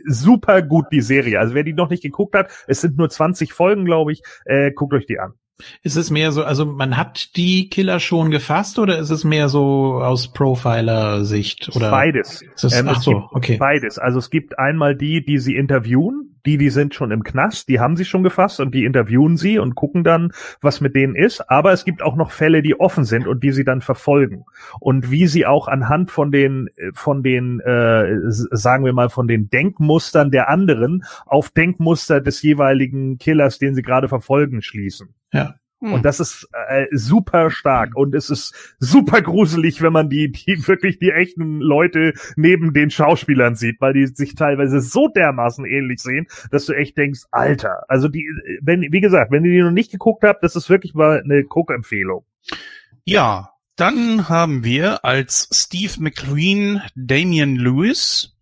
[SPEAKER 2] super gut die Serie. Also wer die noch nicht geguckt hat, es sind nur 20 Folgen, glaube ich, äh, guckt euch die an.
[SPEAKER 1] Ist es mehr so, also man hat die Killer schon gefasst oder ist es mehr so aus Profiler-Sicht oder?
[SPEAKER 2] Beides.
[SPEAKER 1] Das,
[SPEAKER 2] Ähm,
[SPEAKER 1] ach
[SPEAKER 2] es
[SPEAKER 1] so, okay.
[SPEAKER 2] Beides. Also es gibt einmal die, die sie interviewen, die, die sind schon im Knast, die haben sie schon gefasst und die interviewen sie und gucken dann, was mit denen ist. Aber es gibt auch noch Fälle, die offen sind und die sie dann verfolgen. Und wie sie auch anhand von den, äh, von den, äh, sagen wir mal, von den Denkmustern der anderen auf Denkmuster des jeweiligen Killers, den sie gerade verfolgen, schließen.
[SPEAKER 1] Ja.
[SPEAKER 3] Hm.
[SPEAKER 2] Und das ist äh, super stark und es ist super gruselig, wenn man die, die wirklich die echten Leute neben den Schauspielern sieht, weil die sich teilweise so dermaßen ähnlich sehen, dass du echt denkst, Alter, also die, wenn, wie gesagt, wenn ihr die noch nicht geguckt habt, das ist wirklich mal eine Guckempfehlung.
[SPEAKER 3] Ja, dann haben wir als Steve McQueen Damian Lewis.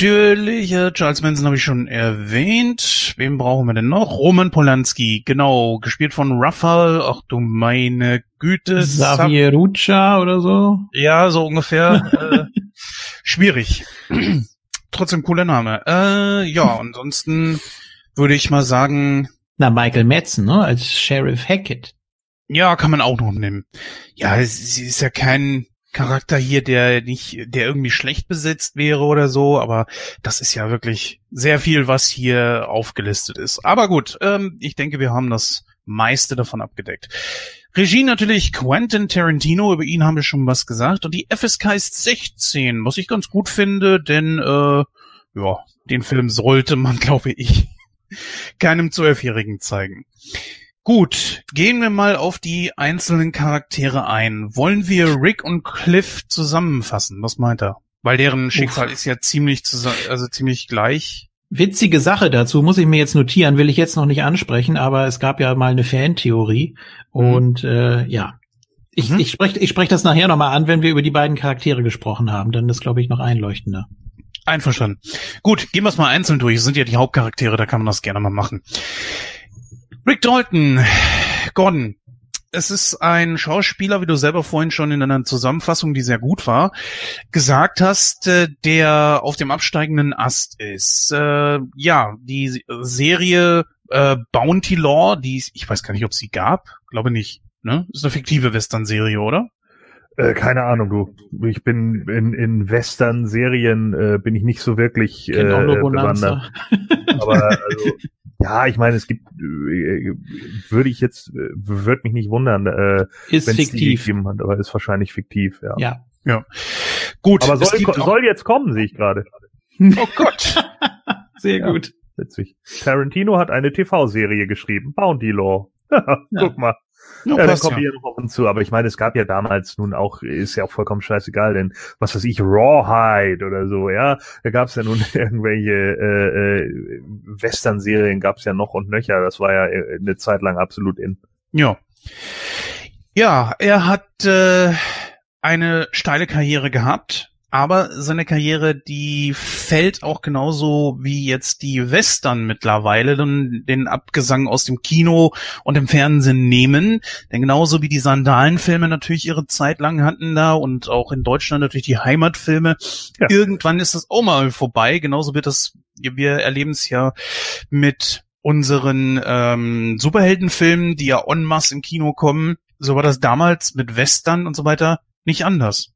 [SPEAKER 3] Natürlich, äh, Charles Manson habe ich schon erwähnt. Wem brauchen wir denn noch? Roman Polanski, genau, gespielt von Raphael. Ach du meine Güte.
[SPEAKER 1] Xavier Rucha oder so?
[SPEAKER 3] Ja, so ungefähr. äh, schwierig. Trotzdem cooler Name. Äh, ja, ansonsten würde ich mal sagen,
[SPEAKER 1] Na, Michael Madsen, ne, als Sheriff Hackett.
[SPEAKER 3] Ja, kann man auch noch nehmen. Ja, es sie ist ja kein Charakter hier, der nicht, der irgendwie schlecht besetzt wäre oder so, aber das ist ja wirklich sehr viel, was hier aufgelistet ist. Aber gut, ähm, ich denke, wir haben das meiste davon abgedeckt. Regie natürlich Quentin Tarantino, über ihn haben wir schon was gesagt. Und die FSK ist 16, was ich ganz gut finde, denn äh, ja, den Film sollte man, glaube ich, keinem Zwölfjährigen zeigen. Gut, gehen wir mal auf die einzelnen Charaktere ein. Wollen wir Rick und Cliff zusammenfassen? Was meint er? Weil deren Schicksal ist ja ziemlich zusammen, also ziemlich gleich.
[SPEAKER 1] Witzige Sache dazu, muss ich mir jetzt notieren, will ich jetzt noch nicht ansprechen, aber es gab ja mal eine Fantheorie und äh, ja. Ich,
[SPEAKER 3] Mhm.
[SPEAKER 1] ich spreche ich sprech das nachher nochmal an, wenn wir über die beiden Charaktere gesprochen haben. Dann ist, glaube ich, noch einleuchtender.
[SPEAKER 3] Einverstanden. Gut, gehen wir es mal einzeln durch. Es sind ja die Hauptcharaktere, da kann man das gerne mal machen. Rick Dalton, Gordon. Es ist ein Schauspieler, wie du selber vorhin schon in einer Zusammenfassung, die sehr gut war, gesagt hast, äh, der auf dem absteigenden Ast ist. Äh, ja, die Serie äh, Bounty Law, die ich weiß gar nicht, ob es sie gab, glaube nicht. Ne? Ist eine fiktive Western-Serie, oder?
[SPEAKER 2] Äh, keine Ahnung, du. Ich bin in, in Western-Serien äh, bin ich nicht so wirklich äh, bewandert. Aber also, ja, ich meine, es gibt, äh, würde ich jetzt, äh, würde mich nicht wundern, äh,
[SPEAKER 1] Ist
[SPEAKER 2] wenn es die
[SPEAKER 1] fiktiv.
[SPEAKER 2] gegeben hat, aber ist wahrscheinlich fiktiv, ja.
[SPEAKER 1] Ja.
[SPEAKER 3] Gut,
[SPEAKER 2] Aber soll, soll jetzt kommen, sehe ich gerade.
[SPEAKER 3] Oh Gott.
[SPEAKER 1] Sehr
[SPEAKER 2] Ja.
[SPEAKER 1] gut.
[SPEAKER 2] Witzig. Tarantino hat eine TV-Serie geschrieben, Bounty Law. Guck mal.
[SPEAKER 3] Ja,
[SPEAKER 2] Ja, dann kommen
[SPEAKER 3] ja.
[SPEAKER 2] wir noch auf uns zu. Aber ich meine, es gab ja damals nun auch, ist ja auch vollkommen scheißegal, denn was weiß ich, Rawhide oder so, ja, da gab es ja nun irgendwelche äh, äh, Western-Serien gab es ja noch und nöcher. Das war ja äh, eine Zeit lang absolut in.
[SPEAKER 3] Ja. Ja, er hat äh, eine steile Karriere gehabt, aber seine Karriere, die fällt auch genauso wie jetzt die Western mittlerweile dann den Abgesang aus dem Kino und dem Fernsehen nehmen. Denn genauso wie die Sandalenfilme natürlich ihre Zeit lang hatten da und auch in Deutschland natürlich die Heimatfilme.
[SPEAKER 2] Ja.
[SPEAKER 3] Irgendwann ist das auch mal vorbei. Genauso wird das, wir erleben es ja mit unseren ähm, Superheldenfilmen, die ja en masse im Kino kommen. So war das damals mit Western und so weiter nicht anders.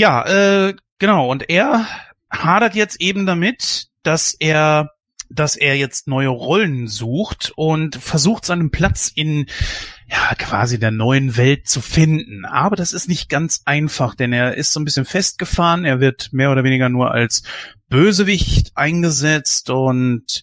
[SPEAKER 3] Ja, äh, genau. Und er hadert jetzt eben damit, dass er dass er jetzt neue Rollen sucht und versucht seinen Platz in ja quasi der neuen Welt zu finden. Aber das ist nicht ganz einfach, denn er ist so ein bisschen festgefahren. Er wird mehr oder weniger nur als Bösewicht eingesetzt und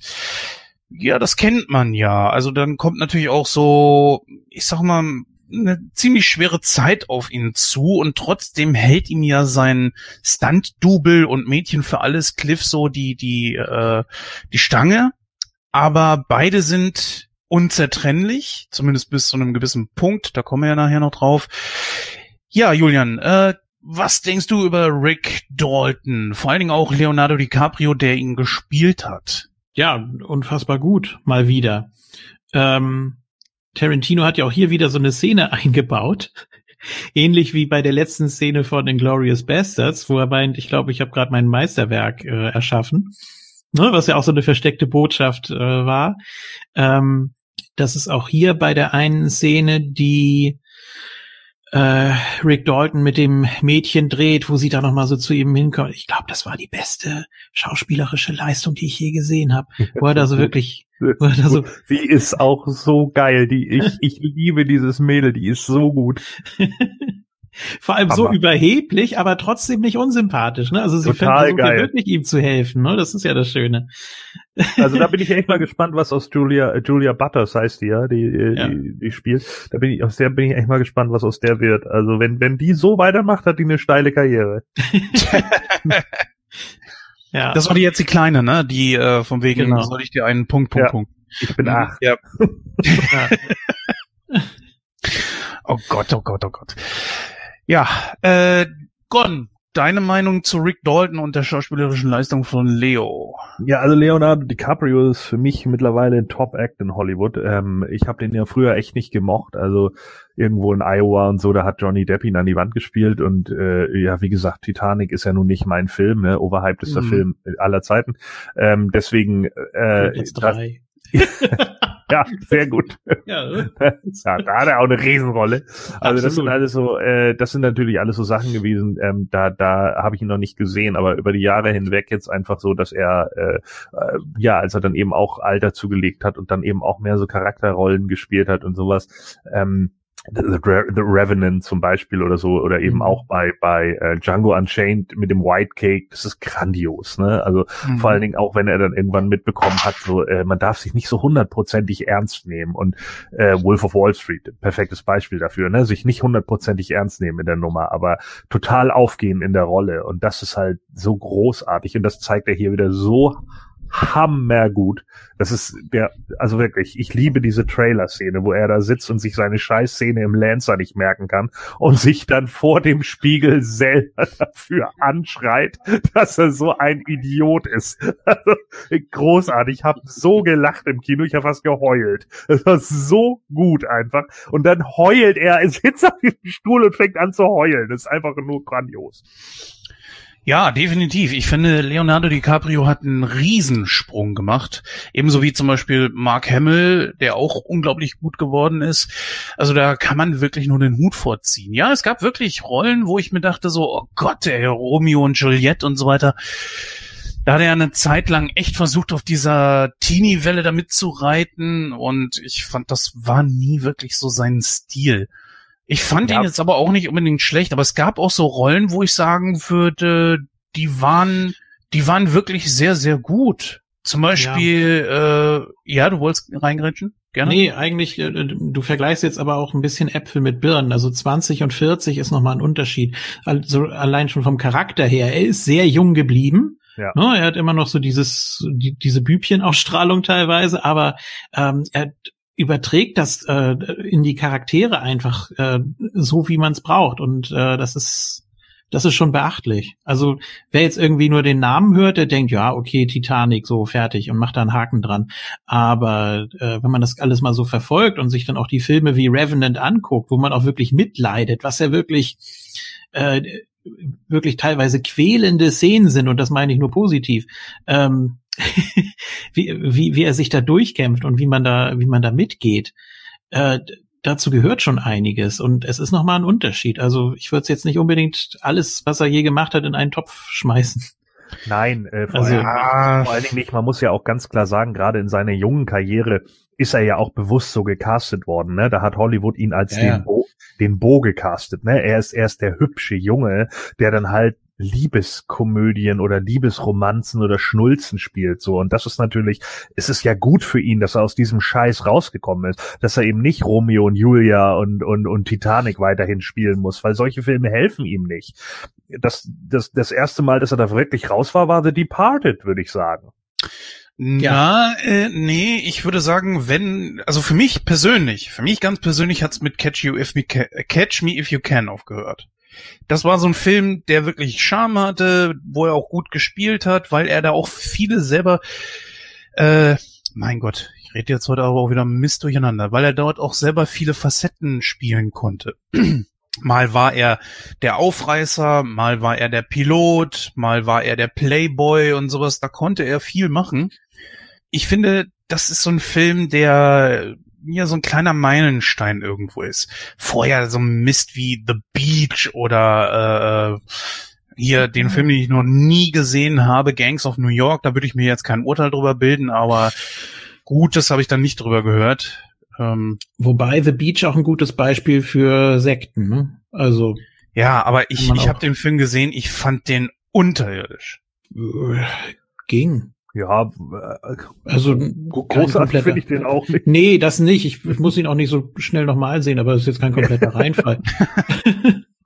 [SPEAKER 3] ja, das kennt man ja. Also dann kommt natürlich auch so, ich sag mal, eine ziemlich schwere Zeit auf ihn zu und trotzdem hält ihm ja sein Stunt-Double und Mädchen für alles Cliff so die die äh, die Stange. Aber beide sind unzertrennlich, zumindest bis zu einem gewissen Punkt. Da kommen wir ja nachher noch drauf. Ja, Julian, äh, was denkst du über Rick Dalton? Vor allen Dingen auch Leonardo DiCaprio, der ihn gespielt hat.
[SPEAKER 1] Ja, unfassbar gut, mal wieder. Ähm, Tarantino hat ja auch hier wieder so eine Szene eingebaut. Ähnlich wie bei der letzten Szene von Inglourious Bastards, wo er meint, ich glaube, ich habe gerade mein Meisterwerk äh, erschaffen. Ne, was ja auch so eine versteckte Botschaft äh, war. Ähm, dass es auch hier bei der einen Szene, die äh, Rick Dalton mit dem Mädchen dreht, wo sie da noch mal so zu ihm hinkommt. Ich glaube, das war die beste schauspielerische Leistung, die ich je gesehen habe. Wo er da so wirklich, wo da so
[SPEAKER 2] sie ist auch so geil. Die ich ich liebe dieses Mädel. Die ist so gut.
[SPEAKER 1] Vor allem aber so überheblich, aber trotzdem nicht unsympathisch. Ne? Also sie versucht ja wirklich ihm zu helfen. Ne? Das ist ja das Schöne.
[SPEAKER 2] Also da bin ich echt mal gespannt, was aus Julia äh, Julia Butters heißt die ja, die, äh, ja. die die spielt. Da bin ich aus der bin ich echt mal gespannt, was aus der wird. Also wenn wenn die so weitermacht, hat die eine steile Karriere.
[SPEAKER 3] ja. Das war die jetzt die kleine, ne? Die äh, von wegen genau. soll ich dir einen Punkt Punkt ja. Punkt.
[SPEAKER 2] Ich bin acht.
[SPEAKER 3] Ja. oh Gott, oh Gott, oh Gott. Ja, äh, Gon, deine Meinung zu Rick Dalton und der schauspielerischen Leistung von Leo?
[SPEAKER 2] Ja, also Leonardo DiCaprio ist für mich mittlerweile ein Top-Act in Hollywood. Ähm, ich habe den ja früher echt nicht gemocht. Also irgendwo in Iowa und so, da hat Johnny Depp ihn an die Wand gespielt und äh, ja, wie gesagt, Titanic ist ja nun nicht mein Film, ne? Overhyped ist der mhm. Film aller Zeiten. Ähm, deswegen äh,
[SPEAKER 1] jetzt drei.
[SPEAKER 2] ja, sehr gut. Ja, ja, da hat er auch eine Riesenrolle. Also Absolut. das sind alles so, äh, das sind natürlich alles so Sachen gewesen, ähm, da, da habe ich ihn noch nicht gesehen, aber über die Jahre hinweg jetzt einfach so, dass er, äh, äh, ja, als er dann eben auch Alter zugelegt hat und dann eben auch mehr so Charakterrollen gespielt hat und sowas, ähm, The, The Revenant zum Beispiel oder so oder eben mhm. auch bei bei äh, Django Unchained mit dem White Cake das ist grandios ne also mhm. vor allen Dingen auch wenn er dann irgendwann mitbekommen hat so äh, man darf sich nicht so hundertprozentig ernst nehmen und äh, Wolf of Wall Street perfektes Beispiel dafür ne sich nicht hundertprozentig ernst nehmen in der Nummer aber total aufgehen in der Rolle und das ist halt so großartig und das zeigt er hier wieder so hammergut. Das ist der, also wirklich, ich liebe diese Trailer-Szene, wo er da sitzt und sich seine Scheißszene im Lancer nicht merken kann und sich dann vor dem Spiegel selber dafür anschreit, dass er so ein Idiot ist. Also, großartig. Ich habe so gelacht im Kino, ich habe fast geheult. Das war so gut einfach. Und dann heult er, er sitzt auf dem Stuhl und fängt an zu heulen. Das ist einfach nur grandios.
[SPEAKER 3] Ja, definitiv. Ich finde, Leonardo DiCaprio hat einen Riesensprung gemacht. Ebenso wie zum Beispiel Mark Hamill, der auch unglaublich gut geworden ist. Also da kann man wirklich nur den Hut vorziehen. Ja, es gab wirklich Rollen, wo ich mir dachte so, oh Gott, ey, Romeo und Juliette und so weiter. Da hat er eine Zeit lang echt versucht, auf dieser Teenie-Welle damit zu reiten und ich fand, das war nie wirklich so sein Stil. Ich fand ja. ihn jetzt aber auch nicht unbedingt schlecht, aber es gab auch so Rollen, wo ich sagen würde, die waren, die waren wirklich sehr, sehr gut. Zum Beispiel, ja, äh, ja du wolltest reingrätschen?
[SPEAKER 1] Gerne? Nee, eigentlich, äh, du vergleichst jetzt aber auch ein bisschen Äpfel mit Birnen. Also 20 und 40 ist nochmal ein Unterschied. Also allein schon vom Charakter her. Er ist sehr jung geblieben. Ja. Ne, er hat immer noch so dieses, die, diese Bübchenausstrahlung teilweise, aber ähm, er überträgt das äh, in die Charaktere einfach äh, so, wie man es braucht. Und äh, das ist das ist schon beachtlich. Also wer jetzt irgendwie nur den Namen hört, der denkt, ja, okay, Titanic, so fertig und macht da einen Haken dran. Aber äh, wenn man das alles mal so verfolgt und sich dann auch die Filme wie Revenant anguckt, wo man auch wirklich mitleidet, was ja wirklich äh, wirklich teilweise quälende Szenen sind, und das meine ich nur positiv, ähm, wie, wie, wie er sich da durchkämpft und wie man da, wie man da mitgeht. Äh, dazu gehört schon einiges und es ist nochmal ein Unterschied. Also ich würde jetzt nicht unbedingt alles, was er je gemacht hat, in einen Topf schmeißen.
[SPEAKER 2] Nein, äh, vor, also, allem, vor allen Dingen nicht. Man muss ja auch ganz klar sagen, gerade in seiner jungen Karriere ist er ja auch bewusst so gecastet worden. Ne? Da hat Hollywood ihn als ja, den, Bo, den Bo gecastet. Ne? Er ist erst der hübsche Junge, der dann halt Liebeskomödien oder Liebesromanzen oder Schnulzen spielt so und das ist natürlich es ist ja gut für ihn, dass er aus diesem Scheiß rausgekommen ist, dass er eben nicht Romeo und Julia und und und Titanic weiterhin spielen muss, weil solche Filme helfen ihm nicht. Das das das erste Mal, dass er da wirklich raus war, war The Departed, würde ich sagen.
[SPEAKER 3] Ja, äh, nee, ich würde sagen, wenn, also für mich persönlich, für mich ganz persönlich hat's mit Catch You If Me Catch Me If You Can aufgehört. Das war so ein Film, der wirklich Charme hatte, wo er auch gut gespielt hat, weil er da auch viele selber, äh, mein Gott, ich rede jetzt heute aber auch wieder Mist durcheinander, weil er dort auch selber viele Facetten spielen konnte. Mal war er der Aufreißer, mal war er der Pilot, mal war er der Playboy und sowas. Da konnte er viel machen. Ich finde, das ist so ein Film, der ja so ein kleiner Meilenstein irgendwo ist. Vorher so ein Mist wie The Beach oder äh, hier den Film, den ich noch nie gesehen habe, Gangs of New York, da würde ich mir jetzt kein Urteil drüber bilden, aber gut, das habe ich dann nicht drüber gehört.
[SPEAKER 1] Ähm, Wobei The Beach auch ein gutes Beispiel für Sekten, ne? Also.
[SPEAKER 3] Ja, aber ich, ich habe den Film gesehen, ich fand den unterirdisch.
[SPEAKER 1] Äh, ging.
[SPEAKER 2] Ja, äh,
[SPEAKER 1] also
[SPEAKER 2] großartig finde ich den auch
[SPEAKER 1] nicht. Nee, das nicht. Ich, ich muss ihn auch nicht so schnell nochmal sehen, aber es ist jetzt kein kompletter Reinfall.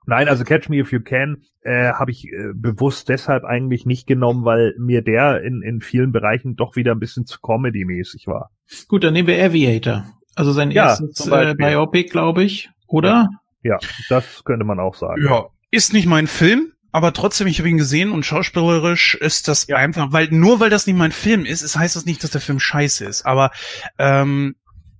[SPEAKER 2] Nein, also Catch Me If You Can äh, habe ich äh, bewusst deshalb eigentlich nicht genommen, weil mir der in, in vielen Bereichen doch wieder ein bisschen zu Comedy-mäßig war.
[SPEAKER 1] Gut, dann nehmen wir Aviator. Also sein ja, erstes äh, Biopic, glaube ich, oder?
[SPEAKER 2] Ja. ja, das könnte man auch sagen.
[SPEAKER 3] Ja, ist nicht mein Film, aber trotzdem, ich habe ihn gesehen und schauspielerisch ist das ja. einfach, weil nur weil das nicht mein Film ist, es heißt das nicht, dass der Film scheiße ist. Aber ähm,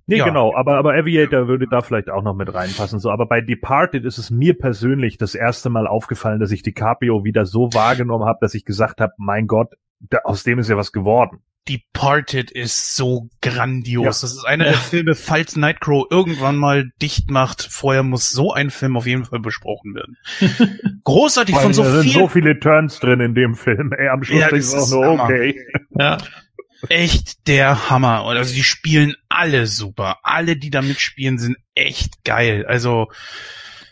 [SPEAKER 2] Nee, ja. genau, aber, aber Aviator würde da vielleicht auch noch mit reinpassen. So, aber bei Departed ist es mir persönlich das erste Mal aufgefallen, dass ich DiCaprio wieder so wahrgenommen habe, dass ich gesagt habe, mein Gott, da, aus dem ist ja was geworden.
[SPEAKER 3] Departed ist so grandios. Ja. Das ist einer der Filme, falls Nightcrow irgendwann mal dicht macht. Vorher muss so ein Film auf jeden Fall besprochen werden. Großartig von so
[SPEAKER 2] vielen. Da sind so viele Turns drin in dem Film. Ey, am Schluss ja, ist auch nur okay.
[SPEAKER 3] Ja. Echt der Hammer. Also die spielen alle super. Alle, die da mitspielen, sind echt geil. Also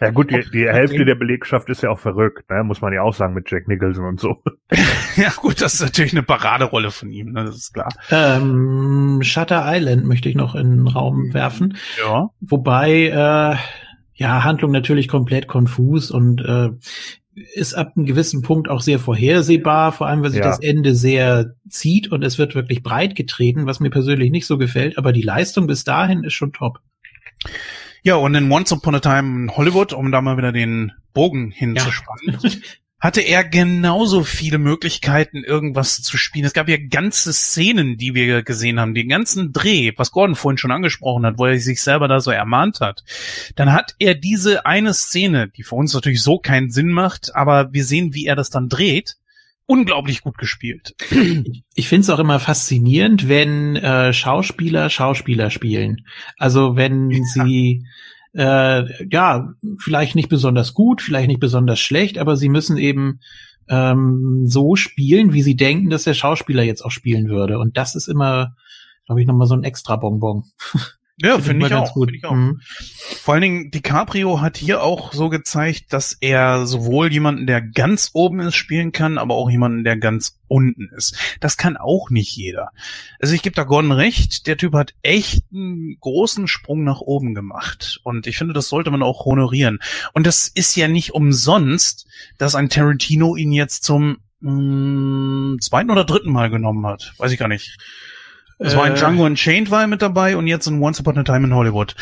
[SPEAKER 2] ja gut, die, die Hälfte der Belegschaft ist ja auch verrückt, ne? muss man ja auch sagen mit Jack Nicholson und so.
[SPEAKER 3] ja gut, das ist natürlich eine Paraderolle von ihm, ne? das ist klar.
[SPEAKER 1] Ähm, Shutter Island möchte ich noch in den Raum werfen.
[SPEAKER 3] Ja.
[SPEAKER 1] Wobei, äh, ja, Handlung natürlich komplett konfus und äh, ist ab einem gewissen Punkt auch sehr vorhersehbar, vor allem weil sich ja. das Ende sehr zieht und es wird wirklich breit getreten, was mir persönlich nicht so gefällt, aber die Leistung bis dahin ist schon top.
[SPEAKER 3] Ja, und in Once Upon a Time in Hollywood, um da mal wieder den Bogen hinzuspannen, ja. hatte er genauso viele Möglichkeiten, irgendwas zu spielen. Es gab ja ganze Szenen, die wir gesehen haben, den ganzen Dreh, was Gordon vorhin schon angesprochen hat, wo er sich selber da so ermahnt hat. Dann hat er diese eine Szene, die für uns natürlich so keinen Sinn macht, aber wir sehen, wie er das dann dreht unglaublich gut gespielt.
[SPEAKER 1] Ich finde es auch immer faszinierend, wenn äh, Schauspieler Schauspieler spielen. Also wenn ja. sie äh, ja vielleicht nicht besonders gut, vielleicht nicht besonders schlecht, aber sie müssen eben ähm, so spielen, wie sie denken, dass der Schauspieler jetzt auch spielen würde. Und das ist immer, glaube ich, nochmal so ein extra Bonbon.
[SPEAKER 3] Ja, finde find ich, auch, find ich auch. Mhm. Vor allen Dingen, DiCaprio hat hier auch so gezeigt, dass er sowohl jemanden, der ganz oben ist, spielen kann, aber auch jemanden, der ganz unten ist. Das kann auch nicht jeder. Also ich gebe da Gordon recht, der Typ hat echt einen großen Sprung nach oben gemacht. Und ich finde, das sollte man auch honorieren. Und das ist ja nicht umsonst, dass ein Tarantino ihn jetzt zum mh, mm, zweiten oder dritten Mal genommen hat. Weiß ich gar nicht. Es war in äh. Django Unchained war er mit dabei und jetzt in Once Upon a Time in Hollywood.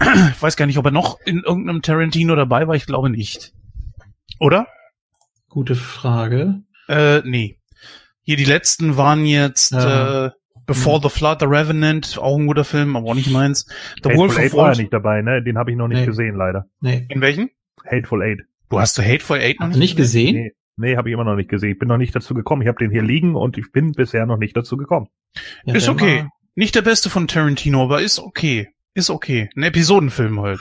[SPEAKER 3] Ich weiß gar nicht, ob er noch in irgendeinem Tarantino dabei war. Ich glaube nicht. Oder?
[SPEAKER 1] Gute Frage.
[SPEAKER 3] Äh, nee. Hier die letzten waren jetzt ja. äh, Before mhm. the Flood, The Revenant, auch ein guter Film, aber auch nicht meins.
[SPEAKER 2] The Hateful Wolf Eight war ja nicht dabei, ne? Den habe ich noch nicht nee. gesehen, leider.
[SPEAKER 3] Nee. In welchen?
[SPEAKER 2] Hateful Eight.
[SPEAKER 3] Du hast du Hateful Eight
[SPEAKER 1] noch nicht, nicht gesehen?
[SPEAKER 2] Nee. Nee, habe ich immer noch nicht gesehen. Ich bin noch nicht dazu gekommen. Ich habe den hier liegen und ich bin bisher noch nicht dazu gekommen.
[SPEAKER 3] Ja, ist okay. Nicht der beste von Tarantino, aber ist okay. Ist okay. Ein Episodenfilm halt.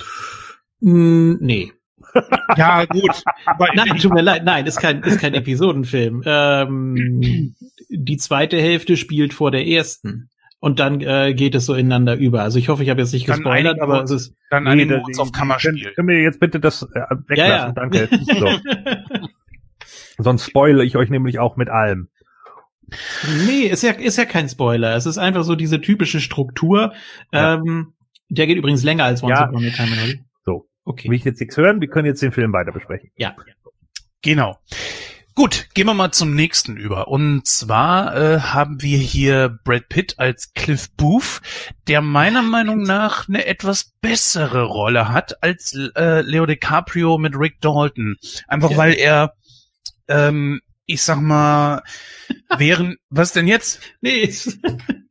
[SPEAKER 1] Mm, nee.
[SPEAKER 3] ja, gut.
[SPEAKER 1] nein, tut mir leid. Nein, ist kein, ist kein Episodenfilm. Ähm, die zweite Hälfte spielt vor der ersten. Und dann äh, geht es so ineinander über. Also ich hoffe, ich habe jetzt nicht gespoilert, aber es ist.
[SPEAKER 3] Dann nee, einigen wir uns auf Kammerspiel.
[SPEAKER 2] Können, können wir jetzt bitte das äh, weglassen? Ja, ja. Danke. So. Sonst spoile ich euch nämlich auch mit allem.
[SPEAKER 1] Nee, ist ja, ist ja kein Spoiler. Es ist einfach so diese typische Struktur. Ja. Ähm, der geht übrigens länger als
[SPEAKER 2] Once ja. Upon a Time in So. Okay. Will ich jetzt nichts hören? Wir können jetzt den Film weiter besprechen.
[SPEAKER 1] Ja.
[SPEAKER 3] Genau. Gut, gehen wir mal zum nächsten über. Und zwar äh, haben wir hier Brad Pitt als Cliff Booth, der meiner Meinung nach eine etwas bessere Rolle hat als äh, Leo DiCaprio mit Rick Dalton. Einfach ja. weil er ähm, ich sag mal, wären, was denn jetzt?
[SPEAKER 1] Nee, ist,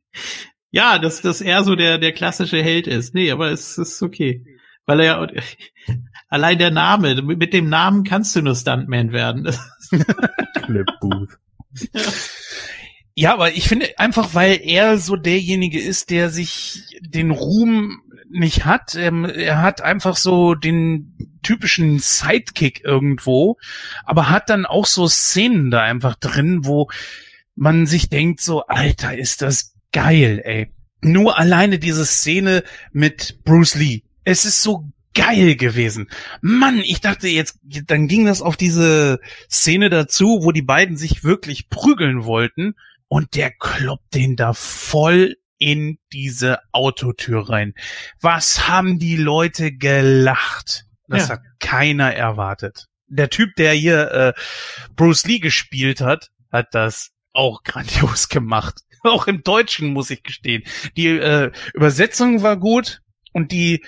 [SPEAKER 1] ja, dass, dass er so der, der klassische Held ist. Nee, aber es ist okay. Weil er ja, allein der Name, mit dem Namen kannst du nur Stuntman werden.
[SPEAKER 3] Ja, aber ich finde einfach, weil er so derjenige ist, der sich den Ruhm nicht hat. Ähm, er hat einfach so den typischen Sidekick irgendwo, aber hat dann auch so Szenen da einfach drin, wo man sich denkt so, Alter, ist das geil, ey. Nur alleine diese Szene mit Bruce Lee. Es ist so geil gewesen. Mann, ich dachte jetzt, dann ging das auf diese Szene dazu, wo die beiden sich wirklich prügeln wollten und der kloppt den da voll in diese Autotür rein. Was haben die Leute gelacht? Das ja. hat keiner erwartet. Der Typ, der hier äh, Bruce Lee gespielt hat, hat das auch grandios gemacht. Auch im Deutschen muss ich gestehen. Die äh, Übersetzung war gut und die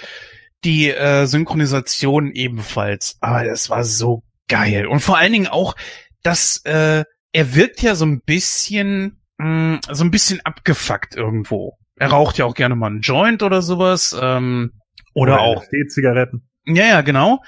[SPEAKER 3] die äh, Synchronisation ebenfalls. Aber das war so geil und vor allen Dingen auch, dass äh, er wirkt ja so ein bisschen mh, mm, so ein bisschen abgefuckt irgendwo. Er raucht ja auch gerne mal einen Joint oder sowas ähm, oder, oder auch
[SPEAKER 2] Zigaretten.
[SPEAKER 3] Ja, ja, genau.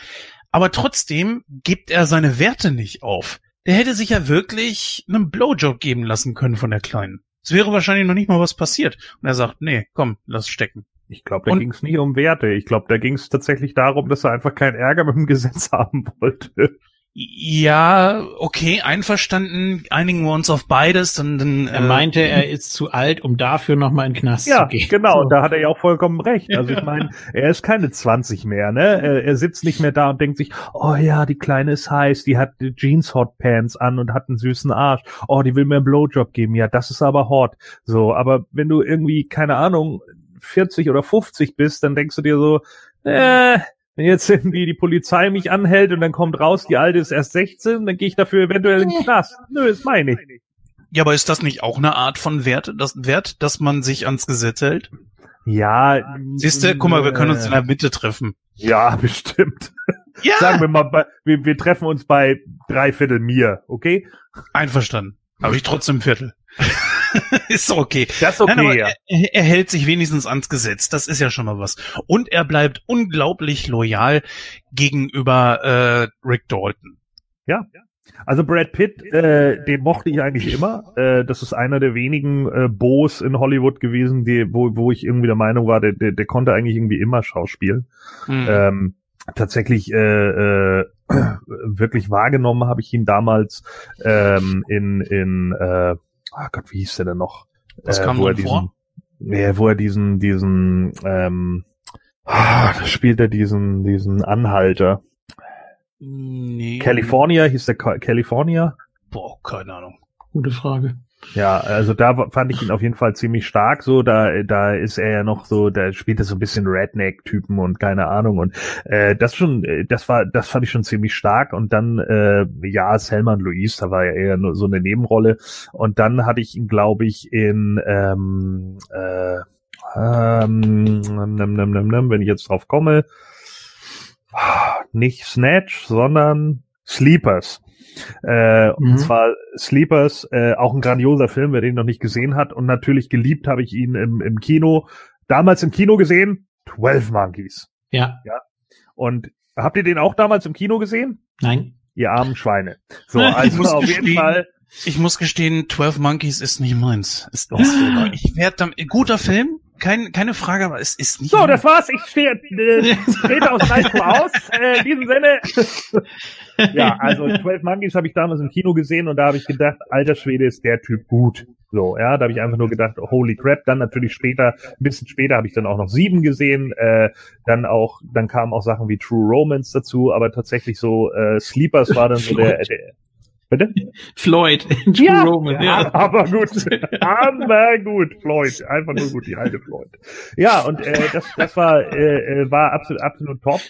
[SPEAKER 3] Aber trotzdem gibt er seine Werte nicht auf. Der hätte sich ja wirklich einen Blowjob geben lassen können von der Kleinen. Es wäre wahrscheinlich noch nicht mal was passiert. Und er sagt, nee, komm, lass stecken.
[SPEAKER 2] Ich glaube, da ging es nicht um Werte. Ich glaube, da ging es tatsächlich darum, dass er einfach keinen Ärger mit dem Gesetz haben wollte.
[SPEAKER 3] Ja, okay, einverstanden, einigen wir uns auf beides. Dann, dann,
[SPEAKER 1] er äh, meinte, er ist zu alt, um dafür nochmal in den Knast
[SPEAKER 2] ja,
[SPEAKER 1] zu gehen.
[SPEAKER 2] Ja, genau, so. da hat er ja auch vollkommen recht. Also ich meine, er ist keine 20 mehr, ne? Er, er, sitzt nicht mehr da und denkt sich, oh ja, die Kleine ist heiß, die hat Jeans Hotpants an und hat einen süßen Arsch. Oh, die will mir einen Blowjob geben. Ja, das ist aber hot. So, aber wenn du irgendwie, keine Ahnung, 40 oder 50 bist, dann denkst du dir so, äh, wenn jetzt irgendwie die Polizei mich anhält und dann kommt raus, die alte ist erst 16, dann gehe ich dafür eventuell in den Knast. Nö, ist meine ich.
[SPEAKER 3] Ja, aber ist das nicht auch eine Art von Wert, das Wert, dass man sich ans Gesetz hält?
[SPEAKER 2] Ja.
[SPEAKER 3] Siehst du, guck mal, wir können uns in der Mitte treffen.
[SPEAKER 2] Ja, bestimmt. Ja. Sagen wir mal, wir, wir treffen uns bei dreiviertel mir, okay?
[SPEAKER 3] Einverstanden. Habe ich trotzdem Viertel. ist okay.
[SPEAKER 2] Das ist okay, Nein, ja.
[SPEAKER 3] Er, er, hält sich wenigstens ans Gesetz. Das ist ja schon mal was. Und er bleibt unglaublich loyal gegenüber äh, Rick Dalton.
[SPEAKER 2] Ja. Also Brad Pitt, äh, den mochte ich eigentlich immer. Äh, das ist einer der wenigen äh, Boos in Hollywood gewesen, die, wo, wo ich irgendwie der Meinung war, der, der, der konnte eigentlich irgendwie immer schauspielen. Mhm. Ähm, tatsächlich äh, äh, wirklich wahrgenommen habe ich ihn damals ähm, in in äh, oh Gott, wie hieß der denn noch?
[SPEAKER 3] Was äh, kam wo er diesen, vor?
[SPEAKER 2] Ja, wo er diesen, diesen, ähm, ah, da spielt er diesen, diesen Anhalter. Nee. California, hieß der California?
[SPEAKER 3] Boah, keine Ahnung.
[SPEAKER 1] Gute Frage.
[SPEAKER 2] Ja, also da fand ich ihn auf jeden Fall ziemlich stark. So, da da ist er ja noch so, da spielt er so ein bisschen Redneck-Typen und keine Ahnung. Und äh, das schon, äh, das war, das fand ich schon ziemlich stark. Und dann, äh, ja, Selman Louise, da war ja eher nur so eine Nebenrolle. Und dann hatte ich ihn, glaube ich, in ähm, äh, ähm, wenn ich jetzt drauf komme, nicht Snatch, sondern Sleepers. Äh, mhm. Und zwar Sleepers, äh, auch ein grandioser Film, wer den noch nicht gesehen hat. Und natürlich geliebt habe ich ihn im, im Kino. Damals im Kino gesehen, 12 Monkeys.
[SPEAKER 1] Ja.
[SPEAKER 2] Ja. Und habt ihr den auch damals im Kino gesehen?
[SPEAKER 1] Nein.
[SPEAKER 2] Ihr armen Schweine. So, also auf gestehen, jeden Fall.
[SPEAKER 3] Ich muss gestehen, 12 Monkeys ist nicht meins. Ist doch so. Ich werde dann, guter Film, kein, keine Frage, aber es ist nicht.
[SPEAKER 2] So, das war's. Ich stehe äh, trete aus Nightcrow aus. Äh, in diesem Sinne. ja, also 12 Monkeys habe ich damals im Kino gesehen und da habe ich gedacht, alter Schwede ist der Typ gut. So, ja, da habe ich einfach nur gedacht, holy crap. Dann natürlich später, ein bisschen später habe ich dann auch noch sieben gesehen. Äh, dann auch, dann kamen auch Sachen wie True Romance dazu, aber tatsächlich so äh, Sleepers war dann so der, der
[SPEAKER 1] Bitte? Floyd.
[SPEAKER 2] Ja, Roman, ja, aber gut. aber gut, Floyd. Einfach nur gut, die alte Floyd. Ja, und äh, das, das war, äh, äh, war absolut, absolut top.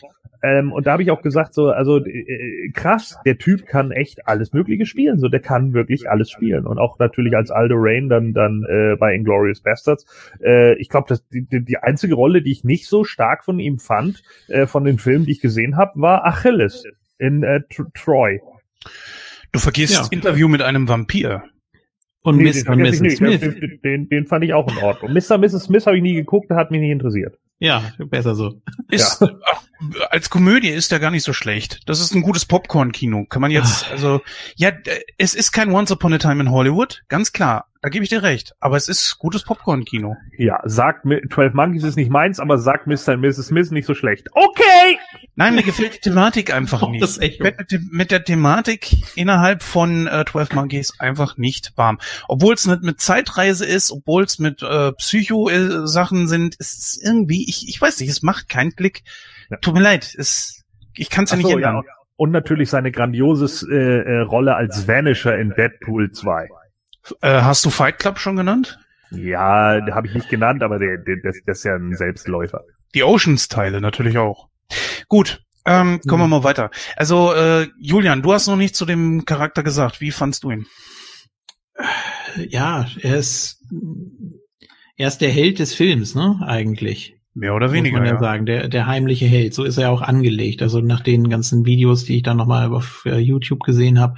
[SPEAKER 2] Ähm, und da habe ich auch gesagt, so, also äh, krass, der Typ kann echt alles Mögliche spielen. So, der kann wirklich alles spielen. Und auch natürlich als Aldo Rain dann dann äh, bei Inglorious Bastards. Äh, ich glaube, die, die einzige Rolle, die ich nicht so stark von ihm fand, äh, von den Filmen, die ich gesehen habe, war Achilles in äh, Troy.
[SPEAKER 3] Du vergisst ja. Interview mit einem Vampir.
[SPEAKER 2] Und nee, Mr. und Mrs. Smith. Den, den, den, fand ich auch in Ordnung. Mr. Mrs. Smith habe ich nie geguckt, hat mich nicht interessiert.
[SPEAKER 1] Ja, besser so.
[SPEAKER 3] Ist, ja. als Komödie ist er gar nicht so schlecht. Das ist ein gutes Popcorn-Kino. Kann man jetzt, also, ja, es ist kein Once Upon a Time in Hollywood, ganz klar. Da gebe ich dir recht. Aber es ist gutes Popcorn-Kino.
[SPEAKER 2] Ja, sagt mir, 12 Monkeys ist nicht meins, aber sagt Mr. und Mrs. Smith nicht so schlecht. Okay!
[SPEAKER 3] Nein, mir gefällt die Thematik einfach oh, nicht. Das echt mit, der Thematik innerhalb von äh, 12 Monkeys einfach nicht warm. Obwohl es nicht mit Zeitreise ist, obwohl es mit äh, Psycho-Sachen sind, ist es irgendwie, ich, ich weiß nicht, es macht keinen Klick. Ja. Tut mir leid, es, ich kann es ja nicht ändern. Ja.
[SPEAKER 2] Und natürlich seine grandiose äh, äh, Rolle als Vanisher in Deadpool 2.
[SPEAKER 3] Äh, hast du Fight Club schon genannt?
[SPEAKER 2] Ja, habe ich nicht genannt, aber der, der, das, das ist ja ein Selbstläufer.
[SPEAKER 3] Die Oceans-Teile natürlich auch. Gut, ähm, kommen wir hm. mal weiter. Also, äh, Julian, du hast noch nicht zu dem Charakter gesagt. Wie fandst du ihn?
[SPEAKER 1] Ja, er ist, er ist der Held des Films, ne, eigentlich.
[SPEAKER 3] Mehr oder weniger. Muss
[SPEAKER 1] man ja, ja, sagen, der, der heimliche Held. So ist er auch angelegt. Also nach den ganzen Videos, die ich dann nochmal auf äh, YouTube gesehen habe,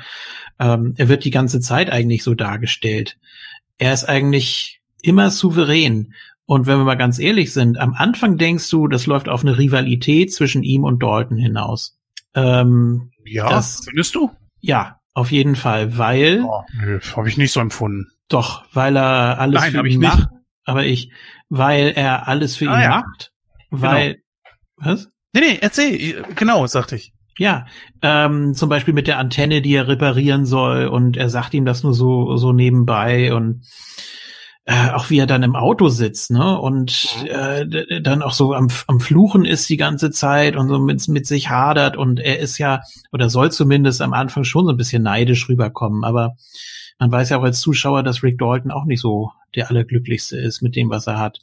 [SPEAKER 1] ähm, er wird die ganze Zeit eigentlich so dargestellt. Er ist eigentlich immer souverän. Und wenn wir mal ganz ehrlich sind, am Anfang denkst du, das läuft auf eine Rivalität zwischen ihm und Dalton hinaus.
[SPEAKER 3] Ähm, ja, das, findest du?
[SPEAKER 1] Ja, auf jeden Fall, weil.
[SPEAKER 3] Oh, nö, habe ich nicht so empfunden.
[SPEAKER 1] Doch, weil er alles
[SPEAKER 3] Nein, für ihn macht. Nicht
[SPEAKER 1] aber ich, weil er alles für ah, ihn ja. macht, weil,
[SPEAKER 3] genau. was? Nee, nee, erzähl, genau, sagte ich.
[SPEAKER 1] Ja, ähm, zum Beispiel mit der Antenne, die er reparieren soll und er sagt ihm das nur so, so nebenbei und äh, auch wie er dann im Auto sitzt, ne? Und mhm. äh, dann auch so am, am Fluchen ist die ganze Zeit und so mit, mit sich hadert und er ist ja, oder soll zumindest am Anfang schon so ein bisschen neidisch rüberkommen, aber man weiß ja auch als Zuschauer, dass Rick Dalton auch nicht so der Allerglücklichste ist mit dem, was er hat.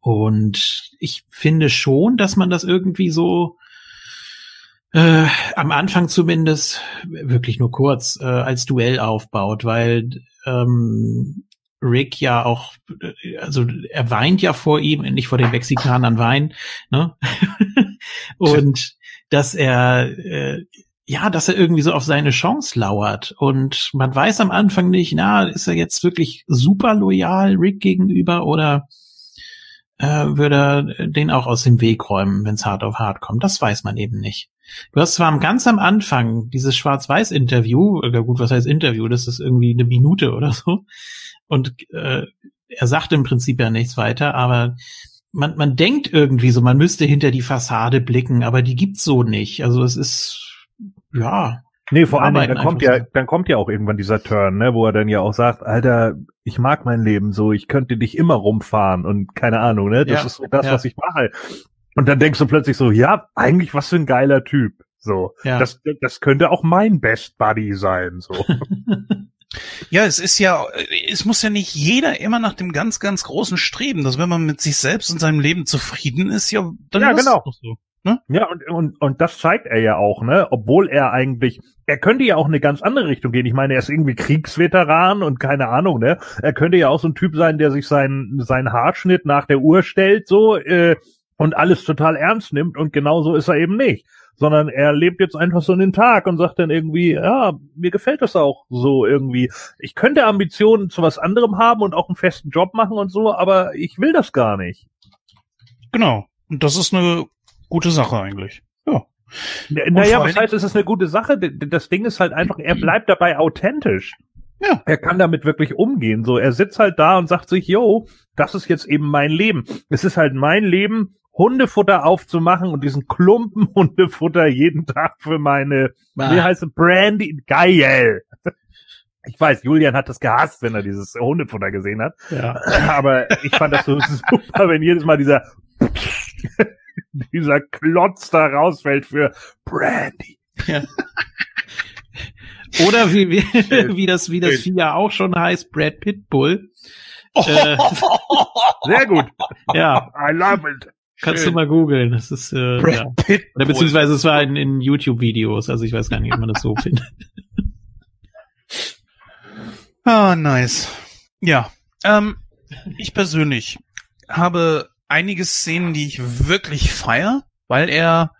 [SPEAKER 1] Und ich finde schon, dass man das irgendwie so äh, am Anfang zumindest wirklich nur kurz äh, als Duell aufbaut, weil ähm, Rick ja auch, also er weint ja vor ihm, nicht vor den Mexikanern weint, ne? Und dass er äh, ja, dass er irgendwie so auf seine Chance lauert. Und man weiß am Anfang nicht, na, ist er jetzt wirklich super loyal Rick gegenüber oder äh, würde er den auch aus dem Weg räumen, wenn es hart auf hart kommt. Das weiß man eben nicht. Du hast zwar ganz am Anfang dieses Schwarz-Weiß-Interview, oder gut, was heißt Interview, das ist irgendwie eine Minute oder so. Und äh, er sagt im Prinzip ja nichts weiter, aber man, man denkt irgendwie so, man müsste hinter die Fassade blicken, aber die gibt's so nicht. Also es ist ja.
[SPEAKER 2] Nee, vor allem, dann kommt ja, dann kommt ja auch irgendwann dieser Turn, ne, wo er dann ja auch sagt, Alter, ich mag mein Leben so, ich könnte dich immer rumfahren und keine Ahnung, ne, das ja, ist so das, ja. was ich mache. Und dann denkst du plötzlich so, ja, eigentlich was für ein geiler Typ. So, ja. das, das könnte auch mein Best Buddy sein, so.
[SPEAKER 3] Ja, es ist ja, es muss ja nicht jeder immer nach dem ganz, ganz großen Streben, dass wenn man mit sich selbst und seinem Leben zufrieden ist, ja,
[SPEAKER 2] dann ja, genau. so. Ne? Ja, und, und, und das zeigt er ja auch, ne? Obwohl er eigentlich, er könnte ja auch eine ganz andere Richtung gehen. Ich meine, er ist irgendwie Kriegsveteran und keine Ahnung, ne? Er könnte ja auch so ein Typ sein, der sich seinen, seinen Haarschnitt nach der Uhr stellt, so, äh, und alles total ernst nimmt und genau so ist er eben nicht. Sondern er lebt jetzt einfach so in den Tag und sagt dann irgendwie, ja, mir gefällt das auch so irgendwie. Ich könnte Ambitionen zu was anderem haben und auch einen festen Job machen und so, aber ich will das gar nicht.
[SPEAKER 3] Genau. Und das ist eine gute Sache eigentlich. Ja.
[SPEAKER 2] Naja, was heißt, es ist eine gute Sache? Das Ding ist halt einfach, er bleibt dabei authentisch. Ja. Er kann damit wirklich umgehen. So, er sitzt halt da und sagt sich, yo, das ist jetzt eben mein Leben. Es ist halt mein Leben, Hundefutter aufzumachen und diesen Klumpen Hundefutter jeden Tag für meine, ah. wie heißt es, Brandy, geil. Ich weiß, Julian hat das gehasst, wenn er dieses Hundefutter gesehen hat. Ja. Aber ich fand das so super, wenn jedes Mal dieser dieser Klotz da rausfällt für Brandy. Ja.
[SPEAKER 1] Oder wie, wie, wie das, wie das Vieh ja auch schon heißt, Brad Pitbull.
[SPEAKER 2] Äh, sehr gut.
[SPEAKER 1] Ja.
[SPEAKER 2] I love it.
[SPEAKER 1] Kannst du mal googeln. Das ist äh, Brad ja. Pitbull. Oder beziehungsweise es war in, in YouTube-Videos, also ich weiß gar nicht, ob man das so findet.
[SPEAKER 3] Ah, nice. Ja. Ähm, ich persönlich habe einige Szenen, die ich wirklich feier, weil er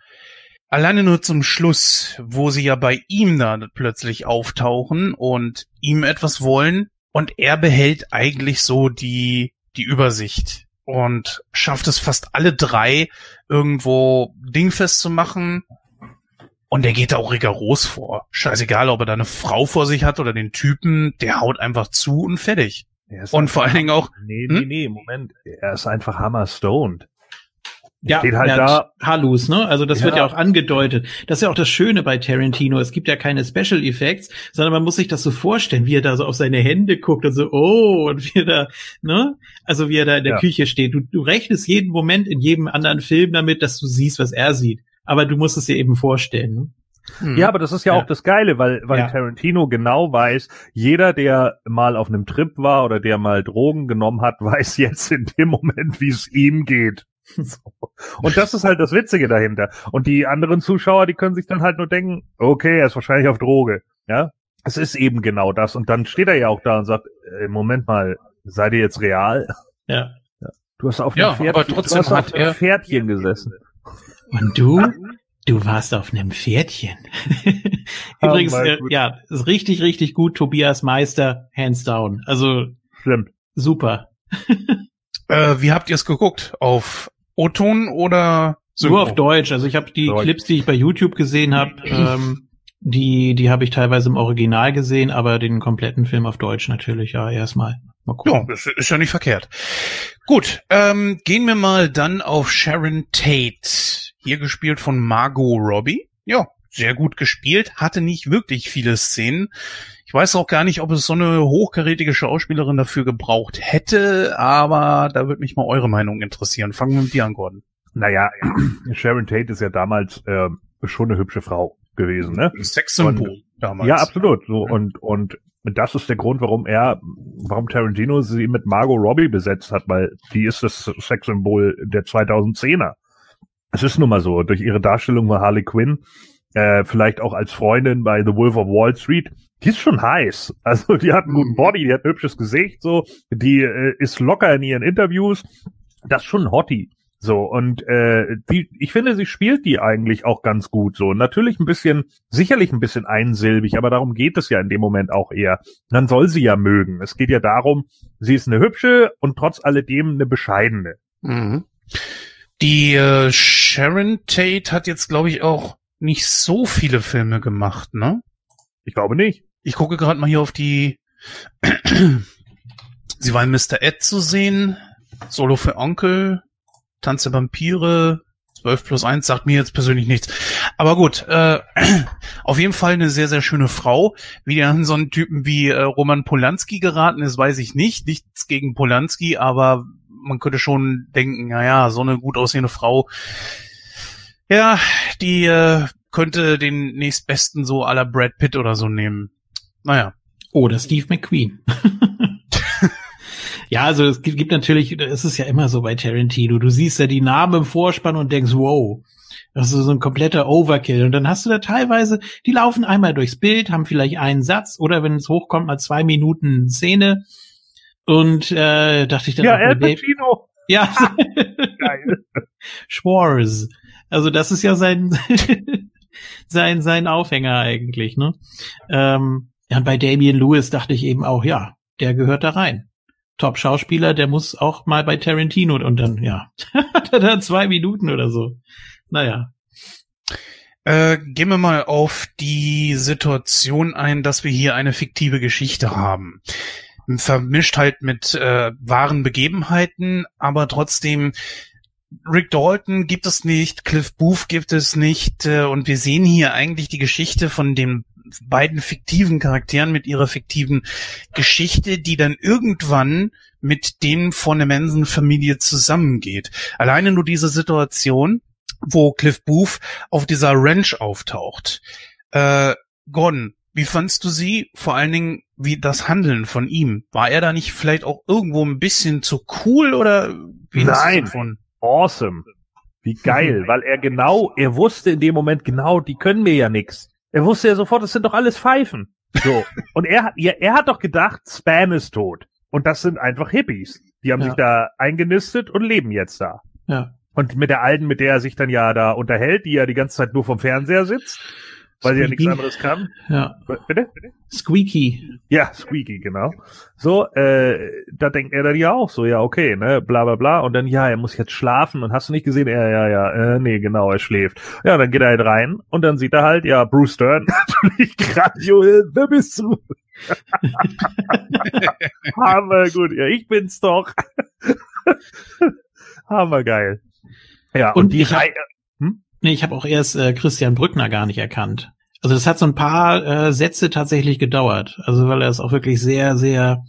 [SPEAKER 3] alleine nur zum Schluss, wo sie ja bei ihm da plötzlich auftauchen und ihm etwas wollen und er behält eigentlich so die die Übersicht. Und schafft es fast alle drei irgendwo dingfest zu machen. Und der geht da auch rigoros vor. Scheißegal, ob er da eine Frau vor sich hat oder den Typen, der haut einfach zu und fertig. Und vor allen Dingen auch.
[SPEAKER 2] Nee, nee, hm? nee, Moment. Er ist einfach hammer stoned.
[SPEAKER 1] Ja, steht halt da. Hallus, ne? Also das ja. wird ja auch angedeutet. Das ist ja auch das Schöne bei Tarantino. Es gibt ja keine Special Effects, sondern man muss sich das so vorstellen, wie er da so auf seine Hände guckt und so, oh, und wie er da, ne? Also wie er da in der ja. Küche steht. Du, du rechnest jeden Moment in jedem anderen Film damit, dass du siehst, was er sieht. Aber du musst es dir eben vorstellen. Ne?
[SPEAKER 2] Hm. Ja, aber das ist ja, ja, auch das Geile, weil, weil ja. Tarantino genau weiß, jeder, der mal auf einem Trip war oder der mal Drogen genommen hat, weiß jetzt in dem Moment, wie es ihm geht. So. Und das ist halt das Witzige dahinter. Und die anderen Zuschauer, die können sich dann halt nur denken, okay, er ist wahrscheinlich auf Droge. Ja, es ist eben genau das. Und dann steht er ja auch da und sagt, äh, Moment mal, seid ihr jetzt real?
[SPEAKER 1] Ja. ja.
[SPEAKER 2] Du hast auf einem, ja, Pferd,
[SPEAKER 3] aber trotzdem
[SPEAKER 2] du hast auf einem Pferdchen gesessen.
[SPEAKER 1] Und du? Du warst auf einem Pferdchen. Übrigens, oh, äh, ja, ist richtig, richtig gut. Tobias Meister, hands down. Also,
[SPEAKER 2] Stimmt.
[SPEAKER 1] super.
[SPEAKER 3] äh, wie habt ihr es geguckt? Auf O-Ton oder
[SPEAKER 1] Synchro? Nur auf Deutsch. Also ich habe die Deutsch. Clips, die ich bei YouTube gesehen habe, ähm, die, die habe ich teilweise im Original gesehen, aber den kompletten Film auf Deutsch natürlich, ja, erstmal.
[SPEAKER 3] Mal gucken. Ja, das ist ja nicht verkehrt. Gut, ähm, gehen wir mal dann auf Sharon Tate. Hier gespielt von Margot Robbie. Ja, sehr gut gespielt, hatte nicht wirklich viele Szenen. Ich weiß auch gar nicht, ob es so eine hochkarätige Schauspielerin dafür gebraucht hätte, aber da würde mich mal eure Meinung interessieren. Fangen wir mit dir an, Gordon.
[SPEAKER 2] Naja, Sharon Tate ist ja damals äh, schon eine hübsche Frau gewesen, ne?
[SPEAKER 3] Sexsymbol damals.
[SPEAKER 2] Ja, absolut. So und und das ist der Grund, warum er, warum Tarantino sie mit Margot Robbie besetzt hat, weil die ist das Sexsymbol der 2010er. Es ist nun mal so, durch ihre Darstellung von Harley Quinn, äh, vielleicht auch als Freundin bei The Wolf of Wall Street, die ist schon heiß. Also die hat einen guten Body, die hat ein hübsches Gesicht, so, die äh, ist locker in ihren Interviews. Das ist schon ein Hottie. So, und äh, die, ich finde, sie spielt die eigentlich auch ganz gut. So, natürlich ein bisschen, sicherlich ein bisschen einsilbig, aber darum geht es ja in dem Moment auch eher. Dann soll sie ja mögen. Es geht ja darum, sie ist eine hübsche und trotz alledem eine bescheidene.
[SPEAKER 3] Mhm. Die äh, Sharon Tate hat jetzt, glaube ich, auch nicht so viele Filme gemacht, ne?
[SPEAKER 2] Ich glaube nicht.
[SPEAKER 3] Ich gucke gerade mal hier auf die. Sie war in Mr. Ed zu sehen, Solo für Onkel, Tanz der Vampire, 12 plus 1 sagt mir jetzt persönlich nichts. Aber gut, äh, auf jeden Fall eine sehr, sehr schöne Frau. Wie die an so einen Typen wie äh, Roman Polanski geraten ist, weiß ich nicht. Nichts gegen Polanski, aber man könnte schon denken, naja, so eine gut aussehende Frau, ja, die äh, könnte den nächstbesten so aller Brad Pitt oder so nehmen. Naja.
[SPEAKER 1] Oder Steve McQueen. ja, also es gibt, gibt natürlich, es ist ja immer so bei Tarantino. Du siehst ja die Namen im Vorspann und denkst, wow, das ist so ein kompletter Overkill. Und dann hast du da teilweise, die laufen einmal durchs Bild, haben vielleicht einen Satz oder wenn es hochkommt, mal zwei Minuten Szene. Und äh, dachte ich dann,
[SPEAKER 2] ja, Al Pacino.
[SPEAKER 1] Ja, geil. Schwarz. Also das ist ja sein sein sein Aufhänger eigentlich, ne? Ähm, ja, und bei Damian Lewis dachte ich eben auch, ja, der gehört da rein. Top-Schauspieler, der muss auch mal bei Tarantino und dann, ja, hat er da zwei Minuten oder so. Naja.
[SPEAKER 3] Äh, gehen wir mal auf die Situation ein, dass wir hier eine fiktive Geschichte haben. Vermischt halt mit äh, wahren Begebenheiten, aber trotzdem Rick Dalton gibt es nicht, Cliff Booth gibt es nicht äh, und wir sehen hier eigentlich die Geschichte von den beiden fiktiven Charakteren mit ihrer fiktiven Geschichte, die dann irgendwann mit dem von der Manson-Familie zusammengeht. Alleine nur diese Situation, wo Cliff Booth auf dieser Ranch auftaucht. Äh, Gordon, wie fandst du sie? Vor allen Dingen, wie das Handeln von ihm. War er da nicht vielleicht auch irgendwo ein bisschen zu cool oder
[SPEAKER 2] wie Nein, awesome. Wie geil, weil er genau, er wusste in dem Moment genau, die können mir ja nix. Er wusste ja sofort, das sind doch alles Pfeifen. So. Und er hat, er, er hat doch gedacht, Spam ist tot. Und das sind einfach Hippies. Die haben ja. sich da eingenistet und leben jetzt da.
[SPEAKER 1] Ja.
[SPEAKER 2] Und mit der Alten, mit der er sich dann ja da unterhält, die ja die ganze Zeit nur vom Fernseher sitzt, weil sie ja nichts
[SPEAKER 1] Squeaky.
[SPEAKER 2] anderes kann.
[SPEAKER 1] Ja.
[SPEAKER 2] Bitte?
[SPEAKER 1] Squeaky.
[SPEAKER 2] Ja, Squeaky, genau. So, äh, da denkt er dann ja auch so, ja, okay, ne, bla bla bla. Und dann, ja, er muss jetzt schlafen. Und hast du nicht gesehen? Ja, ja, ja, äh, nee, genau, er schläft. Ja, dann geht er halt rein und dann sieht er halt, ja, Bruce Stern, natürlich grandios, wer bist du? Hammer gut, ja, ich bin's doch. Hammergeil. Ja, und,
[SPEAKER 1] Und
[SPEAKER 2] die Reihe,
[SPEAKER 1] Nee, ich habe auch erst äh, Christian Brückner gar nicht erkannt. Also das hat so ein paar äh, Sätze tatsächlich gedauert. Also weil er es auch wirklich sehr, sehr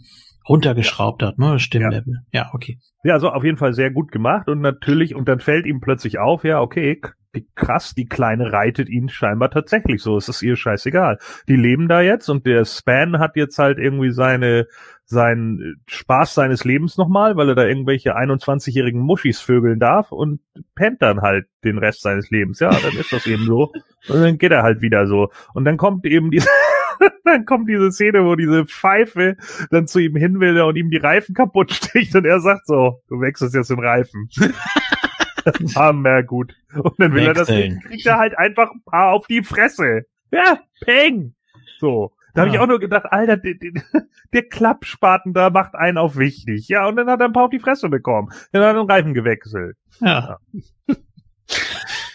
[SPEAKER 1] runtergeschraubt hat, ne? Stimmlevel. Ja, okay.
[SPEAKER 2] Ja, also auf jeden Fall sehr gut gemacht und natürlich, und dann fällt ihm plötzlich auf, ja, okay, die, krass, die Kleine reitet ihn scheinbar tatsächlich so, es ist ihr scheißegal. Die leben da jetzt und der Span hat jetzt halt irgendwie seine, seinen äh, Spaß seines Lebens nochmal, weil er da irgendwelche 21-jährigen Muschis vögeln darf und pennt dann halt den Rest seines Lebens. Ja, dann ist das eben so. Und dann geht er halt wieder so. Und dann kommt eben diese, dann kommt diese Szene, wo diese Pfeife dann zu ihm hin will und ihm die Reifen kaputt sticht und er sagt so, du wechselst jetzt den Reifen. Hammer gut. Und dann will er das
[SPEAKER 1] Wechseln.
[SPEAKER 2] nicht, kriegt er halt einfach ein paar auf die Fresse. Ja, peng. So. Da habe
[SPEAKER 1] Ja.
[SPEAKER 2] ich auch nur gedacht, Alter, der, der, der Klappspaten da macht einen auf wichtig. Ja, und dann hat er ein paar auf die Fresse bekommen. Dann hat er den Reifen gewechselt.
[SPEAKER 1] Ja.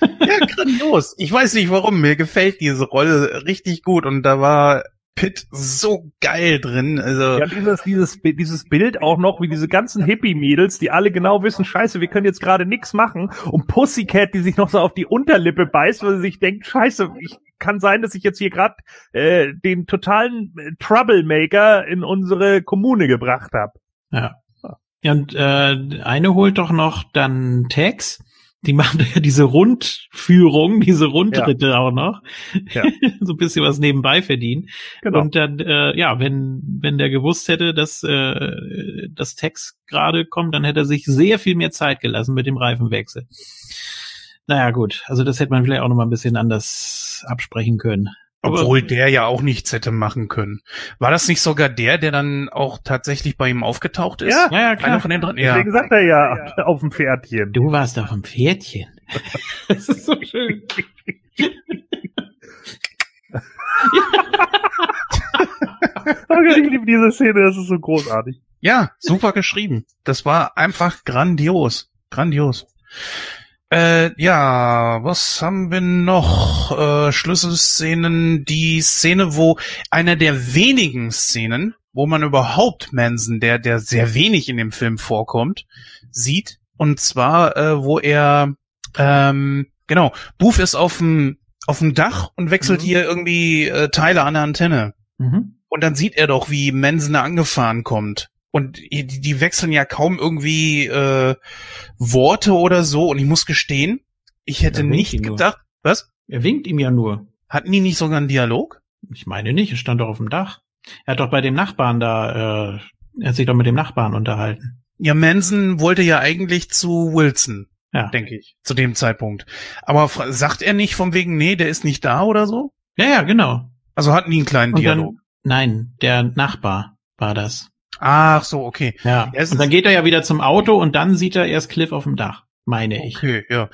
[SPEAKER 3] Ja, grandios. Ich weiß nicht warum. Mir gefällt diese Rolle richtig gut und da war Pitt so geil drin. Also
[SPEAKER 2] Ja, dieses, dieses, dieses Bild auch noch, wie diese ganzen Hippie-Mädels, die alle genau wissen, scheiße, wir können jetzt gerade nichts machen. Und Pussycat, die sich noch so auf die Unterlippe beißt, weil sie sich denkt, scheiße, ich kann sein, dass ich jetzt hier gerade äh, den totalen äh, Troublemaker in unsere Kommune gebracht habe.
[SPEAKER 1] Ja. Ja, und äh, eine holt doch noch dann Tex. Die machen ja diese Rundführung, diese Rundritte auch noch.
[SPEAKER 2] Ja.
[SPEAKER 1] so ein bisschen was nebenbei verdienen.
[SPEAKER 2] Genau.
[SPEAKER 1] Und dann, äh, ja, wenn, wenn der gewusst hätte, dass äh, das Tex gerade kommt, dann hätte er sich sehr viel mehr Zeit gelassen mit dem Reifenwechsel. Naja, gut. Also das hätte man vielleicht auch noch mal ein bisschen anders absprechen können. Aber-
[SPEAKER 3] Obwohl der ja auch nichts hätte machen können. War das nicht sogar der, der dann auch tatsächlich bei ihm aufgetaucht ist?
[SPEAKER 2] Ja,
[SPEAKER 1] Ja, ja,
[SPEAKER 3] Einer
[SPEAKER 1] klar.
[SPEAKER 3] von den drei? Ja.
[SPEAKER 2] Deswegen sagt er ja auf dem Pferdchen.
[SPEAKER 1] Du warst auf dem Pferdchen. das ist so schön.
[SPEAKER 2] Ich liebe diese Szene, das ist so großartig.
[SPEAKER 3] Ja, super geschrieben. Das war einfach grandios. Grandios. Äh, ja, was haben wir noch? Äh, Schlüsselszenen, die Szene, wo einer der wenigen Szenen, wo man überhaupt Manson, der, der sehr wenig in dem Film vorkommt, sieht. Und zwar, äh, wo er, ähm, genau, Booth ist auf dem, auf dem Dach und wechselt
[SPEAKER 2] Mhm.
[SPEAKER 3] hier irgendwie äh, Teile an der Antenne.
[SPEAKER 1] Mhm.
[SPEAKER 3] Und dann sieht er doch, wie Manson angefahren kommt. Und die, die wechseln ja kaum irgendwie äh, Worte oder so. Und ich muss gestehen, ich hätte nicht gedacht, was?
[SPEAKER 1] Er winkt ihm ja nur.
[SPEAKER 3] Hatten die nicht sogar einen Dialog?
[SPEAKER 1] Ich meine nicht, er stand doch auf dem Dach. Er hat doch bei dem Nachbarn da, äh, er hat sich doch mit dem Nachbarn unterhalten.
[SPEAKER 3] Ja, Manson wollte ja eigentlich zu Wilson,
[SPEAKER 1] Ja.
[SPEAKER 3] denke ich, zu dem Zeitpunkt. Aber sagt er nicht von wegen, nee, der ist nicht da oder so?
[SPEAKER 1] Ja, ja, genau.
[SPEAKER 3] Also hatten die einen kleinen
[SPEAKER 1] Und
[SPEAKER 3] Dialog.
[SPEAKER 1] dann, nein, der Nachbar war das.
[SPEAKER 3] Ach so, okay.
[SPEAKER 1] Ja. Und dann geht er ja wieder zum Auto und dann sieht er erst Cliff auf dem Dach, meine ich.
[SPEAKER 3] Okay, ja.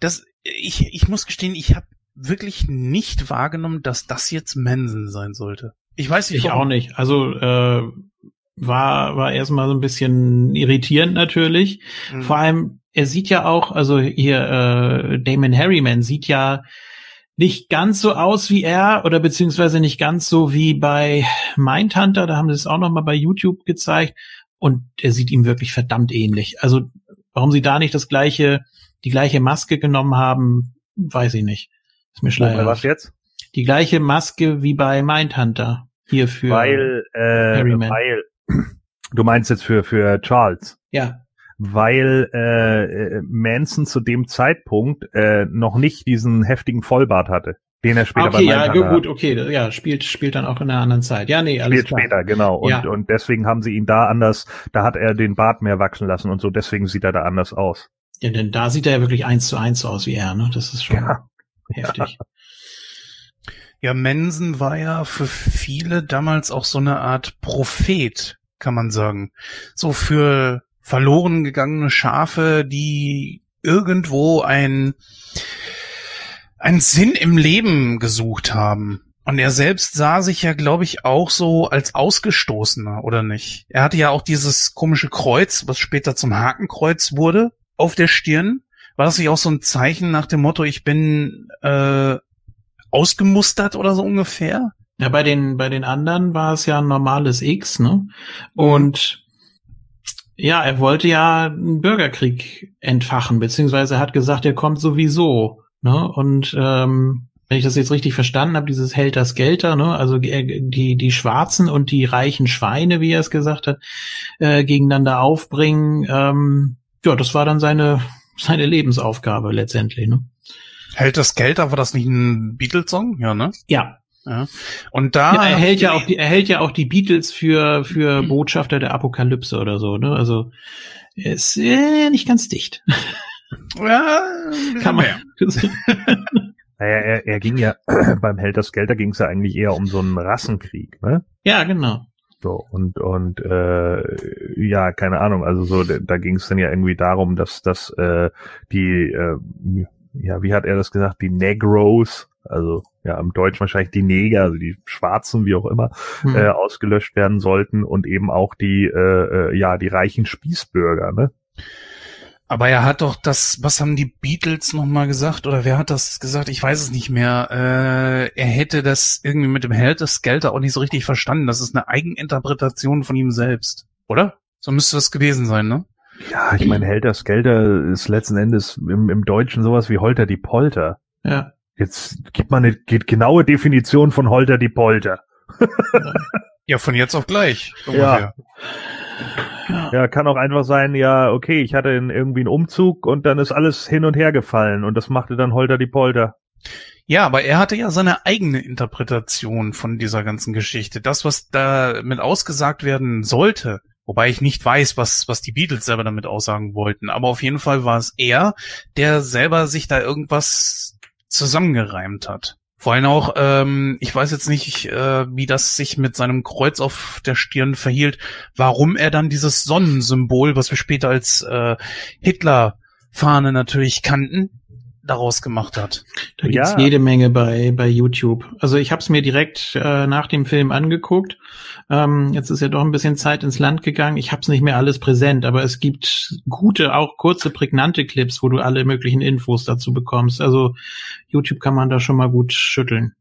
[SPEAKER 3] Das, ich, ich muss gestehen, ich habe wirklich nicht wahrgenommen, dass das jetzt Manson sein sollte. Ich weiß nicht,
[SPEAKER 1] Ich
[SPEAKER 3] warum.
[SPEAKER 1] auch nicht. Also äh, war war erstmal so ein bisschen irritierend natürlich.
[SPEAKER 3] Mhm.
[SPEAKER 1] Vor allem, er sieht ja auch, also hier äh, Damon Harriman sieht ja nicht ganz so aus wie er oder beziehungsweise nicht ganz so wie bei Mindhunter. Da haben sie es auch noch mal bei YouTube gezeigt und er sieht ihm wirklich verdammt ähnlich. Also warum sie da nicht das gleiche, die gleiche Maske genommen haben, weiß ich nicht. Ist mir schleierhaft.
[SPEAKER 2] was jetzt?
[SPEAKER 1] Die gleiche Maske wie bei Mindhunter hier für
[SPEAKER 2] Weil, äh,
[SPEAKER 1] Harryman.
[SPEAKER 2] weil, du meinst jetzt für, für Charles.
[SPEAKER 1] ja
[SPEAKER 2] weil äh, äh, Manson zu dem Zeitpunkt äh, noch nicht diesen heftigen Vollbart hatte, den er später
[SPEAKER 1] okay,
[SPEAKER 2] bei
[SPEAKER 1] ja, gut, okay, ja, spielt, spielt dann auch in einer anderen Zeit. Ja, nee, alles
[SPEAKER 2] Spielt
[SPEAKER 1] klar.
[SPEAKER 2] später, genau. Und,
[SPEAKER 1] Ja.
[SPEAKER 2] und deswegen haben sie ihn da anders, da hat er den Bart mehr wachsen lassen und so, deswegen sieht er da anders aus.
[SPEAKER 1] Ja, denn da sieht er ja wirklich eins zu eins so aus wie er, ne? Das ist schon
[SPEAKER 2] Ja.
[SPEAKER 1] heftig.
[SPEAKER 3] Ja, Manson war ja für viele damals auch so eine Art Prophet, kann man sagen. So für verloren gegangene Schafe, die irgendwo ein einen Sinn im Leben gesucht haben. Und er selbst sah sich ja, glaube ich, auch so als Ausgestoßener, oder nicht? Er hatte ja auch dieses komische Kreuz, was später zum Hakenkreuz wurde, auf der Stirn. War das nicht auch so ein Zeichen nach dem Motto, ich bin äh, ausgemustert oder so ungefähr?
[SPEAKER 1] Ja, bei den, bei den anderen war es ja ein normales X, ne? Und ja, er wollte ja einen Bürgerkrieg entfachen, beziehungsweise er hat gesagt, er kommt sowieso, ne? Und ähm, wenn ich das jetzt richtig verstanden habe, dieses Helter Skelter, ne, also die, die Schwarzen und die reichen Schweine, wie er es gesagt hat, äh, gegeneinander aufbringen, ähm, ja, das war dann seine, seine Lebensaufgabe letztendlich, ne?
[SPEAKER 3] Helter Skelter, war das nicht ein Beatles-Song? Ja, ne?
[SPEAKER 1] Ja.
[SPEAKER 3] Ja. Und da.
[SPEAKER 1] Ja, er hält ja auch die, er hält ja auch die Beatles für, für Botschafter der Apokalypse oder so, ne? Also, ist äh, nicht ganz dicht.
[SPEAKER 3] Ja,
[SPEAKER 1] kann man.
[SPEAKER 2] Naja, er, er ging ja beim Held das Geld, da ging es ja eigentlich eher um so einen Rassenkrieg, ne?
[SPEAKER 1] Ja, genau.
[SPEAKER 2] So, und, und äh, ja, keine Ahnung, also so, da ging es dann ja irgendwie darum, dass, dass äh, die, äh, ja, wie hat er das gesagt, die Negros, also ja, im Deutsch wahrscheinlich die Neger, also die Schwarzen, wie auch immer, hm. äh, ausgelöscht werden sollten und eben auch die, äh, äh ja, die reichen Spießbürger, ne?
[SPEAKER 3] Aber er hat doch das, was haben die Beatles nochmal gesagt? Oder wer hat das gesagt? Ich weiß es nicht mehr. Äh, er hätte das irgendwie mit dem Held des Gelder auch nicht so richtig verstanden. Das ist eine Eigeninterpretation von ihm selbst. Oder? So müsste das gewesen sein, ne?
[SPEAKER 2] Ja, ich meine, Helter Skelter ist letzten Endes im, im Deutschen sowas wie Holter die Polter.
[SPEAKER 1] Ja.
[SPEAKER 2] Jetzt gibt man eine genaue Definition von Holter die Polter.
[SPEAKER 3] ja, von jetzt auf gleich.
[SPEAKER 2] Ja. Ja, kann auch einfach sein, ja, okay, ich hatte irgendwie einen Umzug und dann ist alles hin und her gefallen und das machte dann Holter die Polter.
[SPEAKER 3] Ja, aber er hatte ja seine eigene Interpretation von dieser ganzen Geschichte. Das, was da mit ausgesagt werden sollte, wobei ich nicht weiß, was, was die Beatles selber damit aussagen wollten, aber auf jeden Fall war es er, der selber sich da irgendwas zusammengereimt hat. Vor allem auch, ähm, ich weiß jetzt nicht, äh, wie das sich mit seinem Kreuz auf der Stirn verhielt, warum er dann dieses Sonnensymbol, was wir später als äh, Hitler-Fahne natürlich kannten, daraus gemacht hat.
[SPEAKER 1] Da gibt's ja. jede Menge bei, bei YouTube. Also ich habe es mir direkt äh, nach dem Film angeguckt. Ähm, jetzt ist ja doch ein bisschen Zeit ins Land gegangen. Ich habe es nicht mehr alles präsent, aber es gibt gute, auch kurze, prägnante Clips, wo du alle möglichen Infos dazu bekommst. Also YouTube kann man da schon mal gut schütteln.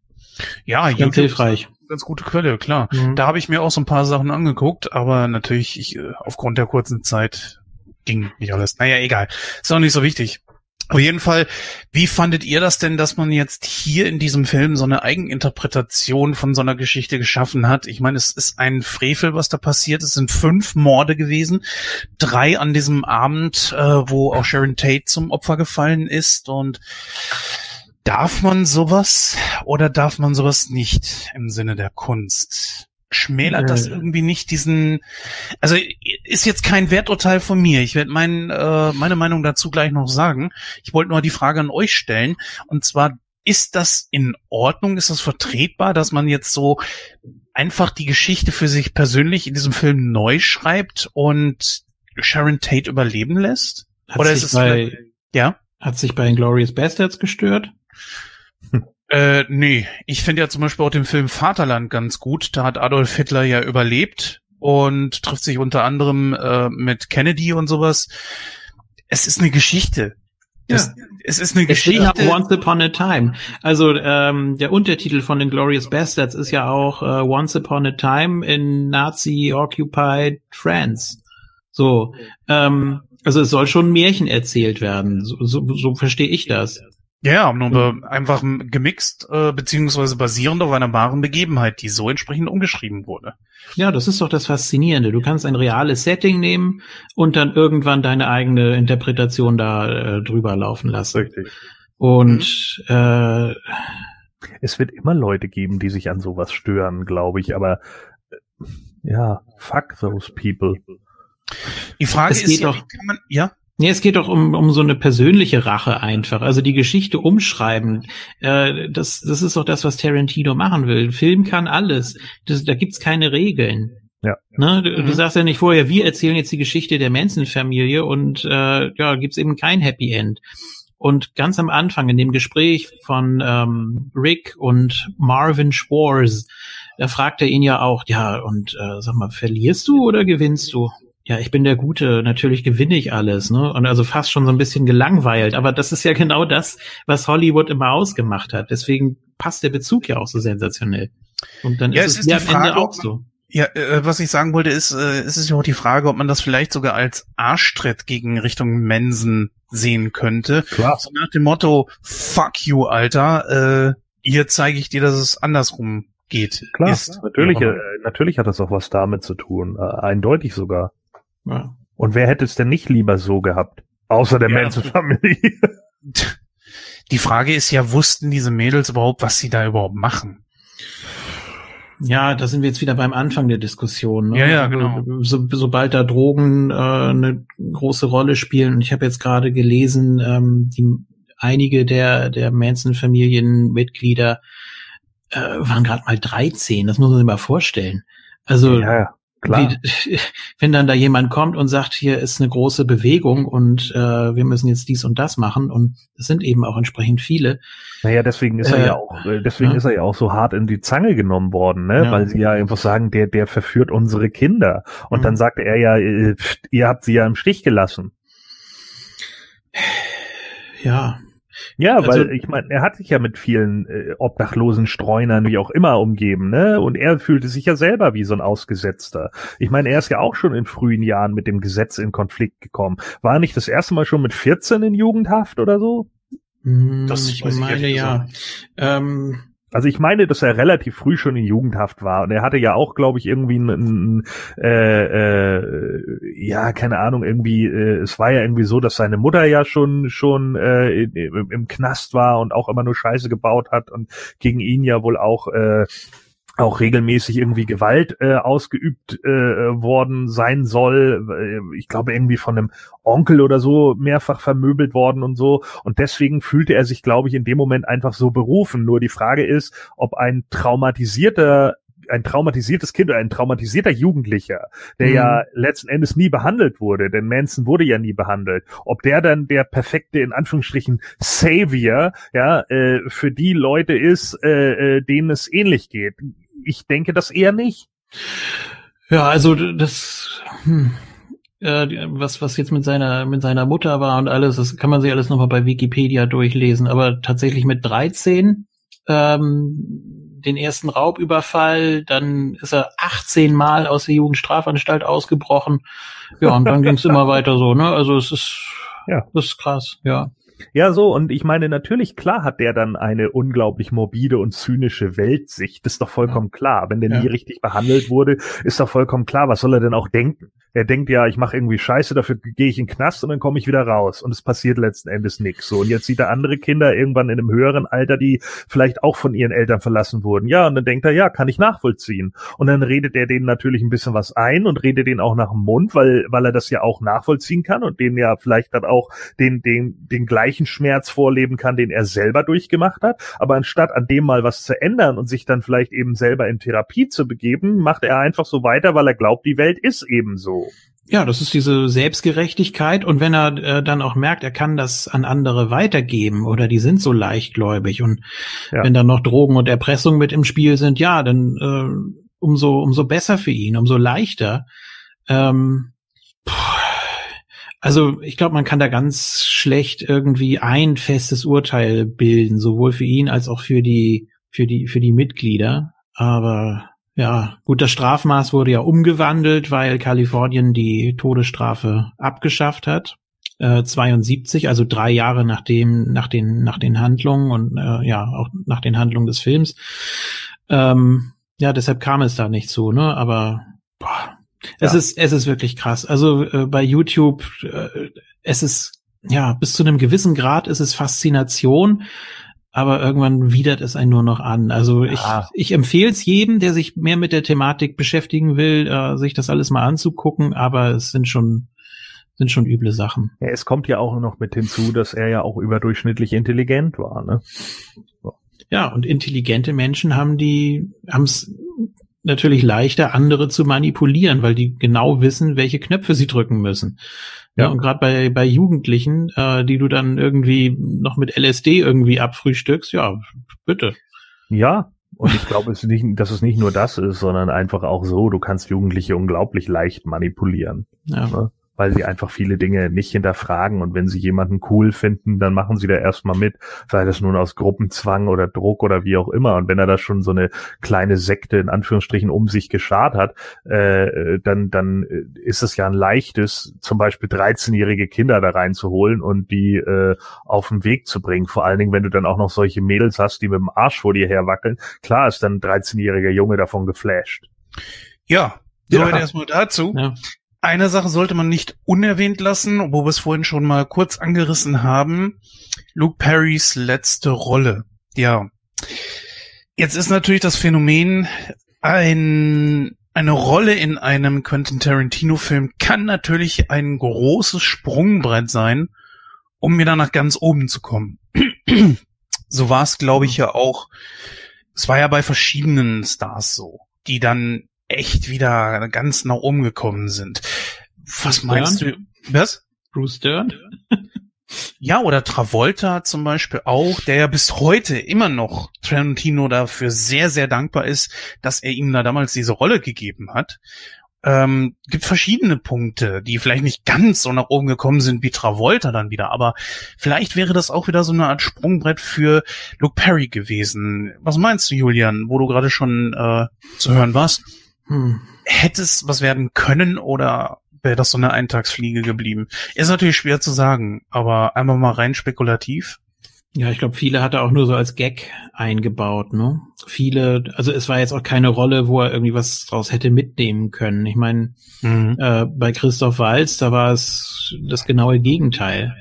[SPEAKER 3] Ja,
[SPEAKER 1] ganz YouTube hilfreich.
[SPEAKER 3] Ganz gute Quelle, klar. Mhm. Da habe ich mir auch so ein paar Sachen angeguckt, aber natürlich ich, äh, aufgrund der kurzen Zeit ging nicht alles. Naja, egal. Ist auch nicht so wichtig. Auf jeden Fall, wie fandet ihr das denn, dass man jetzt hier in diesem Film so eine Eigeninterpretation von so einer Geschichte geschaffen hat? Ich meine, es ist ein Frevel, was da passiert. Es sind fünf Morde gewesen, drei an diesem Abend, äh, wo auch Sharon Tate zum Opfer gefallen ist. Und darf man sowas oder darf man sowas nicht im Sinne der Kunst? Schmälert das irgendwie nicht diesen, also ist jetzt kein Werturteil von mir. Ich werde mein, äh, meine Meinung dazu gleich noch sagen. Ich wollte nur die Frage an euch stellen. Und zwar, ist das in Ordnung? Ist das vertretbar, dass man jetzt so einfach die Geschichte für sich persönlich in diesem Film neu schreibt und Sharon Tate überleben lässt?
[SPEAKER 1] Hat Oder ist es bei, ja? Hat sich bei Inglourious Bastards gestört?
[SPEAKER 3] Äh, nee, ich finde ja zum Beispiel auch den Film Vaterland ganz gut. Da hat Adolf Hitler ja überlebt und trifft sich unter anderem äh, mit Kennedy und sowas. Es ist eine Geschichte.
[SPEAKER 1] Ja. Es, ist eine es Geschichte. Once Upon a Time. Also ähm, der Untertitel von den Glorious Bastards ist ja auch äh, Once Upon a Time in Nazi-occupied France. So, ähm, also es soll schon ein Märchen erzählt werden. So, so, so verstehe ich das.
[SPEAKER 3] Ja, nur mhm. einfach gemixt, äh, beziehungsweise basierend auf einer wahren Begebenheit, die so entsprechend umgeschrieben wurde.
[SPEAKER 1] Ja, das ist doch das Faszinierende. Du kannst ein reales Setting nehmen und dann irgendwann deine eigene Interpretation da äh, drüber laufen lassen. Richtig. Und mhm. äh,
[SPEAKER 2] es wird immer Leute geben, die sich an sowas stören, glaube ich, aber äh, ja, fuck those people.
[SPEAKER 3] Die Frage es ist ja, doch, kann man, ja?
[SPEAKER 1] Nee, es geht doch um, um so eine persönliche Rache einfach. Also die Geschichte umschreiben. Äh, das, das ist doch das, was Tarantino machen will. Film kann alles. Das, da gibt's keine Regeln.
[SPEAKER 2] Ja.
[SPEAKER 1] Ne? Du, mhm. du sagst ja nicht vorher, wir erzählen jetzt die Geschichte der Manson-Familie und äh, ja, gibt's eben kein Happy End. Und ganz am Anfang in dem Gespräch von ähm, Rick und Marvin Schwartz, da fragt er ihn ja auch, ja, und äh, sag mal, verlierst du oder gewinnst du? Ja, ich bin der Gute, natürlich gewinne ich alles, ne? Und also fast schon so ein bisschen gelangweilt. Aber das ist ja genau das, was Hollywood immer ausgemacht hat. Deswegen passt der Bezug ja auch so sensationell. Und dann
[SPEAKER 3] ja,
[SPEAKER 1] ist
[SPEAKER 3] es
[SPEAKER 1] es
[SPEAKER 3] ist
[SPEAKER 1] ja
[SPEAKER 3] die
[SPEAKER 1] am Ende
[SPEAKER 3] Frage,
[SPEAKER 1] auch so.
[SPEAKER 3] Ja, äh, was ich sagen wollte, ist, äh, es ist ja auch die Frage, ob man das vielleicht sogar als Arschtritt gegen Richtung Mensen sehen könnte.
[SPEAKER 2] Klar.
[SPEAKER 3] So nach dem Motto, fuck you, Alter, äh, hier zeige ich dir, dass es andersrum geht.
[SPEAKER 2] Klar,
[SPEAKER 3] Ist.
[SPEAKER 2] natürlich,
[SPEAKER 3] Ja.
[SPEAKER 2] äh, natürlich hat das auch was damit zu tun. Äh, eindeutig sogar.
[SPEAKER 1] Ja.
[SPEAKER 2] Und wer hätte es denn nicht lieber so gehabt? Außer der
[SPEAKER 3] Ja.
[SPEAKER 2] Manson-Familie.
[SPEAKER 3] Die Frage ist ja, wussten diese Mädels überhaupt, was sie da überhaupt machen?
[SPEAKER 1] Ja, da sind wir jetzt wieder beim Anfang der Diskussion. Ne?
[SPEAKER 3] Ja, ja, genau.
[SPEAKER 1] So, sobald da Drogen äh, eine große Rolle spielen, und ich habe jetzt gerade gelesen, ähm, die einige der der Manson-Familienmitglieder äh, waren gerade mal 13. Das muss man sich mal vorstellen. Also
[SPEAKER 2] ja, klar.
[SPEAKER 1] wie, wenn dann da jemand kommt und sagt, hier ist eine große Bewegung und äh, wir müssen jetzt dies und das machen, und es sind eben auch entsprechend viele.
[SPEAKER 2] Naja, deswegen ist er
[SPEAKER 1] Äh,
[SPEAKER 2] ja auch, äh, deswegen
[SPEAKER 1] ja.
[SPEAKER 2] ist er ja auch so hart in die Zange genommen worden, ne?
[SPEAKER 1] Ja.
[SPEAKER 2] Weil sie ja einfach sagen, der, der verführt unsere Kinder. Und
[SPEAKER 1] Mhm.
[SPEAKER 2] dann sagte er ja, äh, ihr habt sie ja im Stich gelassen.
[SPEAKER 1] Ja,
[SPEAKER 2] Ja,
[SPEAKER 1] Also-
[SPEAKER 2] weil ich meine, er hat sich ja mit vielen äh, obdachlosen Streunern, wie auch immer, umgeben, ne? Und er fühlte sich ja selber wie so ein Ausgesetzter. Ich meine, er ist ja auch schon in frühen Jahren mit dem Gesetz in Konflikt gekommen. War nicht das erste Mal schon mit 14 in Jugendhaft oder so?
[SPEAKER 1] Hm,
[SPEAKER 3] Das
[SPEAKER 1] ich meine ja. Ähm,
[SPEAKER 2] Also ich meine, dass er relativ früh schon in Jugendhaft war und er hatte ja auch, glaube ich, irgendwie ein, äh, äh, ja keine Ahnung irgendwie. Äh, es war ja irgendwie so, dass seine Mutter ja schon schon äh, im, im Knast war und auch immer nur Scheiße gebaut hat und gegen ihn ja wohl auch äh, auch regelmäßig irgendwie Gewalt äh, ausgeübt äh, worden sein soll. Äh, Ich glaube irgendwie von einem Onkel oder so mehrfach vermöbelt worden und so. Und deswegen fühlte er sich, glaube ich, in dem Moment einfach so berufen. Nur die Frage ist, ob ein traumatisierter ein traumatisiertes Kind oder ein traumatisierter Jugendlicher, der
[SPEAKER 1] Mhm.
[SPEAKER 2] ja letzten Endes nie behandelt wurde, denn Manson wurde ja nie behandelt, ob der dann der perfekte, in Anführungsstrichen, Savior, ja, äh, für die Leute ist, äh, äh, denen es ähnlich geht. Ich denke das eher nicht.
[SPEAKER 1] Ja, also das, hm, äh, was was jetzt mit seiner mit seiner Mutter war und alles, das kann man sich alles nochmal bei Wikipedia durchlesen. Aber tatsächlich mit 13 ähm, den ersten Raubüberfall, dann ist er 18 Mal aus der Jugendstrafanstalt ausgebrochen. Ja, und dann ging es immer weiter so. Ne, also es ist
[SPEAKER 2] Ja.
[SPEAKER 1] das ist krass. Ja.
[SPEAKER 2] Ja, so, und ich meine, natürlich, klar hat der dann eine unglaublich morbide und zynische Weltsicht. Das ist doch vollkommen klar. Wenn der
[SPEAKER 1] Ja.
[SPEAKER 2] nie richtig behandelt wurde, ist doch vollkommen klar, was soll er denn auch denken? Er denkt ja, ich mache irgendwie Scheiße, dafür gehe ich in den Knast und dann komme ich wieder raus. Und es passiert letzten Endes nichts. So, und jetzt sieht er andere Kinder irgendwann in einem höheren Alter, die vielleicht auch von ihren Eltern verlassen wurden. Ja, und dann denkt er, ja, kann ich nachvollziehen. Und dann redet er denen natürlich ein bisschen was ein und redet denen auch nach dem Mund, weil, weil er das ja auch nachvollziehen kann und denen ja vielleicht dann auch den, den, den gleichen Schmerz vorleben kann, den er selber durchgemacht hat. Aber anstatt an dem mal was zu ändern und sich dann vielleicht eben selber in Therapie zu begeben, macht er einfach so weiter, weil er glaubt, die Welt ist eben so.
[SPEAKER 1] Ja, das ist diese Selbstgerechtigkeit und wenn er äh, dann auch merkt, er kann das an andere weitergeben oder die sind so leichtgläubig und
[SPEAKER 2] Ja.
[SPEAKER 1] wenn dann noch Drogen und Erpressung mit im Spiel sind, ja, dann äh, umso umso besser für ihn, umso leichter. Ähm, puh, also ich glaube, man kann da ganz schlecht irgendwie ein festes Urteil bilden, sowohl für ihn als auch für die für die für die Mitglieder. Aber ja, gut, das Strafmaß wurde ja umgewandelt, weil Kalifornien die Todesstrafe abgeschafft hat. Äh, 72, also drei Jahre nachdem, nach den, nach den Handlungen und äh, ja, auch nach den Handlungen des Films. Ähm, ja, deshalb kam es da nicht zu, ne? Aber boah, es
[SPEAKER 2] Ja.
[SPEAKER 1] ist, es ist wirklich krass. Also äh, bei YouTube, äh, es ist, ja, bis zu einem gewissen Grad ist es Faszination, aber irgendwann widert es einen nur noch an. Also ich,
[SPEAKER 2] Ja.
[SPEAKER 1] ich empfehle es jedem, der sich mehr mit der Thematik beschäftigen will, äh, sich das alles mal anzugucken, aber es sind schon, sind schon üble Sachen.
[SPEAKER 2] Ja, es kommt ja auch noch mit hinzu, dass er ja auch überdurchschnittlich intelligent war, ne?
[SPEAKER 1] Ja, und intelligente Menschen haben die, haben es natürlich leichter, andere zu manipulieren, weil die genau wissen, welche Knöpfe sie drücken müssen. Ja, ja und gerade bei, bei Jugendlichen, äh, die du dann irgendwie noch mit LSD irgendwie abfrühstückst, ja, bitte.
[SPEAKER 2] Ja, und ich glaube, es nicht, dass es nicht nur das ist, sondern einfach auch so, du kannst Jugendliche unglaublich leicht manipulieren. Ja. Ne? Weil sie einfach viele Dinge nicht hinterfragen und wenn sie jemanden cool finden, dann machen sie da erstmal mit, sei das nun aus Gruppenzwang oder Druck oder wie auch immer. Und wenn er da schon so eine kleine Sekte in Anführungsstrichen um sich geschart hat, äh, dann, dann ist es ja ein leichtes, zum Beispiel 13-jährige Kinder da reinzuholen und die äh, auf den Weg zu bringen. Vor allen Dingen, wenn du dann auch noch solche Mädels hast, die mit dem Arsch vor dir herwackeln. Klar ist dann ein 13-jähriger Junge davon geflasht.
[SPEAKER 3] Ja, Soweit ja. erstmal dazu. Ja. Eine Sache sollte man nicht unerwähnt lassen, wo wir es vorhin schon mal kurz angerissen haben. Luke Perrys letzte Rolle. Ja. Jetzt ist natürlich das Phänomen, ein, eine Rolle in einem Quentin Tarantino Film kann natürlich ein großes Sprungbrett sein, um wieder nach ganz oben zu kommen. so war es, glaube ich, ja auch. Es war ja bei verschiedenen Stars so, die dann echt wieder ganz nach oben gekommen sind. Was Bruce meinst Dern? du? Was?
[SPEAKER 1] Bruce Dern?
[SPEAKER 3] ja, oder Travolta zum Beispiel auch, der ja bis heute immer noch Tarantino dafür sehr, sehr dankbar ist, dass er ihm da damals diese Rolle gegeben hat. Ähm, gibt verschiedene Punkte, die vielleicht nicht ganz so nach oben gekommen sind wie Travolta dann wieder, aber vielleicht wäre das auch wieder so eine Art Sprungbrett für Luke Perry gewesen. Was meinst du, Julian, wo du gerade schon äh, zu hören warst? Hm. Hätte es was werden können oder wäre das so eine Eintagsfliege geblieben? Ist natürlich schwer zu sagen, aber einmal mal rein spekulativ.
[SPEAKER 1] Ja, ich glaube, viele hat er auch nur so als Gag eingebaut, ne? Viele, also es war jetzt auch keine Rolle, wo er irgendwie was draus hätte mitnehmen können. Ich meine, mhm. äh, bei Christoph Walz, da war es das genaue Gegenteil.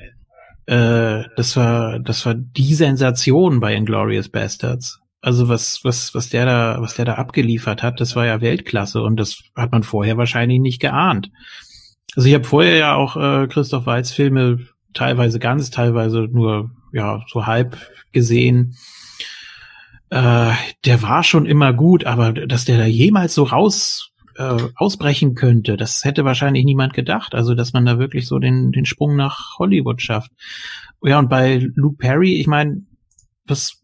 [SPEAKER 1] Äh, das war, das war die Sensation bei Inglorious Bastards. Also was, was, was der da, was der da abgeliefert hat, das war ja Weltklasse und das hat man vorher wahrscheinlich nicht geahnt. Also ich habe vorher ja auch äh, Christoph Waltz Filme teilweise ganz, teilweise nur ja so halb gesehen. Äh, der war schon immer gut, aber dass der da jemals so raus äh, ausbrechen könnte, das hätte wahrscheinlich niemand gedacht. Also dass man da wirklich so den den Sprung nach Hollywood schafft. Ja und bei Luke Perry, ich meine, was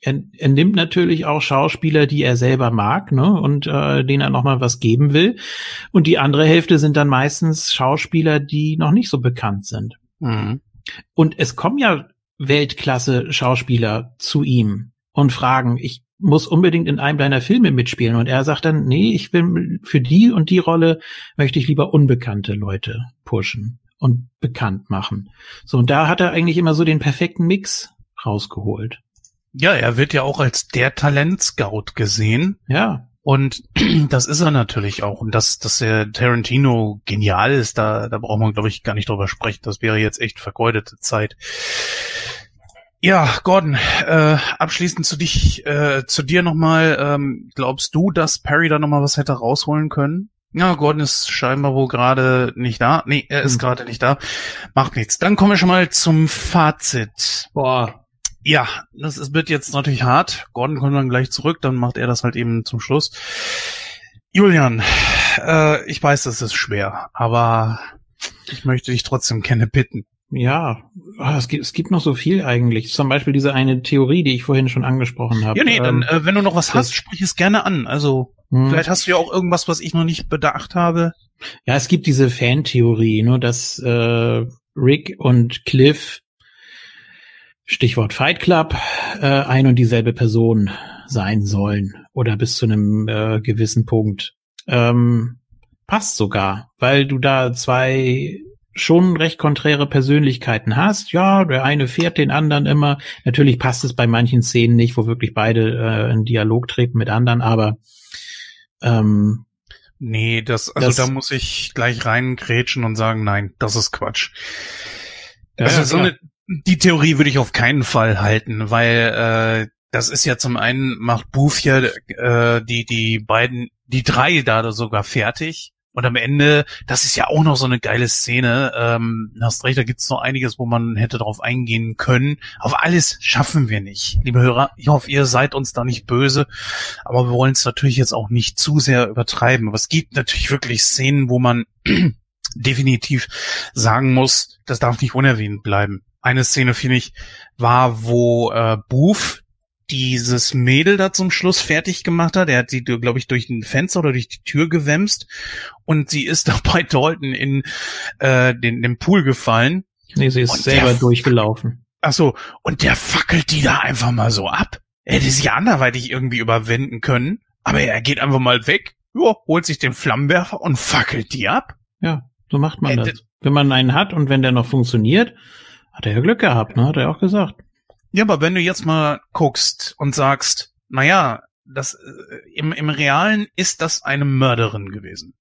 [SPEAKER 1] er, er nimmt natürlich auch Schauspieler, die er selber mag, ne, und äh, denen er nochmal was geben will. Und die andere Hälfte sind dann meistens Schauspieler, die noch nicht so bekannt sind. Mhm. Und es kommen ja Weltklasse-Schauspieler zu ihm und fragen, ich muss unbedingt in einem deiner Filme mitspielen. Und er sagt dann, nee, ich will für die und die Rolle möchte ich lieber unbekannte Leute pushen und bekannt machen. So, und da hat er eigentlich immer so den perfekten Mix rausgeholt.
[SPEAKER 3] Ja, er wird ja auch als der Talentscout gesehen.
[SPEAKER 1] Ja.
[SPEAKER 3] Und das ist er natürlich auch. Und dass, dass der Tarantino genial ist, da, da braucht man, glaube ich, gar nicht drüber sprechen. Das wäre jetzt echt vergeudete Zeit. Ja, Gordon, äh, abschließend zu dich, äh, zu dir nochmal. Ähm, glaubst du, dass Perry da nochmal was hätte rausholen können? Ja, Gordon ist scheinbar wohl gerade nicht da. Nee, er ist hm. gerade nicht da. Macht nichts. Dann kommen wir schon mal zum Fazit.
[SPEAKER 1] Boah,
[SPEAKER 3] ja, das ist, wird jetzt natürlich hart. Gordon kommt dann gleich zurück, dann macht er das halt eben zum Schluss. Julian, äh, ich weiß, das ist schwer, aber ich möchte dich trotzdem gerne bitten.
[SPEAKER 1] Ja, ah, es gibt, es gibt noch so viel eigentlich. Zum Beispiel diese eine Theorie, die ich vorhin schon angesprochen habe.
[SPEAKER 3] Ja, nee, ähm, dann, äh, wenn du noch was hast, sprich es gerne an. Also, hm. vielleicht hast du ja auch irgendwas, was ich noch nicht bedacht habe.
[SPEAKER 1] Ja, es gibt diese Fantheorie, nur dass äh, Rick und Cliff Stichwort Fight Club, äh, ein und dieselbe Person sein sollen oder bis zu einem äh, gewissen Punkt. Ähm, passt sogar, weil du da zwei schon recht konträre Persönlichkeiten hast. Ja, der eine fährt den anderen immer. Natürlich passt es bei manchen Szenen nicht, wo wirklich beide äh, in Dialog treten mit anderen, aber ähm,
[SPEAKER 3] Nee, das, also das, da muss ich gleich reingrätschen und sagen, nein, das ist Quatsch. Ja, also so eine, die Theorie würde ich auf keinen Fall halten, weil äh, das ist ja zum einen macht Booth ja äh, die die beiden die drei da sogar fertig Und am Ende, das ist ja auch noch so eine geile Szene. Ähm, hast recht, da gibt's noch einiges, wo man hätte drauf eingehen können. Auf alles schaffen wir nicht, liebe Hörer. Ich hoffe, ihr seid uns da nicht böse. Aber wir wollen es natürlich jetzt auch nicht zu sehr übertreiben. Aber es gibt natürlich wirklich Szenen, wo man definitiv sagen muss, das darf nicht unerwähnt bleiben. Eine Szene, finde ich, war, wo äh, Booth dieses Mädel da zum Schluss fertig gemacht hat. Er hat sie, glaube ich, durch ein Fenster oder durch die Tür gewämst und sie ist da bei Dalton in äh, den, den Pool gefallen.
[SPEAKER 1] Nee, sie ist und selber durchgelaufen.
[SPEAKER 3] Ach so, und der fackelt die da einfach mal so ab. Er hätte sie anderweitig irgendwie überwinden können, aber er geht einfach mal weg, jo, holt sich den Flammenwerfer und fackelt die ab.
[SPEAKER 1] Ja, so macht man äh, das. Wenn man einen hat und wenn der noch funktioniert, hat er ja Glück gehabt, ne? Hat er auch gesagt.
[SPEAKER 3] Ja, aber wenn du jetzt mal guckst und sagst, naja, das äh, im, im Realen ist das eine Mörderin gewesen.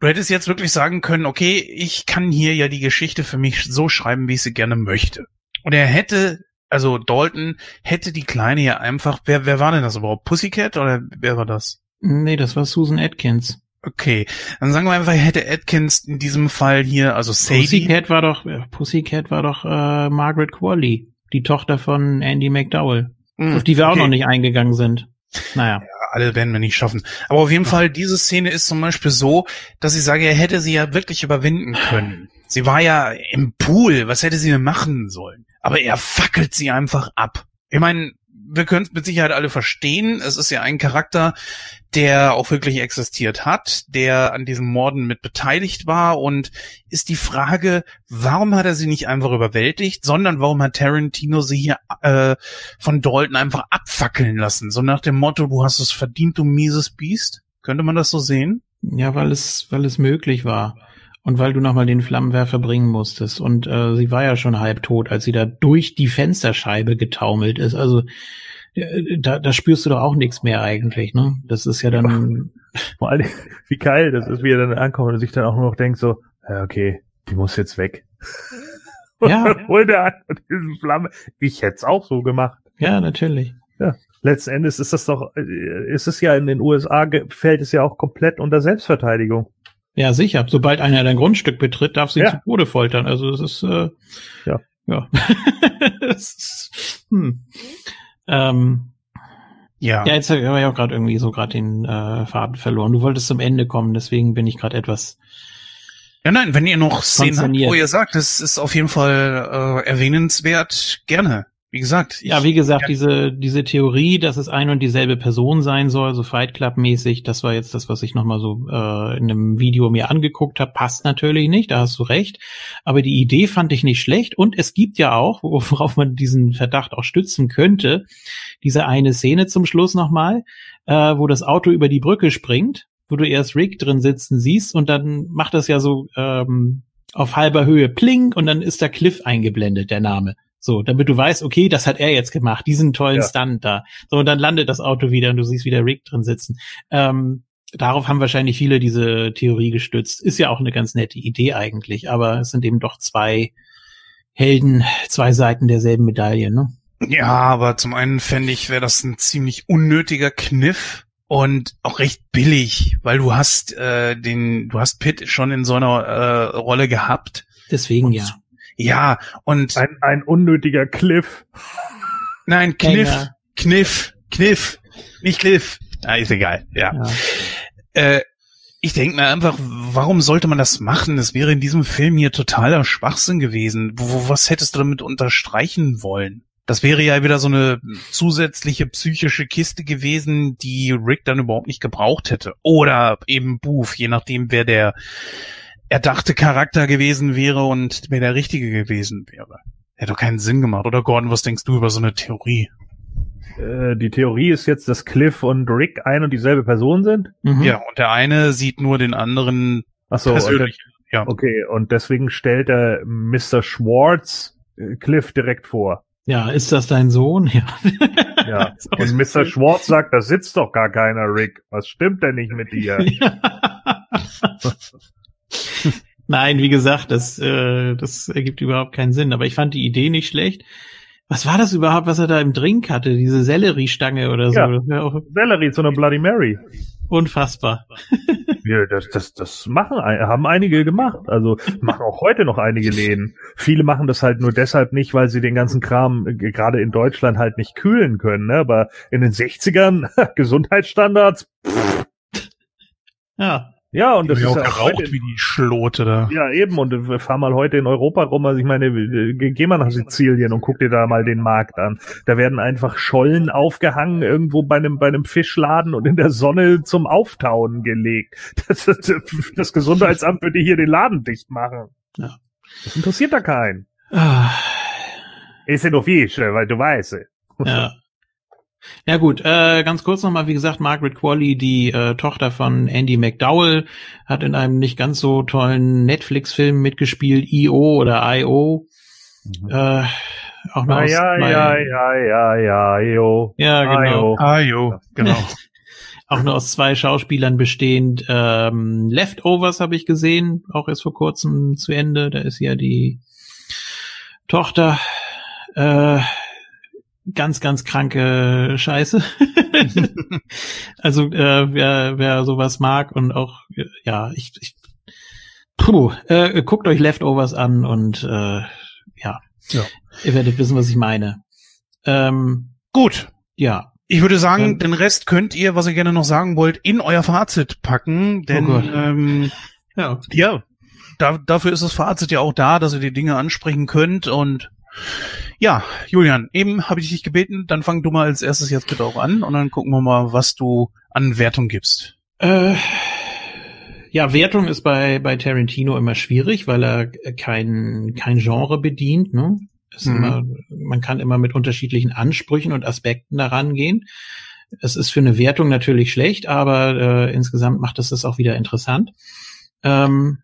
[SPEAKER 3] Du hättest jetzt wirklich sagen können, okay, ich kann hier ja die Geschichte für mich so schreiben, wie ich sie gerne möchte. Und er hätte, also Dalton hätte die Kleine ja einfach, wer, wer war denn das überhaupt? Pussycat oder wer war das?
[SPEAKER 1] Nee, das war Susan Atkins.
[SPEAKER 3] Okay, dann sagen wir einfach, hätte Atkins in diesem Fall hier, also Sadie.
[SPEAKER 1] Pussycat war doch, äh, Pussycat war doch äh, Margaret Qualley die Tochter von Andy McDowell, mm, auf die wir okay. auch noch nicht eingegangen sind. Naja.
[SPEAKER 3] Ja, alle werden wir nicht schaffen. Aber auf jeden Fall, diese Szene ist zum Beispiel so, dass ich sage, er hätte sie ja wirklich überwinden können. Sie war ja im Pool, was hätte sie denn machen sollen? Aber er fackelt sie einfach ab. Ich meine, wir können es mit Sicherheit alle verstehen. Es ist ja ein Charakter, der auch wirklich existiert hat, der an diesen Morden mit beteiligt war und ist die Frage, warum hat er sie nicht einfach überwältigt, sondern warum hat Tarantino sie hier äh, von Dalton einfach abfackeln lassen? So nach dem Motto, du hast es verdient, du mieses Biest? Könnte man das so sehen?
[SPEAKER 1] Ja, weil es, weil es möglich war. Und weil du nochmal den Flammenwerfer bringen musstest. Und äh, sie war ja schon halb tot, als sie da durch die Fensterscheibe getaumelt ist. Also äh, da, da spürst du doch auch nichts mehr eigentlich, ne? Das ist ja dann.
[SPEAKER 2] Vor allem, wie geil das ist, wie er dann ankommt und sich dann auch nur noch denkt so, ja, okay, die muss jetzt weg. Ja. Holt er an diesen Flamme. Ich hätte es auch so gemacht.
[SPEAKER 1] Ja, natürlich.
[SPEAKER 2] Ja. Letzten Endes ist das doch, äh, ist es ja in den USA, fällt es ja auch komplett unter Selbstverteidigung.
[SPEAKER 1] Ja, sicher. Sobald einer dein Grundstück betritt, darf sie ja. zu Tode foltern. Also das ist äh, ja. Ja. das ist, hm. ähm, ja. Ja, jetzt habe ich auch gerade irgendwie so gerade den äh, Faden verloren. Du wolltest zum Ende kommen, deswegen bin ich gerade etwas.
[SPEAKER 3] Ja, nein, wenn ihr noch Szenen habt, wo ihr sagt, das ist auf jeden Fall äh, erwähnenswert, gerne. Wie gesagt.
[SPEAKER 1] ja, wie gesagt, diese, diese Theorie, dass es ein und dieselbe Person sein soll, so Fight Club mäßig, das war jetzt das, was ich nochmal so äh, in einem Video mir angeguckt habe, passt natürlich nicht, da hast du recht. Aber die Idee fand ich nicht schlecht und es gibt ja auch, worauf man diesen Verdacht auch stützen könnte, diese eine Szene zum Schluss nochmal, äh, wo das Auto über die Brücke springt, wo du erst Rick drin sitzen siehst und dann macht das ja so ähm, auf halber Höhe pling und dann ist der Cliff eingeblendet, der Name. So, damit du weißt, okay, das hat er jetzt gemacht, diesen tollen ja. Stunt da. So, und dann landet das Auto wieder und du siehst wieder Rick drin sitzen. Ähm, darauf haben wahrscheinlich viele diese Theorie gestützt. Ist ja auch eine ganz nette Idee eigentlich, aber es sind eben doch zwei Helden, zwei Seiten derselben Medaille, ne?
[SPEAKER 3] Ja, aber zum einen fände ich, wäre das ein ziemlich unnötiger Kniff und auch recht billig, weil du hast äh, den, du hast Pitt schon in so einer äh, Rolle gehabt.
[SPEAKER 1] Deswegen und ja.
[SPEAKER 3] Ja, und.
[SPEAKER 2] Ein, ein unnötiger Cliff.
[SPEAKER 3] Nein, Kniff, Hänger. Kniff, Kniff, nicht Cliff. Ah, ist egal, ja. ja. Äh, ich denke mir einfach, warum sollte man das machen? Es wäre in diesem Film hier totaler Schwachsinn gewesen. Wo, was hättest du damit unterstreichen wollen? Das wäre ja wieder so eine zusätzliche psychische Kiste gewesen, die Rick dann überhaupt nicht gebraucht hätte. Oder eben Booth, je nachdem, wer der erdachte Charakter gewesen wäre und wer der richtige gewesen wäre. Hätte doch keinen Sinn gemacht. Oder Gordon, was denkst du über so eine Theorie?
[SPEAKER 2] Äh, die Theorie ist jetzt, dass Cliff und Rick ein und dieselbe Person sind?
[SPEAKER 3] Mhm. Ja, und der eine sieht nur den anderen
[SPEAKER 2] Ach so, persönlich. Der, ja. Okay, und deswegen stellt er Mr. Schwartz äh, Cliff direkt vor.
[SPEAKER 1] Ja, ist das dein Sohn? Ja.
[SPEAKER 2] ja. Und Mr. Schwartz sagt, da sitzt doch gar keiner, Rick. Was stimmt denn nicht mit dir? Ja.
[SPEAKER 1] Nein, wie gesagt, das, äh, das ergibt überhaupt keinen Sinn. Aber ich fand die Idee nicht schlecht. Was war das überhaupt, was er da im Drink hatte? Diese Selleriestange oder so?
[SPEAKER 2] Ja, Sellerie, so eine Bloody Mary.
[SPEAKER 1] Unfassbar.
[SPEAKER 2] Ja, das, das, das machen, haben einige gemacht. Also machen auch heute noch einige Läden. Viele machen das halt nur deshalb nicht, weil sie den ganzen Kram äh, gerade in Deutschland halt nicht kühlen können. Ne? Aber in den 60ern Gesundheitsstandards. Pff.
[SPEAKER 1] Ja.
[SPEAKER 2] Ja, und das
[SPEAKER 3] ist
[SPEAKER 2] ja
[SPEAKER 3] auch geraucht wie die Schlote da.
[SPEAKER 2] Ja, eben. Und äh, fahr mal heute in Europa rum. Also ich meine, äh, geh mal nach Sizilien und guck dir da mal den Markt an. Da werden einfach Schollen aufgehangen irgendwo bei einem, bei einem Fischladen und in der Sonne zum Auftauen gelegt. Das, das, das Gesundheitsamt würde hier den Laden dicht machen.
[SPEAKER 1] Ja.
[SPEAKER 2] Das interessiert da keinen.
[SPEAKER 1] Ah.
[SPEAKER 2] Ist ja doch Fisch, weil du weißt.
[SPEAKER 1] Ja. Ja gut, äh, ganz kurz nochmal, wie gesagt, Margaret Qualley, die äh, Tochter von Andy McDowell, hat in einem nicht ganz so tollen Netflix-Film mitgespielt, I.O. oder I.O. Mhm. Äh, auch noch
[SPEAKER 2] ah, aus ja, ja, ja, ja, ja, I.O.
[SPEAKER 1] Ja, genau.
[SPEAKER 3] I.O., genau.
[SPEAKER 1] auch nur aus zwei Schauspielern bestehend. Ähm, Leftovers habe ich gesehen, auch erst vor kurzem zu Ende. Da ist ja die Tochter. Äh, ganz, ganz kranke Scheiße. also äh, wer, wer sowas mag und auch, ja, ich, ich puh, äh, guckt euch Leftovers an und äh, ja, ja, ihr werdet wissen, was ich meine. Ähm,
[SPEAKER 3] Gut.
[SPEAKER 1] Ja.
[SPEAKER 3] Ich würde sagen, ähm, den Rest könnt ihr, was ihr gerne noch sagen wollt, in euer Fazit packen, denn oh ähm, ja, ja da, dafür ist das Fazit ja auch da, dass ihr die Dinge ansprechen könnt und ja, Julian, eben habe ich dich gebeten, dann fang du mal als erstes jetzt bitte auch an und dann gucken wir mal, was du an Wertung gibst.
[SPEAKER 1] Äh, ja, Wertung ist bei, bei Tarantino immer schwierig, weil er kein, kein Genre bedient. Ne? Mhm. immer, man kann immer mit unterschiedlichen Ansprüchen und Aspekten daran gehen. Es ist für eine Wertung natürlich schlecht, aber äh, insgesamt macht es das auch wieder interessant. Ähm,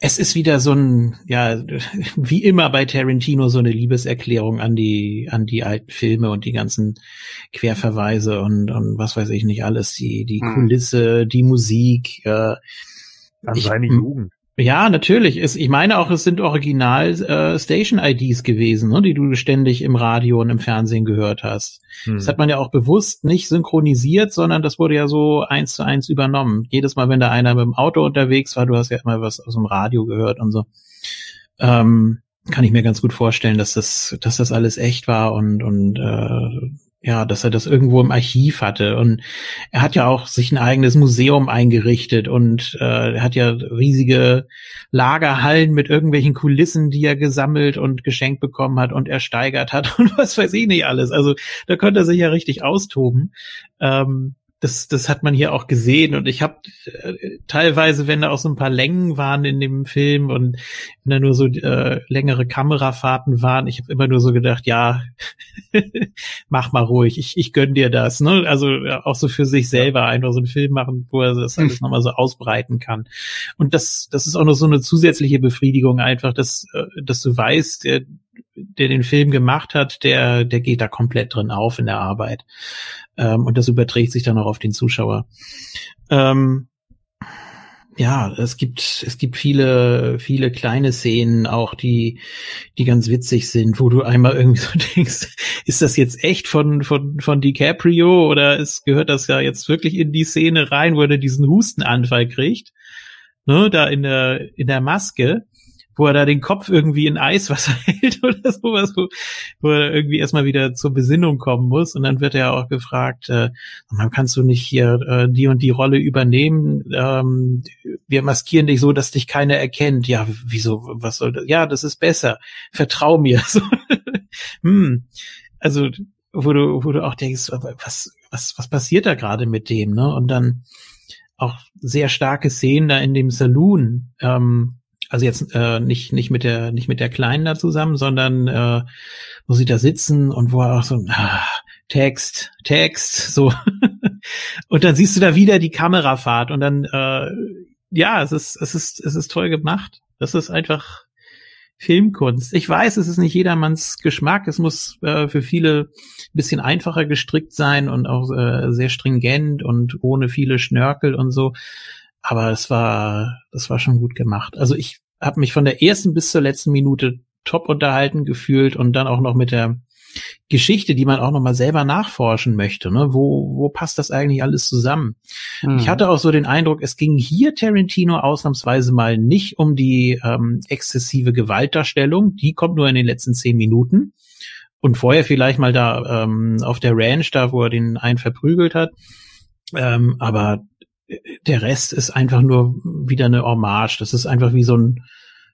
[SPEAKER 1] es ist wieder so ein, ja, wie immer bei Tarantino so eine Liebeserklärung an die, an die alten Filme und die ganzen Querverweise und, und was weiß ich nicht alles, die, die hm. Kulisse, die Musik, äh,
[SPEAKER 2] an seine Jugend.
[SPEAKER 1] Ja, natürlich. Es, ich meine auch, es sind original äh, Station-IDs gewesen, ne, die du ständig im Radio und im Fernsehen gehört hast. Hm. Das hat man ja auch bewusst nicht synchronisiert, sondern das wurde ja so eins zu eins übernommen. Jedes Mal, wenn da einer mit dem Auto unterwegs war, du hast ja immer was aus dem Radio gehört und so. Ähm, kann ich mir ganz gut vorstellen, dass das, dass das alles echt war und, und äh, ja, dass er das irgendwo im Archiv hatte. Und er hat ja auch sich ein eigenes Museum eingerichtet und äh, er hat ja riesige Lagerhallen mit irgendwelchen Kulissen, die er gesammelt und geschenkt bekommen hat und ersteigert hat und was weiß ich nicht alles. Also da konnte er sich ja richtig austoben. Ähm, das, das hat man hier auch gesehen und ich habe äh, teilweise, wenn da auch so ein paar Längen waren in dem Film und wenn da nur so äh, längere Kamerafahrten waren, ich habe immer nur so gedacht, ja, mach mal ruhig, ich, ich gönn dir das. Ne? Also ja, auch so für sich selber einfach so einen Film machen, wo er das alles nochmal so ausbreiten kann. Und das, das ist auch noch so eine zusätzliche Befriedigung einfach, dass, äh, dass du weißt, der, der den Film gemacht hat, der, der geht da komplett drin auf in der Arbeit. Ähm, und das überträgt sich dann auch auf den Zuschauer. Ähm, ja, es gibt, es gibt viele, viele kleine Szenen auch, die, die ganz witzig sind, wo du einmal irgendwie so denkst, ist das jetzt echt von, von, von DiCaprio oder ist, gehört das ja jetzt wirklich in die Szene rein, wo er diesen Hustenanfall kriegt? Ne, da in der, in der Maske wo er da den Kopf irgendwie in Eiswasser hält oder sowas, wo, wo er irgendwie erstmal wieder zur Besinnung kommen muss. Und dann wird er auch gefragt, äh, man kannst du nicht hier äh, die und die Rolle übernehmen? Ähm, wir maskieren dich so, dass dich keiner erkennt. Ja, wieso, was soll das? Ja, das ist besser. Vertrau mir. So, hm. Also, wo du, wo du auch denkst, was, was, was passiert da gerade mit dem, ne? Und dann auch sehr starke Szenen da in dem Saloon, ähm, also jetzt äh, nicht nicht mit der nicht mit der Kleinen da zusammen, sondern äh, wo sie da sitzen und wo er auch so ah, Text, Text, so und dann siehst du da wieder die Kamerafahrt und dann äh, ja, es ist es ist es ist toll gemacht. Das ist einfach Filmkunst. Ich weiß, es ist nicht jedermanns Geschmack. Es muss äh, für viele ein bisschen einfacher gestrickt sein und auch äh, sehr stringent und ohne viele Schnörkel und so. Aber es war, das war schon gut gemacht. Also ich habe mich von der ersten bis zur letzten Minute top unterhalten gefühlt und dann auch noch mit der Geschichte, die man auch noch mal selber nachforschen möchte. Ne? Wo, wo passt das eigentlich alles zusammen? Mhm. Ich hatte auch so den Eindruck, es ging hier Tarantino ausnahmsweise mal nicht um die ähm, exzessive Gewaltdarstellung. Die kommt nur in den letzten zehn Minuten. Und vorher vielleicht mal da ähm, auf der Ranch, da wo er den einen verprügelt hat. Ähm, aber der Rest ist einfach nur wieder eine Hommage. Das ist einfach wie so ein,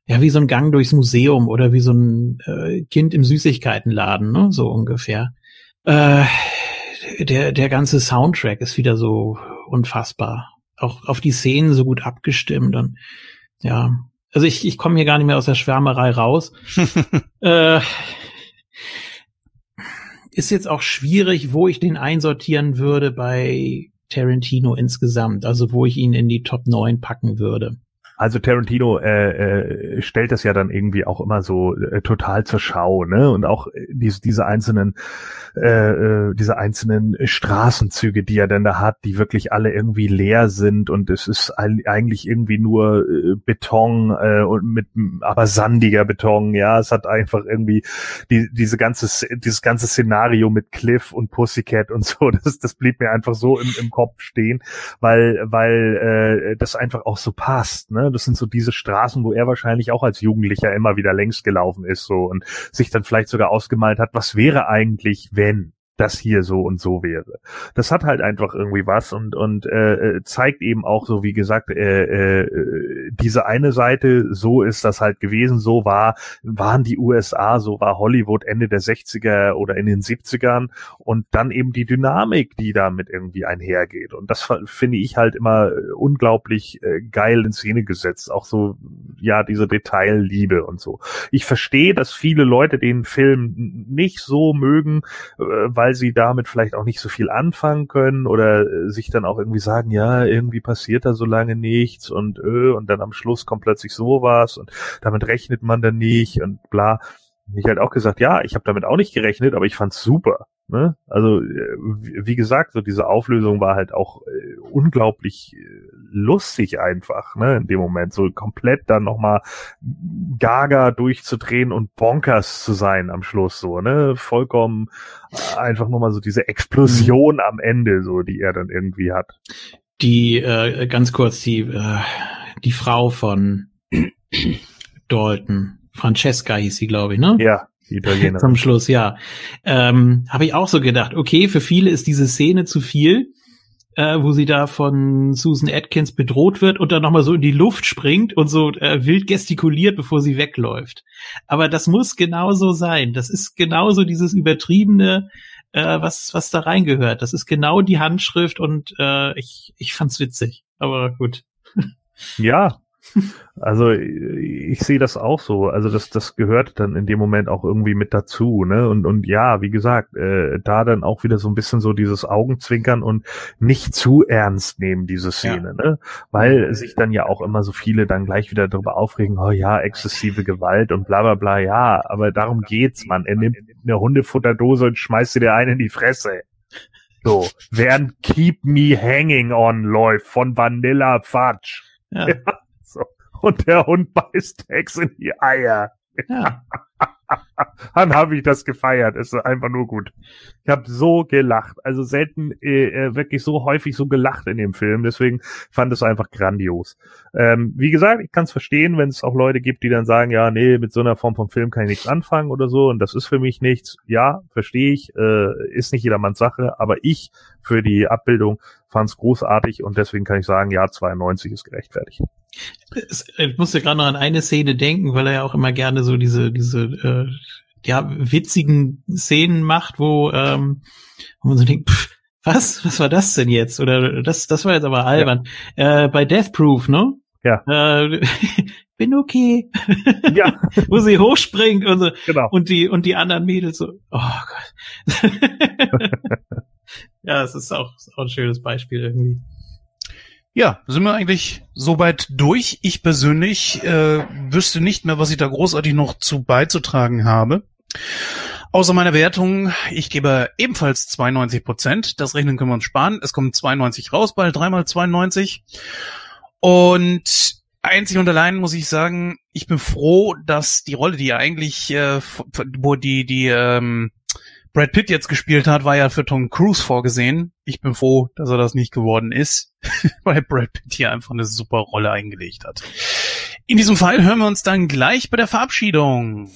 [SPEAKER 1] ja, wie so ein Gang durchs Museum oder wie so ein äh, Kind im Süßigkeitenladen, ne? so ungefähr. Äh, der, der ganze Soundtrack ist wieder so unfassbar. Auch auf die Szenen so gut abgestimmt und ja, also ich, ich komme hier gar nicht mehr aus der Schwärmerei raus. äh, ist jetzt auch schwierig, wo ich den einsortieren würde bei Tarantino insgesamt, also wo ich ihn in die Top 9 packen würde.
[SPEAKER 2] Also Tarantino äh, äh, stellt das ja dann irgendwie auch immer so äh, total zur Schau, ne? Und auch äh, diese, diese einzelnen äh, äh, diese einzelnen Straßenzüge, die er denn da hat, die wirklich alle irgendwie leer sind und es ist eigentlich irgendwie nur äh, Beton äh, und mit aber sandiger Beton, ja. Es hat einfach irgendwie die, diese ganze dieses ganze Szenario mit Cliff und Pussycat und so, das, das blieb mir einfach so im, im Kopf stehen, weil weil äh, das einfach auch so passt, ne? Das sind so diese Straßen, wo er wahrscheinlich auch als Jugendlicher immer wieder längs gelaufen ist so und sich dann vielleicht sogar ausgemalt hat, was wäre eigentlich, wenn das hier so und so wäre. Das hat halt einfach irgendwie was und und äh, äh, zeigt eben auch so, wie gesagt, äh, äh, diese eine Seite, so ist das halt gewesen, so war waren die USA, so war Hollywood Ende der 60er oder in den 70ern und dann eben die Dynamik, die damit irgendwie einhergeht und das finde ich halt immer unglaublich äh, geil in Szene gesetzt, auch so ja diese Detailliebe und so. Ich verstehe, dass viele Leute den Film nicht so mögen, äh, weil weil sie damit vielleicht auch nicht so viel anfangen können oder äh, sich dann auch irgendwie sagen, ja, irgendwie passiert da so lange nichts und äh, und dann am Schluss kommt plötzlich sowas und damit rechnet man dann nicht und bla. Ich halt auch gesagt, ja, ich habe damit auch nicht gerechnet, aber ich fand's super. Ne? Also äh, wie gesagt, so diese Auflösung war halt auch äh, unglaublich äh, lustig einfach, ne? In dem Moment so komplett dann nochmal Gaga durchzudrehen und bonkers zu sein am Schluss so, ne? Vollkommen einfach nochmal so diese Explosion am Ende, so die er dann irgendwie hat.
[SPEAKER 1] Die äh, ganz kurz die äh, die Frau von Dalton, Francesca hieß sie, glaube ich, ne?
[SPEAKER 2] Ja. Die Italienerin.
[SPEAKER 1] Zum Schluss, ja. Ähm, Habe ich auch so gedacht, okay, für viele ist diese Szene zu viel, äh, wo sie da von Susan Atkins bedroht wird und dann nochmal so in die Luft springt und so äh, wild gestikuliert, bevor sie wegläuft. Aber das muss genauso sein. Das ist genauso dieses übertriebene, äh, was, was da reingehört. Das ist genau die Handschrift und äh, ich, ich fand's witzig. Aber gut.
[SPEAKER 2] Ja, also ich sehe das auch so. Also das, das gehört dann in dem Moment auch irgendwie mit dazu, ne? Und, und ja, wie gesagt, äh, da dann auch wieder so ein bisschen so dieses Augenzwinkern und nicht zu ernst nehmen, diese Szene, ja. ne? Weil sich dann ja auch immer so viele dann gleich wieder darüber aufregen, oh ja, exzessive Gewalt und bla bla bla, ja, aber darum geht's, man. Er nimmt eine Hundefutterdose und schmeißt sie dir einen in die Fresse. So, während Keep Me Hanging On läuft von Vanilla Fudge. Ja. ja und der Hund beißt Hex in die Eier. Ja. Dann habe ich das gefeiert. Es ist einfach nur gut. Ich habe so gelacht. Also selten äh, äh, wirklich so häufig so gelacht in dem Film. Deswegen fand es einfach grandios. Ähm, wie gesagt, ich kann es verstehen, wenn es auch Leute gibt, die dann sagen, ja, nee, mit so einer Form von Film kann ich nichts anfangen oder so. Und das ist für mich nichts. Ja, verstehe ich. Äh, ist nicht jedermanns Sache. Aber ich für die Abbildung fand es großartig und deswegen kann ich sagen, ja, 92 ist gerechtfertigt.
[SPEAKER 1] Ich musste gerade noch an eine Szene denken, weil er ja auch immer gerne so diese, diese äh, ja, witzigen Szenen macht, wo, ähm, wo man so denkt, pff, was? Was war das denn jetzt? Oder das, das war jetzt aber albern. Ja. Äh, bei Death Proof, ne?
[SPEAKER 2] Ja.
[SPEAKER 1] Äh, bin okay.
[SPEAKER 2] Ja.
[SPEAKER 1] wo sie hochspringt und so.
[SPEAKER 2] Genau.
[SPEAKER 1] Und die, und die anderen Mädels so, oh Gott. ja, es ist auch, ist auch ein schönes Beispiel irgendwie.
[SPEAKER 3] Ja, sind wir eigentlich soweit durch. Ich persönlich äh, wüsste nicht mehr, was ich da großartig noch zu beizutragen habe. Außer meiner Wertung, ich gebe ebenfalls 92 Prozent. Das Rechnen können wir uns sparen. Es kommen 92 raus bei 3 mal 92. Und Einzig und allein muss ich sagen, ich bin froh, dass die Rolle, die er eigentlich, äh, wo die, die, ähm, Brad Pitt jetzt gespielt hat, war ja für Tom Cruise vorgesehen. Ich bin froh, dass er das nicht geworden ist, weil Brad Pitt hier einfach eine super Rolle eingelegt hat. In diesem Fall hören wir uns dann gleich bei der Verabschiedung.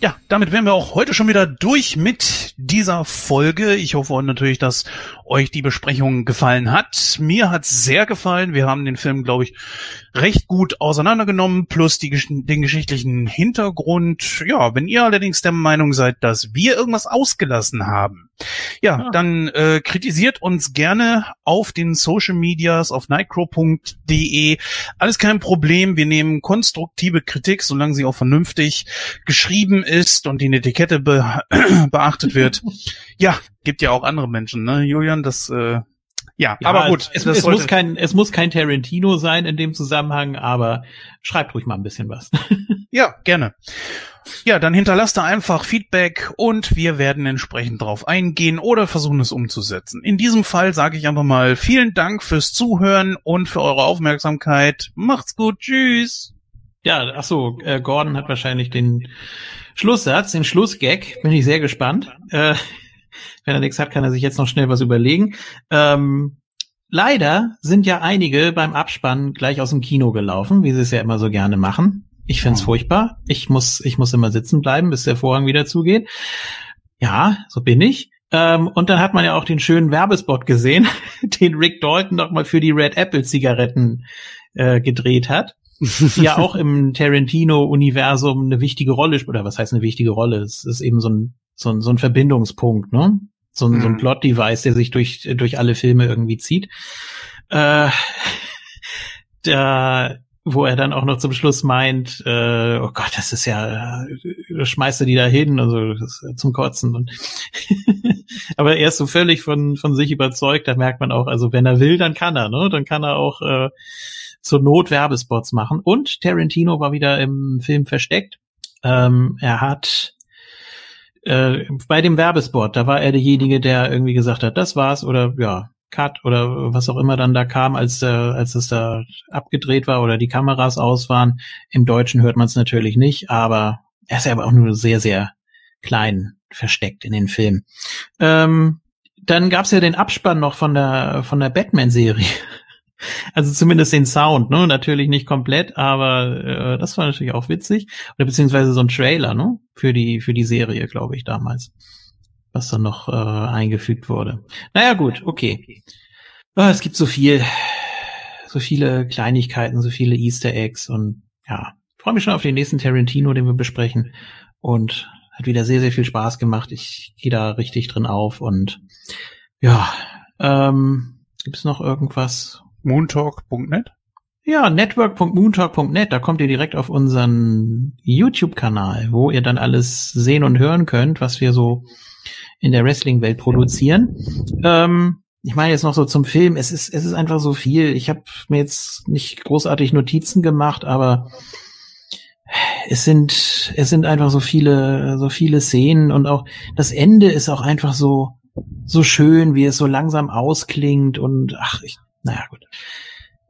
[SPEAKER 3] Ja, damit wären wir auch heute schon wieder durch mit dieser Folge. Ich hoffe natürlich, dass euch die Besprechung gefallen hat. Mir hat's sehr gefallen. Wir haben den Film, glaube ich, recht gut auseinandergenommen, plus die, den geschichtlichen Hintergrund. Ja, wenn ihr allerdings der Meinung seid, dass wir irgendwas ausgelassen haben, ja, ja. dann äh, kritisiert uns gerne auf den Social Medias, auf nightcrow.de. Alles kein Problem. Wir nehmen konstruktive Kritik, solange sie auch vernünftig geschrieben ist und die Etikette be beachtet wird. ja, gibt ja auch andere Menschen, ne, Julian? Das äh, ja, ja, aber gut.
[SPEAKER 1] Es, es muss kein, es muss kein Tarantino sein in dem Zusammenhang, aber schreibt ruhig mal ein bisschen was.
[SPEAKER 3] ja, gerne. Ja, dann hinterlasst da einfach Feedback und wir werden entsprechend drauf eingehen oder versuchen es umzusetzen. In diesem Fall sage ich einfach mal vielen Dank fürs Zuhören und für eure Aufmerksamkeit. Macht's gut, tschüss.
[SPEAKER 1] Ja, ach so, äh, Gordon hat wahrscheinlich den Schlusssatz, den Schlussgag. Bin ich sehr gespannt. Äh, wenn er nichts hat, kann er sich jetzt noch schnell was überlegen. Ähm, leider sind ja einige beim Abspannen gleich aus dem Kino gelaufen, wie sie es ja immer so gerne machen. Ich find's furchtbar. Ich muss, ich muss immer sitzen bleiben, bis der Vorhang wieder zugeht. Ja, so bin ich. Ähm, und dann hat man ja auch den schönen Werbespot gesehen, den Rick Dalton noch mal für die Red Apple Zigaretten äh, gedreht hat. die ja auch im Tarantino-Universum eine wichtige Rolle, oder was heißt eine wichtige Rolle? Es ist eben so ein so ein, so ein Verbindungspunkt, ne? So ein, mhm. so ein mhm. Plot-Device, der sich durch, durch alle Filme irgendwie zieht. Äh, da, wo er dann auch noch zum Schluss meint, äh, oh Gott, das ist ja, äh, schmeißt er die da hin, also zum Kotzen. Und Aber er ist so völlig von, von sich überzeugt, da merkt man auch, also wenn er will, dann kann er, ne? Dann kann er auch äh, zur Not Werbespots machen. Und Tarantino war wieder im Film versteckt. Ähm, er hat äh, bei dem Werbespot, da war er derjenige, der irgendwie gesagt hat, das war's oder ja, Cut oder was auch immer dann da kam, als äh, als es da abgedreht war oder die Kameras aus waren. Im Deutschen hört man es natürlich nicht, aber er ist ja aber auch nur sehr, sehr klein versteckt in den Film. Ähm, dann gab's ja den Abspann noch von der von der Batman-Serie. Also zumindest den Sound, ne? Natürlich nicht komplett, aber äh, das war natürlich auch witzig. Oder beziehungsweise so ein Trailer, ne? Für die, für die Serie, glaube ich, damals. Was dann noch äh, eingefügt wurde. Naja, gut, okay. Oh, es gibt so viel, so viele Kleinigkeiten, so viele Easter Eggs und ja, freue mich schon auf den nächsten Tarantino, den wir besprechen. Und hat wieder sehr, sehr viel Spaß gemacht. Ich gehe da richtig drin auf und ja, ähm, gibt es noch irgendwas,
[SPEAKER 3] moontalk.net?
[SPEAKER 1] Ja, network.moontalk.net, da kommt ihr direkt auf unseren YouTube-Kanal, wo ihr dann alles sehen und hören könnt, was wir so in der Wrestling-Welt produzieren. Ähm, ich meine jetzt noch so zum Film, es ist, es ist einfach so viel. Ich habe mir jetzt nicht großartig Notizen gemacht, aber es sind, es sind einfach so viele, so viele Szenen und auch das Ende ist auch einfach so, so schön, wie es so langsam ausklingt und ach, ich, naja, gut.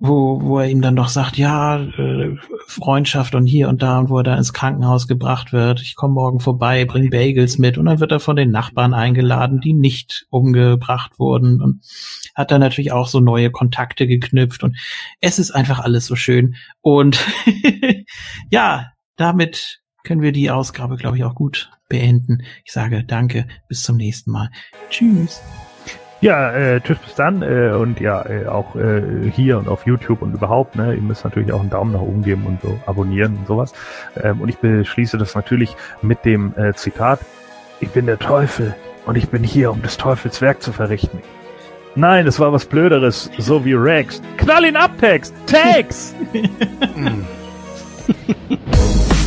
[SPEAKER 1] Wo, wo er ihm dann doch sagt, ja, äh, Freundschaft und hier und da und wo er da ins Krankenhaus gebracht wird. Ich komme morgen vorbei, bring Bagels mit und dann wird er von den Nachbarn eingeladen, die nicht umgebracht wurden und hat dann natürlich auch so neue Kontakte geknüpft und es ist einfach alles so schön und ja, damit können wir die Ausgabe, glaube ich, auch gut beenden. Ich sage danke, bis zum nächsten Mal. Tschüss.
[SPEAKER 2] Ja, äh, tschüss bis dann äh, und ja, äh, auch äh, hier und auf YouTube und überhaupt, ne, ihr müsst natürlich auch einen Daumen nach oben geben und so abonnieren und sowas. Ähm, und ich beschließe das natürlich mit dem äh, Zitat, ich bin der Teufel und ich bin hier, um des Teufels Werk zu verrichten. Nein, es war was Blöderes, so wie Rex. Knall ihn ab, Tex! Tex!